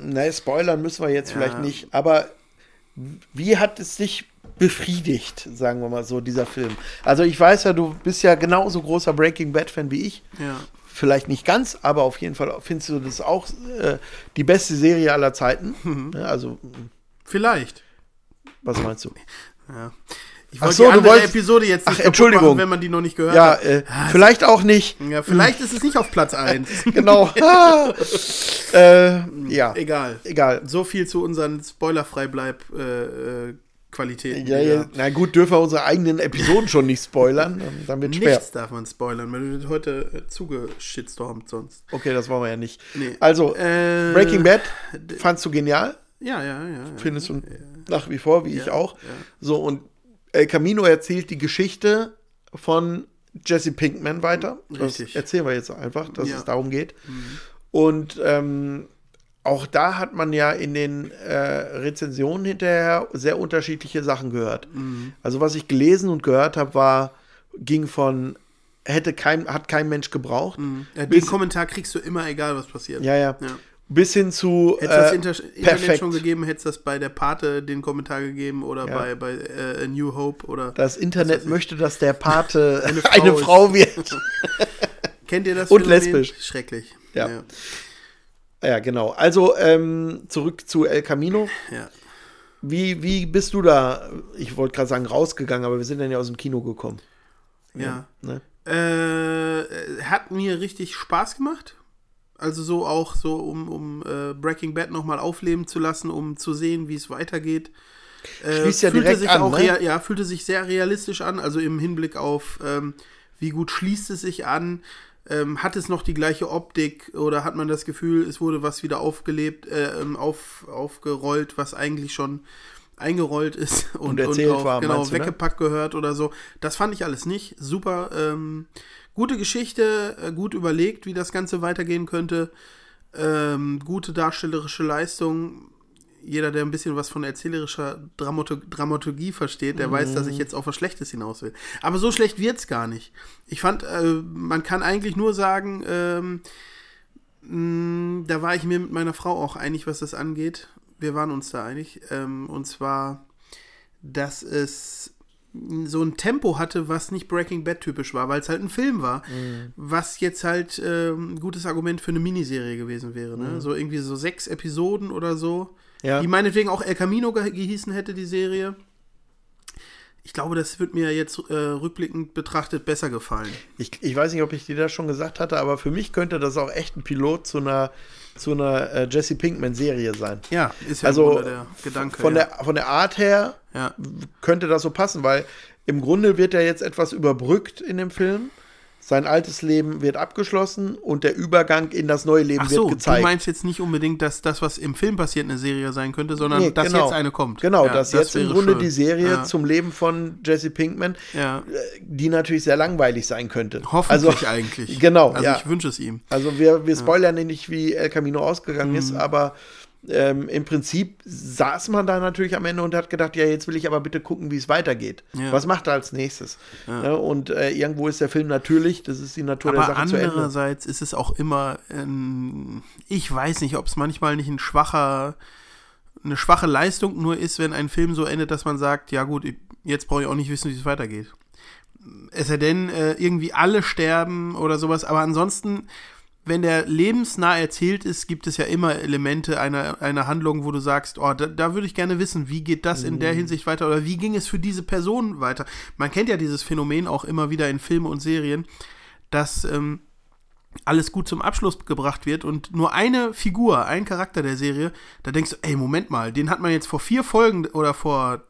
Ne, spoilern müssen wir jetzt Ja. vielleicht nicht. Aber wie hat es dich befriedigt, sagen wir mal so, dieser Film? Also, ich weiß ja, du bist ja genauso großer Breaking Bad-Fan wie ich. Ja. Vielleicht nicht ganz, aber auf jeden Fall findest du das auch äh, die beste Serie aller Zeiten. Mhm. Also, Vielleicht. was meinst du? Ja. Ich Ach wollte so, die andere wolltest- Episode jetzt Ach, nicht kaputt Entschuldigung. machen, wenn man die noch nicht gehört Ja, hat. äh, vielleicht auch nicht. Ja, vielleicht ist es nicht auf Platz 1. Genau. Ah. äh, ja, Egal. egal. So viel zu unseren Spoilerfrei-Bleib äh, äh, Qualitäten. Ja, ja, na gut, dürfen wir unsere eigenen Episoden schon nicht spoilern. dann- wird schwer. Nichts darf man spoilern, weil du wird heute äh, zugeshitstormt sonst. Okay, das wollen wir ja nicht. Nee. Also, Äh, Breaking Bad fandst du genial? Ja, ja, ja. ja. Findest du nach wie vor, wie ich auch. So, und El Camino erzählt die Geschichte von Jesse Pinkman weiter. Das Richtig. erzählen wir jetzt einfach, dass Ja. Mhm. es darum geht. Und ähm, auch da hat man ja in den äh, Rezensionen hinterher sehr unterschiedliche Sachen gehört. Mhm. Also was ich gelesen und gehört habe, war, ging von hätte kein, hat kein Mensch gebraucht, Ja, den Kommentar kriegst du immer, egal was passiert. ja, ja, Ja. Bis hin zu das äh, Inter Internet perfekt. schon gegeben, hätte es das bei der Pate den Kommentar gegeben oder Ja. bei, bei äh, A New Hope oder. Das Internet möchte, dass der Pate eine Eine Frau, Frau ist. wird. Kennt ihr das? Und Phänomen? lesbisch. Schrecklich. Ja. Ja. ja, genau. Also ähm, zurück zu El Camino. ja. Wie, wie bist du da, ich wollte gerade sagen, rausgegangen, aber wir sind dann ja aus dem Kino gekommen. ja. Ne? Äh, hat mir richtig Spaß gemacht. Also so auch so, um, um äh, Breaking Bad nochmal aufleben zu lassen, um zu sehen, wie es weitergeht. Äh, Schließt ja fühlte direkt sich an, auch ne? ja, fühlte sich sehr realistisch an, also im Hinblick auf, ähm, wie gut schließt es sich an, ähm, hat es noch die gleiche Optik oder hat man das Gefühl, es wurde was wieder aufgelebt, äh, ähm, auf, aufgerollt, was eigentlich schon eingerollt ist und, Und erzählt auch, war, genau, du, ne? weggepackt gehört oder so. Das fand ich alles nicht. Super. Ähm, gute Geschichte, äh, gut überlegt, wie das Ganze weitergehen könnte. Ähm, gute darstellerische Leistung. Jeder, der ein bisschen was von erzählerischer Dramatur Dramaturgie versteht, der weiß, dass ich jetzt auf was Schlechtes hinaus will. Aber so schlecht wird's gar nicht. Ich fand, äh, man kann eigentlich nur sagen, ähm, mh, da war ich mir mit meiner Frau auch einig, was das angeht. Wir waren uns da einig. Ähm, und zwar, dass es so ein Tempo hatte, was nicht Breaking Bad typisch war, weil es halt ein Film war, was jetzt halt ähm, ein gutes Argument für eine Miniserie gewesen wäre. Ne? So irgendwie so sechs Episoden oder so, Ja. die meinetwegen auch El Camino ge gehießen hätte, die Serie. Ich glaube, das wird mir jetzt äh, rückblickend betrachtet besser gefallen. Ich, ich weiß nicht, ob ich dir das schon gesagt hatte, aber für mich könnte das auch echt ein Pilot zu einer, zu einer äh, Jesse Pinkman-Serie sein. Ja, ist ja Also der Gedanke. von, ja. der, von der Art her ja. könnte das so passen, weil im Grunde wird ja jetzt etwas überbrückt in dem Film sein altes Leben wird abgeschlossen und der Übergang in das neue Leben Ach so, wird du gezeigt. meinst jetzt nicht unbedingt, dass das, was im Film passiert, eine Serie sein könnte, sondern Nee, dass genau. jetzt eine kommt. Genau, Ja, dass das jetzt im Grunde schön. die Serie Ja. zum Leben von Jesse Pinkman, Ja. äh, die natürlich sehr langweilig sein könnte. Hoffentlich also, eigentlich. Genau, Also ich wünsche es ihm. Also wir, wir spoilern nicht, wie El Camino ausgegangen Mhm. ist, aber ähm, im Prinzip saß man da natürlich am Ende und hat gedacht, ja, jetzt will ich aber bitte gucken, wie es weitergeht. Ja. Was macht er als nächstes? Ne? Und äh, irgendwo ist der Film natürlich, das ist die Natur der Aber Sache zu Ende. andererseits ist es auch immer, ähm, ich weiß nicht, ob es manchmal nicht ein schwacher, eine schwache Leistung nur ist, wenn ein Film so endet, dass man sagt, ja gut, jetzt brauche ich auch nicht wissen, wie es weitergeht. Es sei denn, äh, irgendwie alle sterben oder sowas, aber ansonsten, wenn der lebensnah erzählt ist, gibt es ja immer Elemente einer, einer Handlung, wo du sagst, oh, da, da würde ich gerne wissen, wie geht das in Mhm. der Hinsicht weiter oder wie ging es für diese Person weiter. Man kennt ja dieses Phänomen auch immer wieder in Filmen und Serien, dass ähm, alles gut zum Abschluss gebracht wird und nur eine Figur, ein Charakter der Serie, da denkst du, ey, Moment mal, den hat man jetzt vor vier Folgen oder vor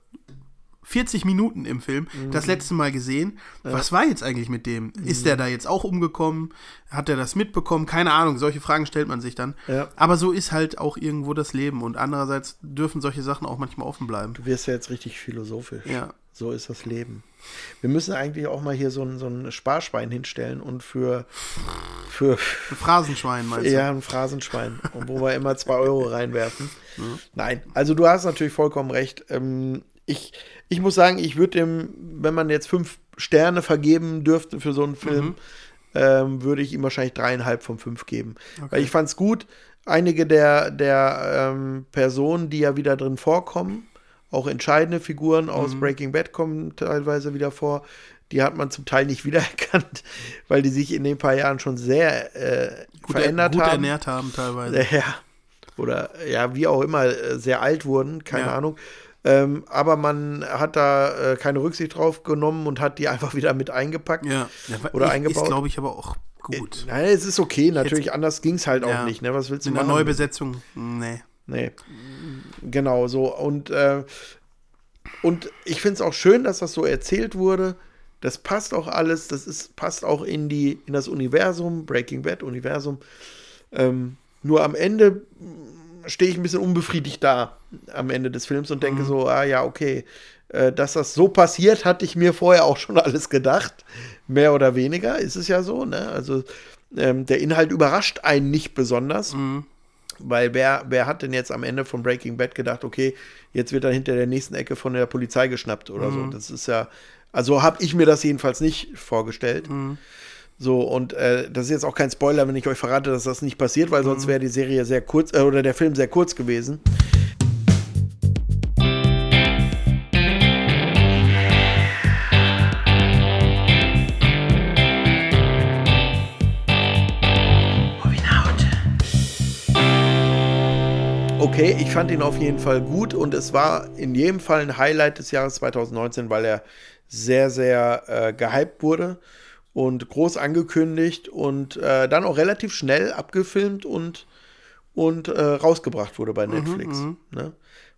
40 Minuten im Film das letzte Mal gesehen. Was war jetzt eigentlich mit dem? Ist der da jetzt auch umgekommen? Hat er das mitbekommen? Keine Ahnung, solche Fragen stellt man sich dann. Ja. Aber so ist halt auch irgendwo das Leben und andererseits dürfen solche Sachen auch manchmal offen bleiben. Du wirst ja jetzt richtig philosophisch. Ja. So ist das Leben. Wir müssen eigentlich auch mal hier so ein, so ein Sparschwein hinstellen und für, für Ein Phrasenschwein meinst du? ja, ein Phrasenschwein, und wo wir immer zwei Euro reinwerfen. Nein, also du hast natürlich vollkommen recht. Ähm, ich, ich muss sagen, ich würde dem, wenn man jetzt fünf Sterne vergeben dürfte für so einen Film, ähm, würde ich ihm wahrscheinlich dreieinhalb von fünf geben. Weil ich fand es gut. Einige der, der ähm, Personen, die ja wieder drin vorkommen, auch entscheidende Figuren aus Breaking Bad kommen teilweise wieder vor. Die hat man zum Teil nicht wiedererkannt, weil die sich in den paar Jahren schon sehr äh, Gut, verändert gut haben. ernährt haben teilweise. Ja. Oder ja, wie auch immer, äh, sehr alt wurden, keine Ja. Ahnung. Ähm, aber man hat da äh, keine Rücksicht drauf genommen und hat die einfach wieder mit eingepackt. Ja, Oder ist, eingebaut. Ist, glaube ich, aber auch gut. Nein, es ist okay, natürlich, anders ging es halt auch Ja. nicht. Ne? Was willst du In machen? Neubesetzung, nee. Nee. Genau so. Und, äh, und ich finde es auch schön, dass das so erzählt wurde. Das passt auch alles. Das ist, passt auch in, die, in das Universum, Breaking Bad-Universum. Ähm, nur am Ende stehe ich ein bisschen unbefriedigt da am Ende des Films und denke so, ah ja, okay. Äh, dass das so passiert, hatte ich mir vorher auch schon alles gedacht. Mehr oder weniger ist es ja so. Ne? Also ähm, der Inhalt überrascht einen nicht besonders. Weil wer, wer hat denn jetzt am Ende von Breaking Bad gedacht, okay, jetzt wird er hinter der nächsten Ecke von der Polizei geschnappt oder so. Das ist ja, also habe ich mir das jedenfalls nicht vorgestellt. So, und äh, das ist jetzt auch kein Spoiler, wenn ich euch verrate, dass das nicht passiert, weil sonst wäre die Serie sehr kurz, äh, oder der Film sehr kurz gewesen. Okay, ich fand ihn auf jeden Fall gut und es war in jedem Fall ein Highlight des Jahres 2019, weil er sehr, sehr äh, gehypt wurde und groß angekündigt und äh, dann auch relativ schnell abgefilmt und, und äh, rausgebracht wurde bei Netflix. ne?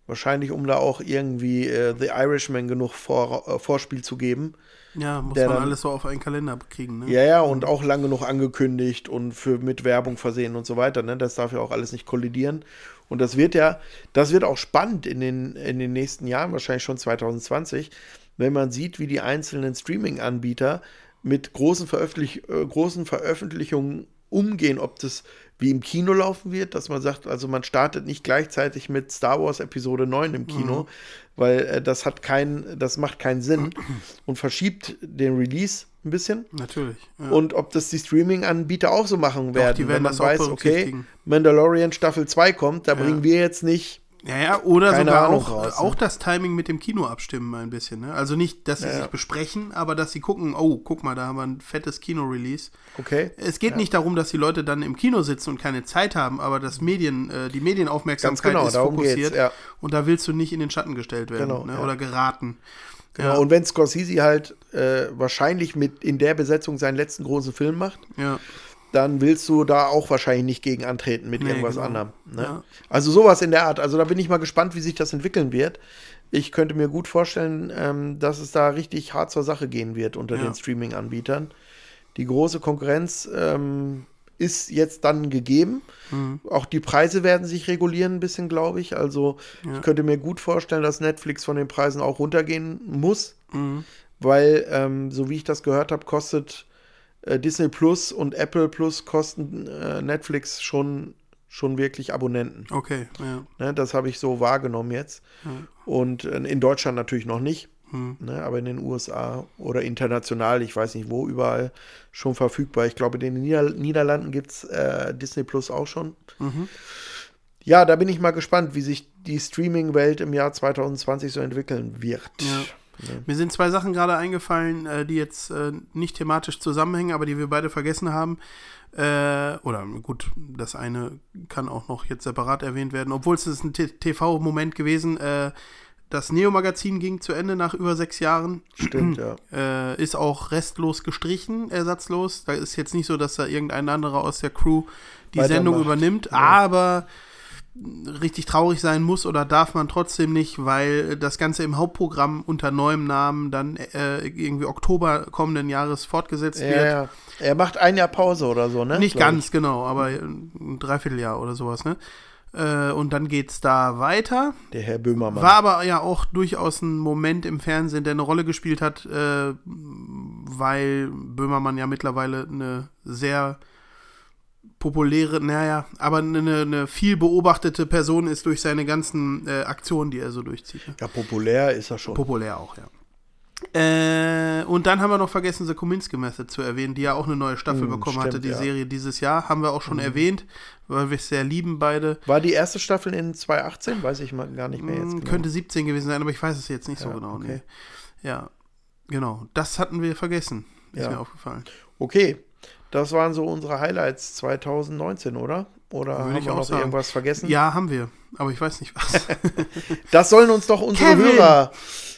Wahrscheinlich, um da auch irgendwie äh, The Irishman genug Vor äh, Vorspiel zu geben. Ja, muss man dann- alles so auf einen Kalender kriegen, ne? Ja, ja, und auch lang genug angekündigt und für mit Werbung versehen und so weiter. Ne? Das darf ja auch alles nicht kollidieren. Und das wird ja, das wird auch spannend in den, in den nächsten Jahren, wahrscheinlich schon 2020, wenn man sieht, wie die einzelnen Streaming-Anbieter mit großen, Veröffentlich äh, großen Veröffentlichungen umgehen, ob das wie im Kino laufen wird, dass man sagt, also man startet nicht gleichzeitig mit Star Wars Episode 9 im Kino, weil äh, das hat keinen, das macht keinen Sinn und verschiebt den Release ein bisschen. Natürlich. Ja. Und ob das die Streaming-Anbieter auch so machen werden, die werden wenn man das weiß, okay. Mandalorian Staffel 2 kommt, da bringen wir jetzt nicht. Ja, ja, oder Keine sogar Ahnung auch, raus, auch das Timing mit dem Kino abstimmen ein bisschen. Ne? Also nicht, dass sie sich besprechen, aber dass sie gucken, oh, guck mal, da haben wir ein fettes Kino-Release. Okay. Es geht nicht darum, dass die Leute dann im Kino sitzen und keine Zeit haben, aber das Medien, äh, die Medienaufmerksamkeit genau, ist fokussiert ja. und da willst du nicht in den Schatten gestellt werden Genau, ne? ja. oder geraten. Genau. Und wenn Scorsese halt äh, wahrscheinlich mit in der Besetzung seinen letzten großen Film macht, Ja. Dann willst du da auch wahrscheinlich nicht gegen antreten mit Nee, irgendwas genau. anderem. Ne? Ja. Also sowas in der Art. Also da bin ich mal gespannt, wie sich das entwickeln wird. Ich könnte mir gut vorstellen, ähm, dass es da richtig hart zur Sache gehen wird unter Ja. den Streaming-Anbietern, die große Konkurrenz ähm, ist jetzt dann gegeben. Auch die Preise werden sich regulieren ein bisschen, glaube ich. Also ich könnte mir gut vorstellen, dass Netflix von den Preisen auch runtergehen muss, weil, ähm, so wie ich das gehört habe, kostet äh, Disney Plus und Apple Plus kosten äh, Netflix schon, schon wirklich Abonnenten. Okay, ja. Ne, das habe ich so wahrgenommen jetzt. Und äh, in Deutschland natürlich noch nicht. Hm. Ne, aber in den USA oder international, ich weiß nicht wo, überall schon verfügbar. Ich glaube, in den Nieder Niederlanden gibt es äh, Disney Plus auch schon. Mhm. Ja, da bin ich mal gespannt, wie sich die Streaming-Welt im Jahr 2020 so entwickeln wird. Ja. Mir sind zwei Sachen gerade eingefallen, äh, die jetzt äh, nicht thematisch zusammenhängen, aber die wir beide vergessen haben. Äh, oder gut, das eine kann auch noch jetzt separat erwähnt werden, obwohl es ist ein TV-Moment gewesen. Das Neo-Magazin ging zu Ende nach über sechs Jahren. Stimmt, ja. Ist auch restlos gestrichen, ersatzlos. Da ist jetzt nicht so, dass da irgendein anderer aus der Crew die. Sendung übernimmt, aber richtig traurig sein muss oder darf man trotzdem nicht, weil das Ganze im Hauptprogramm unter neuem Namen dann äh, irgendwie Oktober kommenden Jahres fortgesetzt Ja, wird. ja. Er macht ein Jahr Pause oder so, ne? Nicht ganz, genau, aber ein Dreivierteljahr oder sowas, ne? Äh, und dann geht's da weiter. Ich. Der Herr Böhmermann. War aber ja auch durchaus ein Moment im Fernsehen, der eine Rolle gespielt hat, äh, weil Böhmermann ja mittlerweile eine sehr populäre, naja, aber eine, eine viel beobachtete Person ist durch seine ganzen äh, Aktionen, die er so durchzieht. Ne? ja, populär ist er schon. Populär auch, ja. Äh, und dann haben wir noch vergessen, The Kominsky Method zu erwähnen, die ja auch eine neue Staffel Hm, bekommen stimmt, hatte, die ja. Mhm. Serie dieses Jahr. Haben wir auch schon erwähnt, weil wir es sehr lieben beide. War die erste Staffel in 2018? Weiß ich mal gar nicht mehr jetzt. Hm, Genau. Könnte 17 gewesen sein, aber ich weiß es jetzt nicht so Ja, genau. okay. Nee. Ja, genau. Das hatten wir vergessen. Ist Ja. mir aufgefallen. Okay, das waren so unsere Highlights 2019, oder? Oder Würde haben wir auch noch sagen. irgendwas vergessen? Ja, haben wir. Aber ich weiß nicht was. Das sollen uns doch unsere Kevin! Hörer,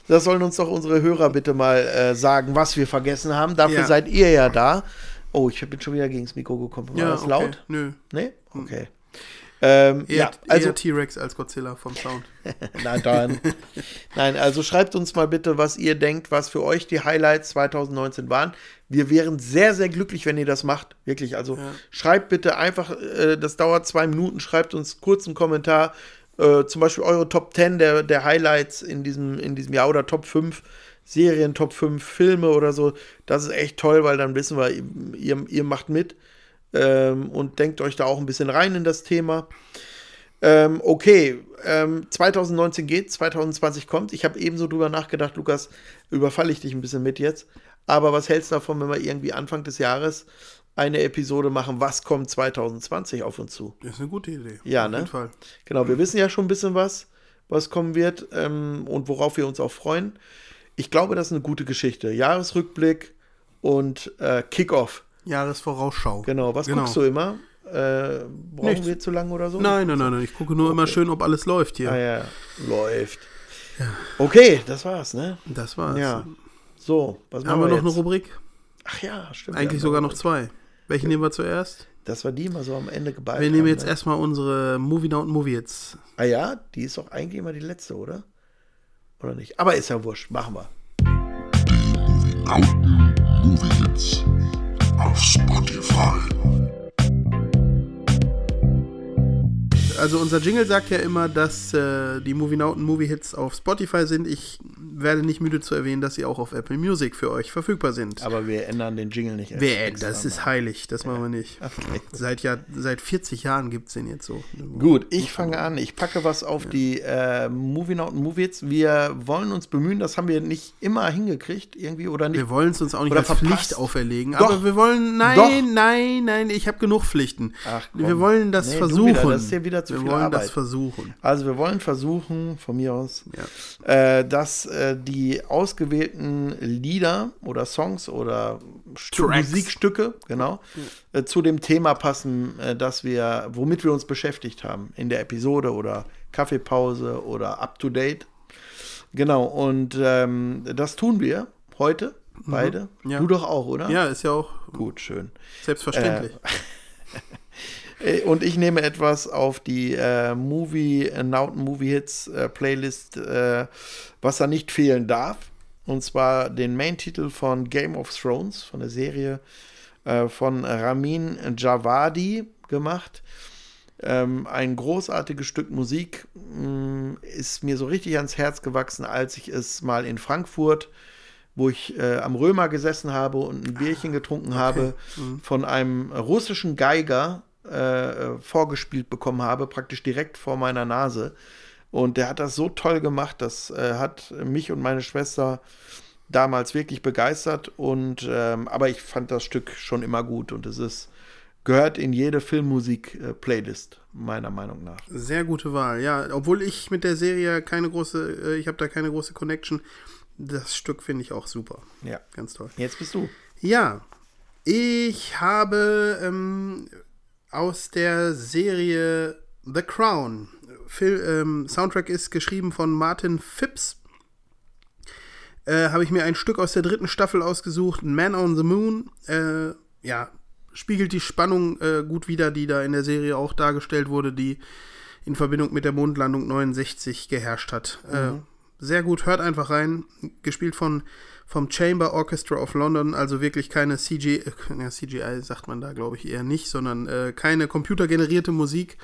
das sollen uns doch unsere Hörer bitte mal äh, sagen, was wir vergessen haben. Dafür Ja. seid ihr ja da. Oh, ich bin schon wieder gegen das Mikro gekommen. War ja, das okay. laut? Nö. Nee? Okay. Ähm, Eher, ja, also T-Rex als Godzilla vom Sound. Nein, dann. Nein, also schreibt uns mal bitte, was ihr denkt, was für euch die Highlights 2019 waren. Wir wären sehr, sehr glücklich, wenn ihr das macht. Wirklich. Also Ja. schreibt bitte einfach, äh, das dauert zwei Minuten, schreibt uns kurz einen Kommentar. Äh, zum Beispiel eure Top 10 der, der Highlights in diesem, in diesem Jahr oder Top 5 Serien, Top 5 Filme oder so. Das ist echt toll, weil dann wissen wir, ihr, ihr macht mit ähm, und denkt euch da auch ein bisschen rein in das Thema. Ähm, okay, ähm, 2019 geht, 2020 kommt. Ich habe ebenso drüber nachgedacht, Lukas, überfalle ich dich ein bisschen mit jetzt. Aber was hältst du davon, wenn wir irgendwie Anfang des Jahres eine Episode machen, was kommt 2020 auf uns zu? Das ist eine gute Idee. Ja, Auf ne? jeden Fall. Genau, wir wissen ja schon ein bisschen was, was kommen wird ähm, und worauf wir uns auch freuen. Ich glaube, das ist eine gute Geschichte. Jahresrückblick und äh, Kickoff. Jahresvorausschau. Genau, was Genau. guckst du immer? Äh, brauchen Nichts. wir zu lang oder so? Nein, nein, nein, nein. Ich gucke nur immer schön, ob alles läuft hier. Ah ja, läuft. Okay, das war's, ne? Das war's. Ja. So, was Haben machen wir wir noch eine jetzt? Rubrik? Ach ja, stimmt. Eigentlich sogar haben noch zwei. Welche nehmen wir zuerst? Dass wir die mal so am Ende geballt Wir nehmen haben, jetzt ne? erstmal unsere Movie Now und Movie Hits. Ah ja, die ist doch eigentlich immer die letzte, oder? Oder nicht? Aber ist ja wurscht, machen wir. Lauten Movie Hits auf Spotify. Also unser Jingle sagt ja immer, dass äh, die Movie und Movie Hits auf Spotify sind. Ich werde nicht müde zu erwähnen, dass sie auch auf Apple Music für euch verfügbar sind. Aber wir ändern den Jingle nicht. erst extra das ist heilig, das machen wir nicht. Okay. Seit, ja, seit 40 Jahren gibt es den jetzt so. Gut, ich fange an. Ich packe was auf die äh, Movie und Movie Hits. Wir wollen uns bemühen, das haben wir nicht immer hingekriegt, irgendwie oder nicht. Wir wollen es uns auch nicht Oder als verpasst. Pflicht auferlegen, Doch. aber wir wollen, nein, Doch. nein, nein, ich habe genug Pflichten. Ach, wir wollen das Nee, versuchen. das ist dir wieder zu wir viel wollen Arbeit. das versuchen. Also wir wollen versuchen, von mir aus, Ja. äh, dass äh, die ausgewählten Lieder oder Songs oder Tracks. Musikstücke, genau, äh, zu dem Thema passen, äh, dass wir, womit wir uns beschäftigt haben in der Episode oder Kaffeepause oder Up to Date. Genau, und ähm, das tun wir heute, beide. Mhm. Ja. Du doch auch, oder? Ja, ist ja auch Gut, schön. selbstverständlich. Äh, Und ich nehme etwas auf die äh, Movie, äh, Nauten Movie Hits äh, Playlist, äh, was da nicht fehlen darf. Und zwar den Main-Titel von Game of Thrones, von der Serie äh, von Ramin Javadi gemacht. Ähm, ein großartiges Stück Musik mh, ist mir so richtig ans Herz gewachsen, als ich es mal in Frankfurt, wo ich äh, am Römer gesessen habe und ein Bierchen getrunken habe, von einem russischen Geiger äh, vorgespielt bekommen habe, praktisch direkt vor meiner Nase. Und der hat das so toll gemacht, das äh, hat mich und meine Schwester damals wirklich begeistert. Und ähm, aber ich fand das Stück schon immer gut und es ist gehört in jede Filmmusik-Playlist, meiner Meinung nach. Sehr gute Wahl, ja. Obwohl ich mit der Serie keine große, äh, ich habe da keine große Connection. Das Stück finde ich auch super. Ja. Ganz toll. Jetzt bist du. Ja, ich habe ähm, aus der Serie The Crown. Phil, ähm, Soundtrack ist geschrieben von Martin Phipps. Äh, habe ich mir ein Stück aus der dritten Staffel ausgesucht, Man on the Moon. Äh, ja, spiegelt die Spannung äh, gut wider, die da in der Serie auch dargestellt wurde, die in Verbindung mit der Mondlandung 69 geherrscht hat. Äh, sehr gut, hört einfach rein. Gespielt von vom Chamber Orchestra of London, also wirklich keine CGI, äh, ja, CGI sagt man da glaube ich eher nicht, sondern äh, keine computergenerierte Musik,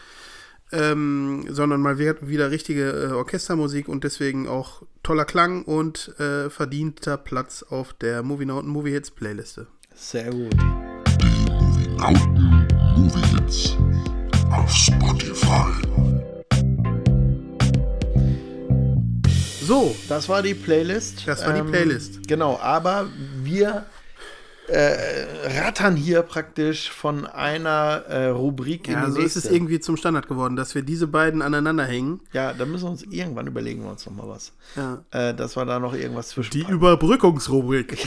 ähm, sondern mal wieder, wieder richtige äh, Orchestermusik und deswegen auch toller Klang und äh, verdienter Platz auf der Movie Noten Movie Hits Playliste. Sehr gut. Nauten Movie Hits auf Spotify. So, das war die Playlist. Ähm, Das war die Playlist. Genau, aber wir äh, rattern hier praktisch von einer äh, Rubrik in Ja, die so ist nächste. es irgendwie zum Standard geworden, dass wir diese beiden aneinander hängen. ja, da müssen wir uns irgendwann überlegen wir uns noch mal was. Ja. Äh, dass wir da noch irgendwas zwischen. Die Überbrückungsrubrik.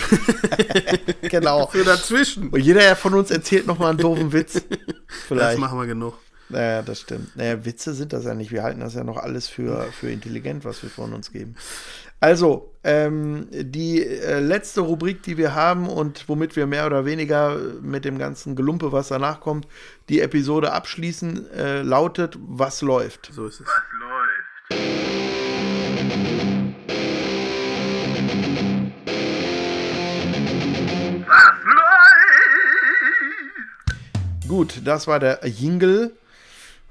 genau. Für dazwischen. Und jeder von uns erzählt noch mal einen doofen Witz. Das Vielleicht. machen wir genug. Naja, das stimmt. Naja, Witze sind das ja nicht. Wir halten das ja noch alles für, für intelligent, was wir von uns geben. Also, ähm, die äh, letzte Rubrik, die wir haben und womit wir mehr oder weniger mit dem ganzen Gelumpe, was danach kommt, die Episode abschließen, äh, lautet, was läuft? So ist es. Gut, das war der Jingle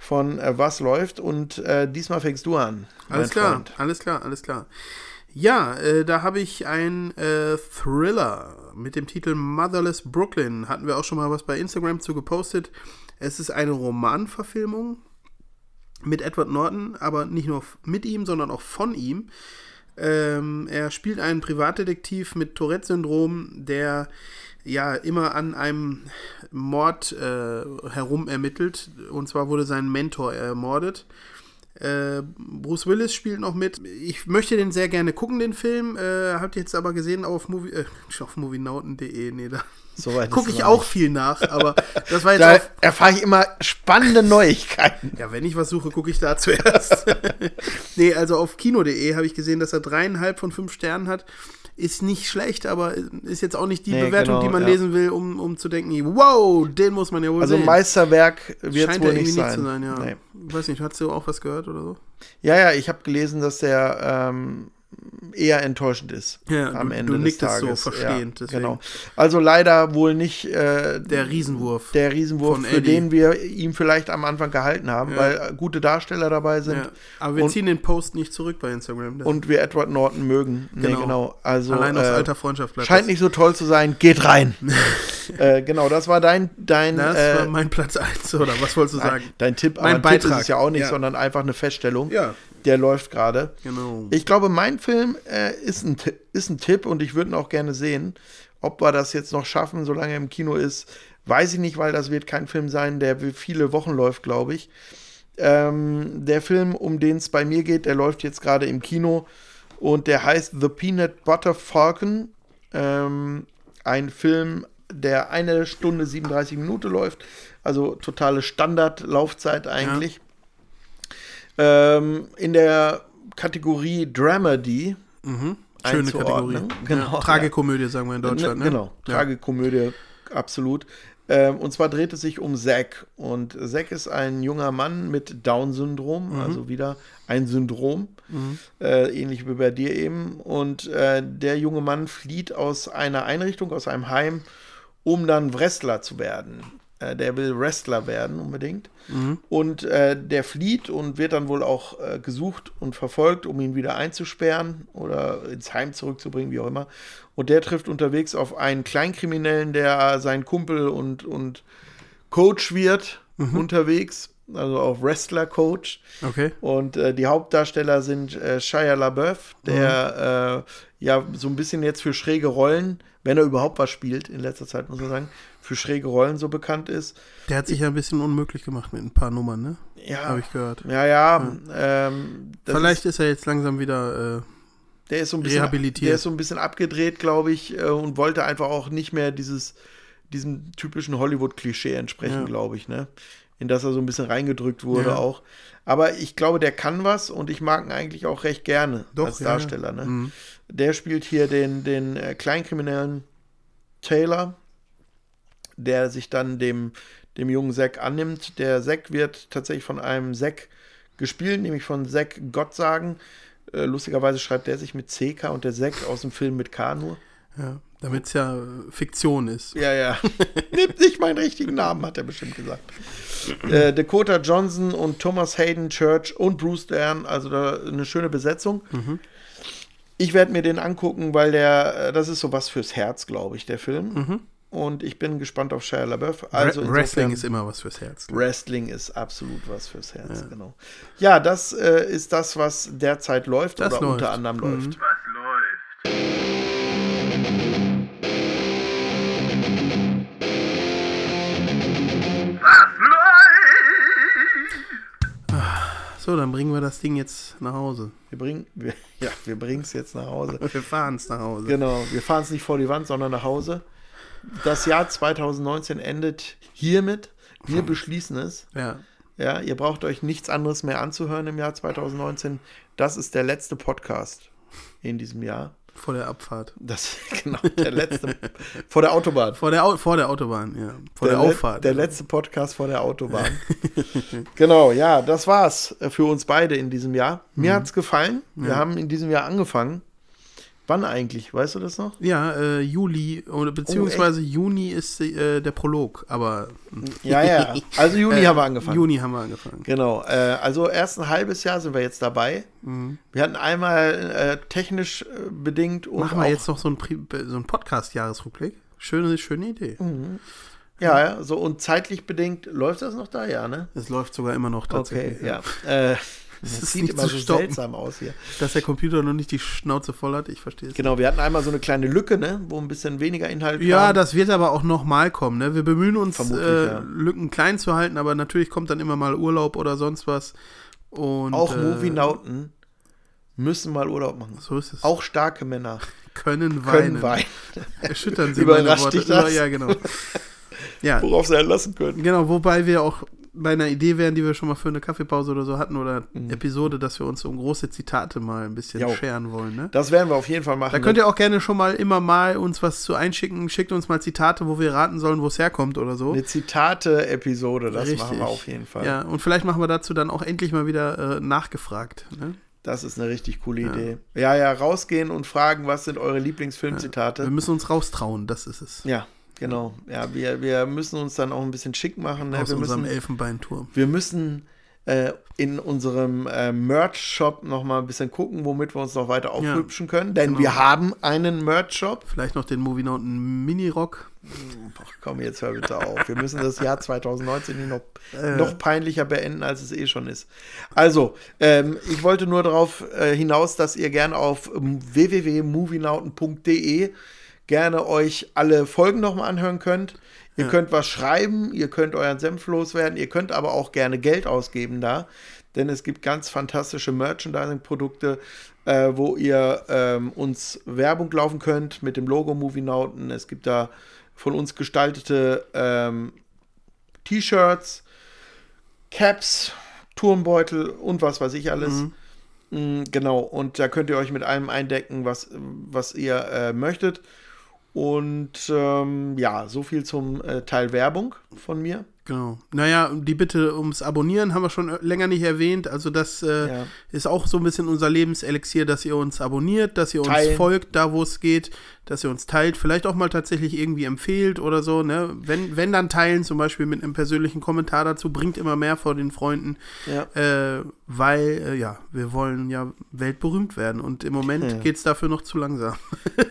von äh, Was läuft und äh, diesmal fängst du an. Alles klar, Freund. alles klar, alles klar. Ja, äh, da habe ich ein äh, Thriller mit dem Titel Motherless Brooklyn. Hatten wir auch schon mal was bei Instagram zu gepostet. Es ist eine Romanverfilmung mit Edward Norton, aber nicht nur mit ihm, sondern auch von ihm. Ähm, er spielt einen Privatdetektiv mit Tourette-Syndrom, der ja immer an einem Mord äh, herum ermittelt. Und zwar wurde sein Mentor ermordet. Äh, Bruce Willis spielt noch mit. Ich möchte den sehr gerne gucken, den Film. Äh, habt ihr jetzt aber gesehen auf, Movie, äh, auf movienauten.de. Nee, da Soweit ist gucke ich auch viel nach. Aber das war jetzt Da erfahre ich immer spannende Neuigkeiten. ja, wenn ich was suche, gucke ich da zuerst. nee, also auf kino.de habe ich gesehen, dass er dreieinhalb von fünf Sternen hat. Ist nicht schlecht, aber ist jetzt auch nicht die Nee, Bewertung, genau, die man ja. lesen will, um, um zu denken, wow, den muss man ja wohl Also sehen. Meisterwerk wird es Scheint wohl nicht sein. nicht zu sein, ja. Nee. Weiß nicht, hast du auch was gehört oder so? Ja, ja, ich habe gelesen, dass der ähm, eher enttäuschend ist. Ja, am Ende du des nicktest so Tages. verstehend, Ja, genau. Also leider wohl nicht äh, Der Riesenwurf. der Riesenwurf, für den wir ihm vielleicht am Anfang gehalten haben, Ja. weil gute Darsteller dabei sind. Aber wir und- ziehen den Post nicht zurück bei Instagram. Das- und wir Edward Norton mögen. Nee, Genau. genau. Also Allein aus äh, alter Freundschaft bleibt scheint das. nicht so toll zu sein. Geht rein. äh, genau, das war dein dein Das äh, war mein Platz 1, oder was wolltest du sagen? dein Tipp. Mein ein Tipp ist Beitrag. es ja auch nicht, sondern einfach eine Feststellung. Ja. Der läuft gerade. Genau. Ich glaube, mein Film äh, ist, ein, ist ein Tipp und ich würde ihn auch gerne sehen. Ob wir das jetzt noch schaffen, solange er im Kino ist, weiß ich nicht, weil das wird kein Film sein, der viele Wochen läuft, glaube ich. Ähm, der Film, um den es bei mir geht, der läuft jetzt gerade im Kino und der heißt The Peanut Butter Falcon. Ähm, ein Film, der eine Stunde 37 Minuten läuft. Also totale Standardlaufzeit eigentlich. Ähm, in der Kategorie Dramedy. Mhm. Schöne Kategorie. Genau. Ja, Tragikomödie, sagen wir in Deutschland. Ne, Ne? Genau, Ja. Tragikomödie, absolut. Ähm, und zwar dreht es sich um Zack. Und Zack ist ein junger Mann mit Down-Syndrom, Mhm. also wieder ein Syndrom, äh, ähnlich wie bei dir eben. Und äh, der junge Mann flieht aus einer Einrichtung, aus einem Heim um dann Wrestler zu werden. Äh, der will Wrestler werden unbedingt. Und äh, der flieht und wird dann wohl auch äh, gesucht und verfolgt, um ihn wieder einzusperren oder ins Heim zurückzubringen, wie auch immer. Und der trifft unterwegs auf einen Kleinkriminellen, der sein Kumpel und, und Coach wird unterwegs, also auch Wrestler-Coach. Okay. Und äh, die Hauptdarsteller sind äh, Shia LaBeouf, der äh, ja so ein bisschen jetzt für schräge Rollen, wenn er überhaupt was spielt, in letzter Zeit muss man sagen, für schräge Rollen so bekannt ist. Der hat sich ja ein bisschen unmöglich gemacht mit ein paar Nummern, ne? Ja, Habe ich gehört. ja, ja. Ähm, das Vielleicht ist, ist, er jetzt langsam wieder. Äh, der ist so ein bisschen, rehabilitiert. der ist so ein bisschen abgedreht, glaube ich, äh, und wollte einfach auch nicht mehr dieses, diesem typischen Hollywood-Klischee entsprechen, Ja. glaube ich, ne? In das er so ein bisschen reingedrückt wurde Ja. auch. Aber ich glaube, der kann was und ich mag ihn eigentlich auch recht gerne Doch, als ja, ja. Darsteller. Ne? Mhm. Der spielt hier den, den äh, Kleinkriminellen Taylor, der sich dann dem, dem jungen Zack annimmt. Der Zack wird tatsächlich von einem Zack gespielt, nämlich von Zack Gottsagen. Äh, lustigerweise schreibt der sich mit CK und der Zack aus dem Film mit K nur. ja, Damit es ja Fiktion ist. Ja, ja. Nimmt nicht meinen richtigen Namen, hat er bestimmt gesagt. Äh, Dakota Johnson und Thomas Hayden Church und Bruce Dern, also da eine schöne Besetzung. Ich werde mir den angucken, weil der, äh, das ist sowas fürs Herz, glaube ich, der Film. Und ich bin gespannt auf Shia LaBeouf. Also Re- Wrestling insofern- ist immer was fürs Herz. Wrestling ist absolut was fürs Herz, genau. Ja, das äh, ist das, was derzeit läuft Das oder läuft. unter anderem Mhm. läuft. So, dann bringen wir das Ding jetzt nach Hause. Wir bringen wir, ja, wir bringen es jetzt nach Hause. Wir fahren es nach Hause. Genau, wir fahren es nicht vor die Wand, sondern nach Hause. Das Jahr 2019 endet hiermit. Wir beschließen es. Ja. Ja, ihr braucht euch nichts anderes mehr anzuhören im Jahr 2019. Das ist der letzte Podcast in diesem Jahr. Vor der Abfahrt. Das genau der letzte vor der Autobahn. Vor der, Au vor der Autobahn, ja. Vor der, Le- Auffahrt. Der letzte Podcast vor der Autobahn. genau, ja, das war's für uns beide in diesem Jahr. Mir hat's gefallen. Wir haben in diesem Jahr angefangen. Wann eigentlich? Weißt du das noch? ja, äh, Juli, oder beziehungsweise Juni ist äh, der Prolog, aber Ja, ja. Also Juni haben wir angefangen. Juni haben wir angefangen. Genau, äh, also erst ein halbes Jahr sind wir jetzt dabei. Mhm. Wir hatten einmal äh, technisch äh, bedingt und Machen wir jetzt noch so einen, so einen Podcast-Jahresrückblick? Schöne, schöne Idee. ja, ja, so und zeitlich bedingt läuft das noch da, ja, ne? Es läuft sogar immer noch Okay, tatsächlich. ja. Das ist sieht nicht immer so stoppen. seltsam aus hier. Dass der Computer noch nicht die Schnauze voll hat, ich verstehe es. Genau, wir hatten einmal so eine kleine Lücke, ne, wo ein bisschen weniger Inhalt Ja, kam. das wird aber auch nochmal kommen. Ne? Wir bemühen uns, äh, ja. Lücken klein zu halten, aber natürlich kommt dann immer mal Urlaub oder sonst was. Und, auch äh, Movienauten müssen mal Urlaub machen. So ist es. Auch starke Männer können weinen. können weinen, Erschüttern Sie Überrascht meine Worte. dich das? Ja, genau. ja, worauf sie erlassen können. genau. Wobei wir auch bei einer Idee wären, die wir schon mal für eine Kaffeepause oder so hatten oder Mhm. Episode, dass wir uns um große Zitate mal ein bisschen Jo. scheren wollen. Ne? Das werden wir auf jeden Fall machen. Da könnt ihr auch gerne schon mal immer mal uns was zu einschicken. Schickt uns mal Zitate, wo wir raten sollen, wo es herkommt oder so. eine Zitate-Episode, das Richtig. machen wir auf jeden Fall. Ja, und vielleicht machen wir dazu dann auch endlich mal wieder äh, nachgefragt. Ne? Das ist eine richtig coole Idee. Ja, ja, rausgehen und fragen, was sind eure Wir Lieblingsfilmzitate. müssen uns raustrauen, das ist es. Ja, genau. Ja, wir, wir müssen uns dann auch ein bisschen schick machen. Ne? Aus Wir unserem müssen, Elfenbeinturm. wir müssen äh, in unserem äh, Merch-Shop noch mal ein bisschen gucken, womit wir uns noch weiter aufhübschen können. Denn genau. wir haben einen Merch-Shop. Vielleicht noch den Movie Mountain Mini-Rock. Komm, jetzt hör bitte auf. Wir müssen das Jahr 2019 nicht noch, Äh. noch peinlicher beenden, als es eh schon ist. Also, ähm, ich wollte nur darauf äh, hinaus, dass ihr gerne auf ähm, www.movienauten.de gerne euch alle Folgen nochmal anhören könnt. Ihr könnt was schreiben, ihr könnt euren Senf loswerden, ihr könnt aber auch gerne Geld ausgeben da, denn es gibt ganz fantastische Merchandising-Produkte, äh, wo ihr ähm, uns Werbung laufen könnt mit dem Logo Movienauten. Es gibt da von uns gestaltete ähm, T-Shirts, Caps, Turmbeutel und was weiß ich alles. Mm, genau, und da könnt ihr euch mit allem eindecken, was, was ihr äh, möchtet. Und ähm, ja, so viel zum äh, Teil Werbung von mir. Genau. Naja, die Bitte ums Abonnieren haben wir schon länger nicht erwähnt. Also das äh, Ja. ist auch so ein bisschen unser Lebenselixier, dass ihr uns abonniert, dass ihr uns Teilen. folgt, da wo es geht, dass ihr uns teilt, vielleicht auch mal tatsächlich irgendwie empfehlt oder so. Ne? Wenn, wenn dann teilen, zum Beispiel mit einem persönlichen Kommentar dazu, bringt immer mehr vor den Freunden, Ja. äh, weil äh, ja, wir wollen ja weltberühmt werden und im Moment Ja. geht es dafür noch zu langsam.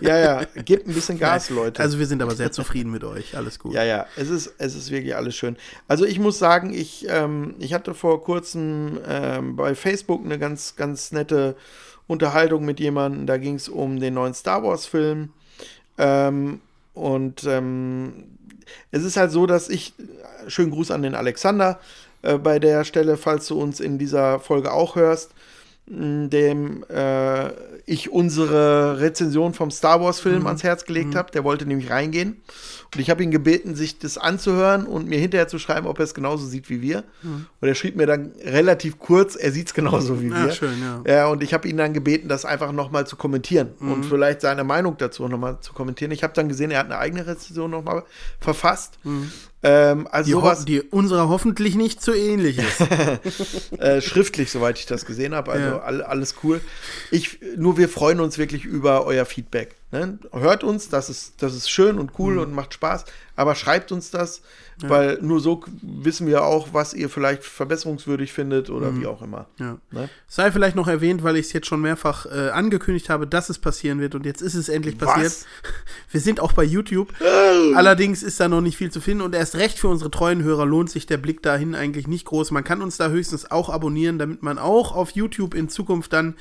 Ja, ja, gebt ein bisschen Gas, Leute. Also wir sind aber sehr zufrieden mit euch. Alles gut. Ja, ja, es ist, es ist wirklich alles schön. Also ich muss sagen, ich, ähm, ich hatte vor kurzem ähm, bei Facebook eine ganz, ganz nette Unterhaltung mit jemandem. Da ging es um den neuen Star Wars-Film. Ähm, und ähm, es ist halt so, dass ich, schönen Gruß an den Alexander äh, bei der Stelle, falls du uns in dieser Folge auch hörst, dem äh, ich unsere Rezension vom Star Wars-Film ans Herz gelegt habe. Der wollte nämlich reingehen. Und ich habe ihn gebeten, sich das anzuhören und mir hinterher zu schreiben, ob er es genauso sieht wie wir. Und er schrieb mir dann relativ kurz, er sieht es genauso wie Ah, wir. schön, ja. Ja, und ich habe ihn dann gebeten, das einfach nochmal zu kommentieren Mhm. und vielleicht seine Meinung dazu nochmal zu kommentieren. Ich habe dann gesehen, er hat eine eigene Rezension nochmal verfasst. Ähm, also Mhm. Die, ho sowas die unserer hoffentlich nicht so ähnlich ist. äh, schriftlich, soweit ich das gesehen habe. Also Ja. all, alles cool. Ich, nur wir freuen uns wirklich über euer Feedback. Ne? Hört uns, das ist, das ist schön und Mhm. cool und macht Spaß, aber schreibt uns das, weil nur so wissen wir auch, was ihr vielleicht verbesserungswürdig findet oder wie auch immer. Mhm. Ja. Ne? Sei vielleicht noch erwähnt, weil ich es jetzt schon mehrfach äh, angekündigt habe, dass es passieren wird und jetzt ist es endlich passiert. Was? Wir sind auch bei YouTube. Allerdings ist da noch nicht viel zu finden und erst recht für unsere treuen Hörer lohnt sich der Blick dahin eigentlich nicht groß. Man kann uns da höchstens auch abonnieren, damit man auch auf YouTube in Zukunft dann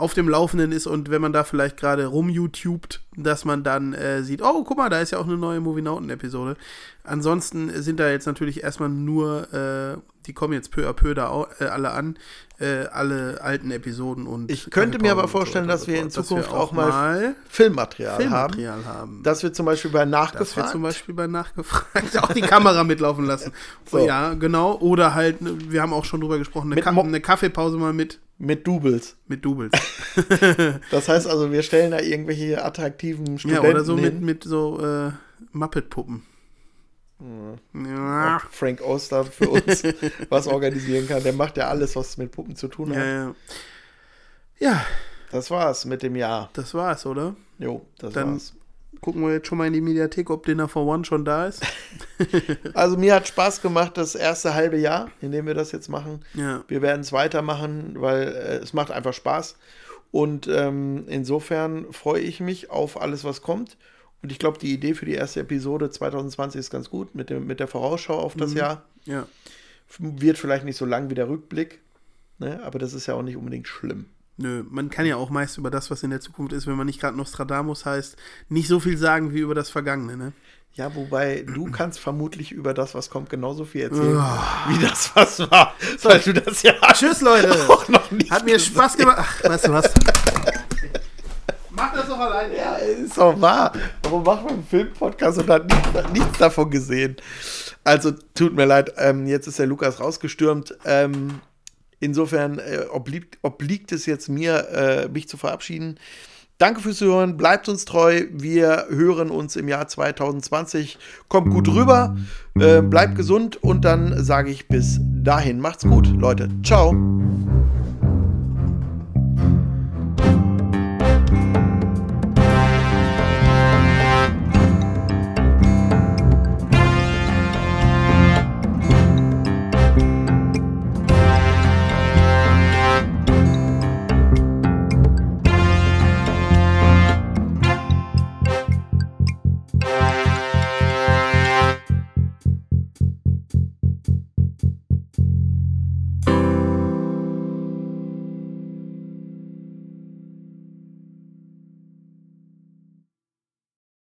auf dem Laufenden ist und wenn man da vielleicht gerade rum-YouTubt, dass man dann äh, sieht, oh, guck mal, da ist ja auch eine neue Movie-Nauten-Episode. Ansonsten sind da jetzt natürlich erstmal nur, äh, die kommen jetzt peu à peu da au, äh, alle an, äh, alle alten Episoden und Ich könnte mir aber so vorstellen, weiter dass wir so in. Zukunft wir auch mal Filmmaterial, haben. Filmmaterial haben. Dass wir zum Beispiel bei Dass wir Nachgefragt zum Beispiel bei Nachgefragt auch die Kamera mitlaufen lassen. So. Ja, genau. Oder halt, ne, wir haben auch schon drüber gesprochen, eine, Mit Ka eine Kaffeepause mal mit, mit Doubles. mit Doubles. Das heißt also, wir stellen da irgendwelche attraktiven ja, Studenten oder so mit, hin. mit so äh, Muppet-Puppen. Ja. Frank Oster für uns was organisieren kann. Der macht ja alles, was mit Puppen zu tun hat. Ja, ja. ja, Das war's mit dem Jahr. das war's, oder? Jo, das Dann- war's. Gucken wir jetzt schon mal in die Mediathek, ob Dinner for One schon da ist. Also mir hat Spaß gemacht das erste halbe Jahr, in dem wir das jetzt machen. Ja. Wir werden es weitermachen, weil äh, es macht einfach Spaß. Und ähm, insofern freue ich mich auf alles, was kommt. Und ich glaube, die Idee für die erste Episode 2020 ist ganz gut mit, dem, mit der Vorausschau auf das Jahr. Ja. Wird vielleicht nicht so lang wie der Rückblick, ne? aber das ist ja auch nicht unbedingt schlimm. Nö, man kann ja auch meist über das, was in der Zukunft ist, wenn man nicht gerade Nostradamus heißt, nicht so viel sagen wie über das Vergangene, ne? Ja, wobei du kannst vermutlich über das, was kommt, genauso viel erzählen, wie das, was war. Weil du das ja Tschüss, Leute! auch noch nicht Hat mir Spaß gemacht. Ach, weißt du was? Mach das doch alleine. Ja, ist doch wahr. Warum macht man einen Filmpodcast und hat nichts, nichts davon gesehen? Also, tut mir leid, ähm, jetzt ist der Lukas rausgestürmt. Ähm, insofern äh, obliegt, obliegt es jetzt mir, äh, mich zu verabschieden. Danke fürs Hören, bleibt uns treu. Wir hören uns im Jahr 2020. Kommt gut rüber, äh, bleibt gesund und dann sage ich bis dahin. Macht's gut, Leute. Ciao.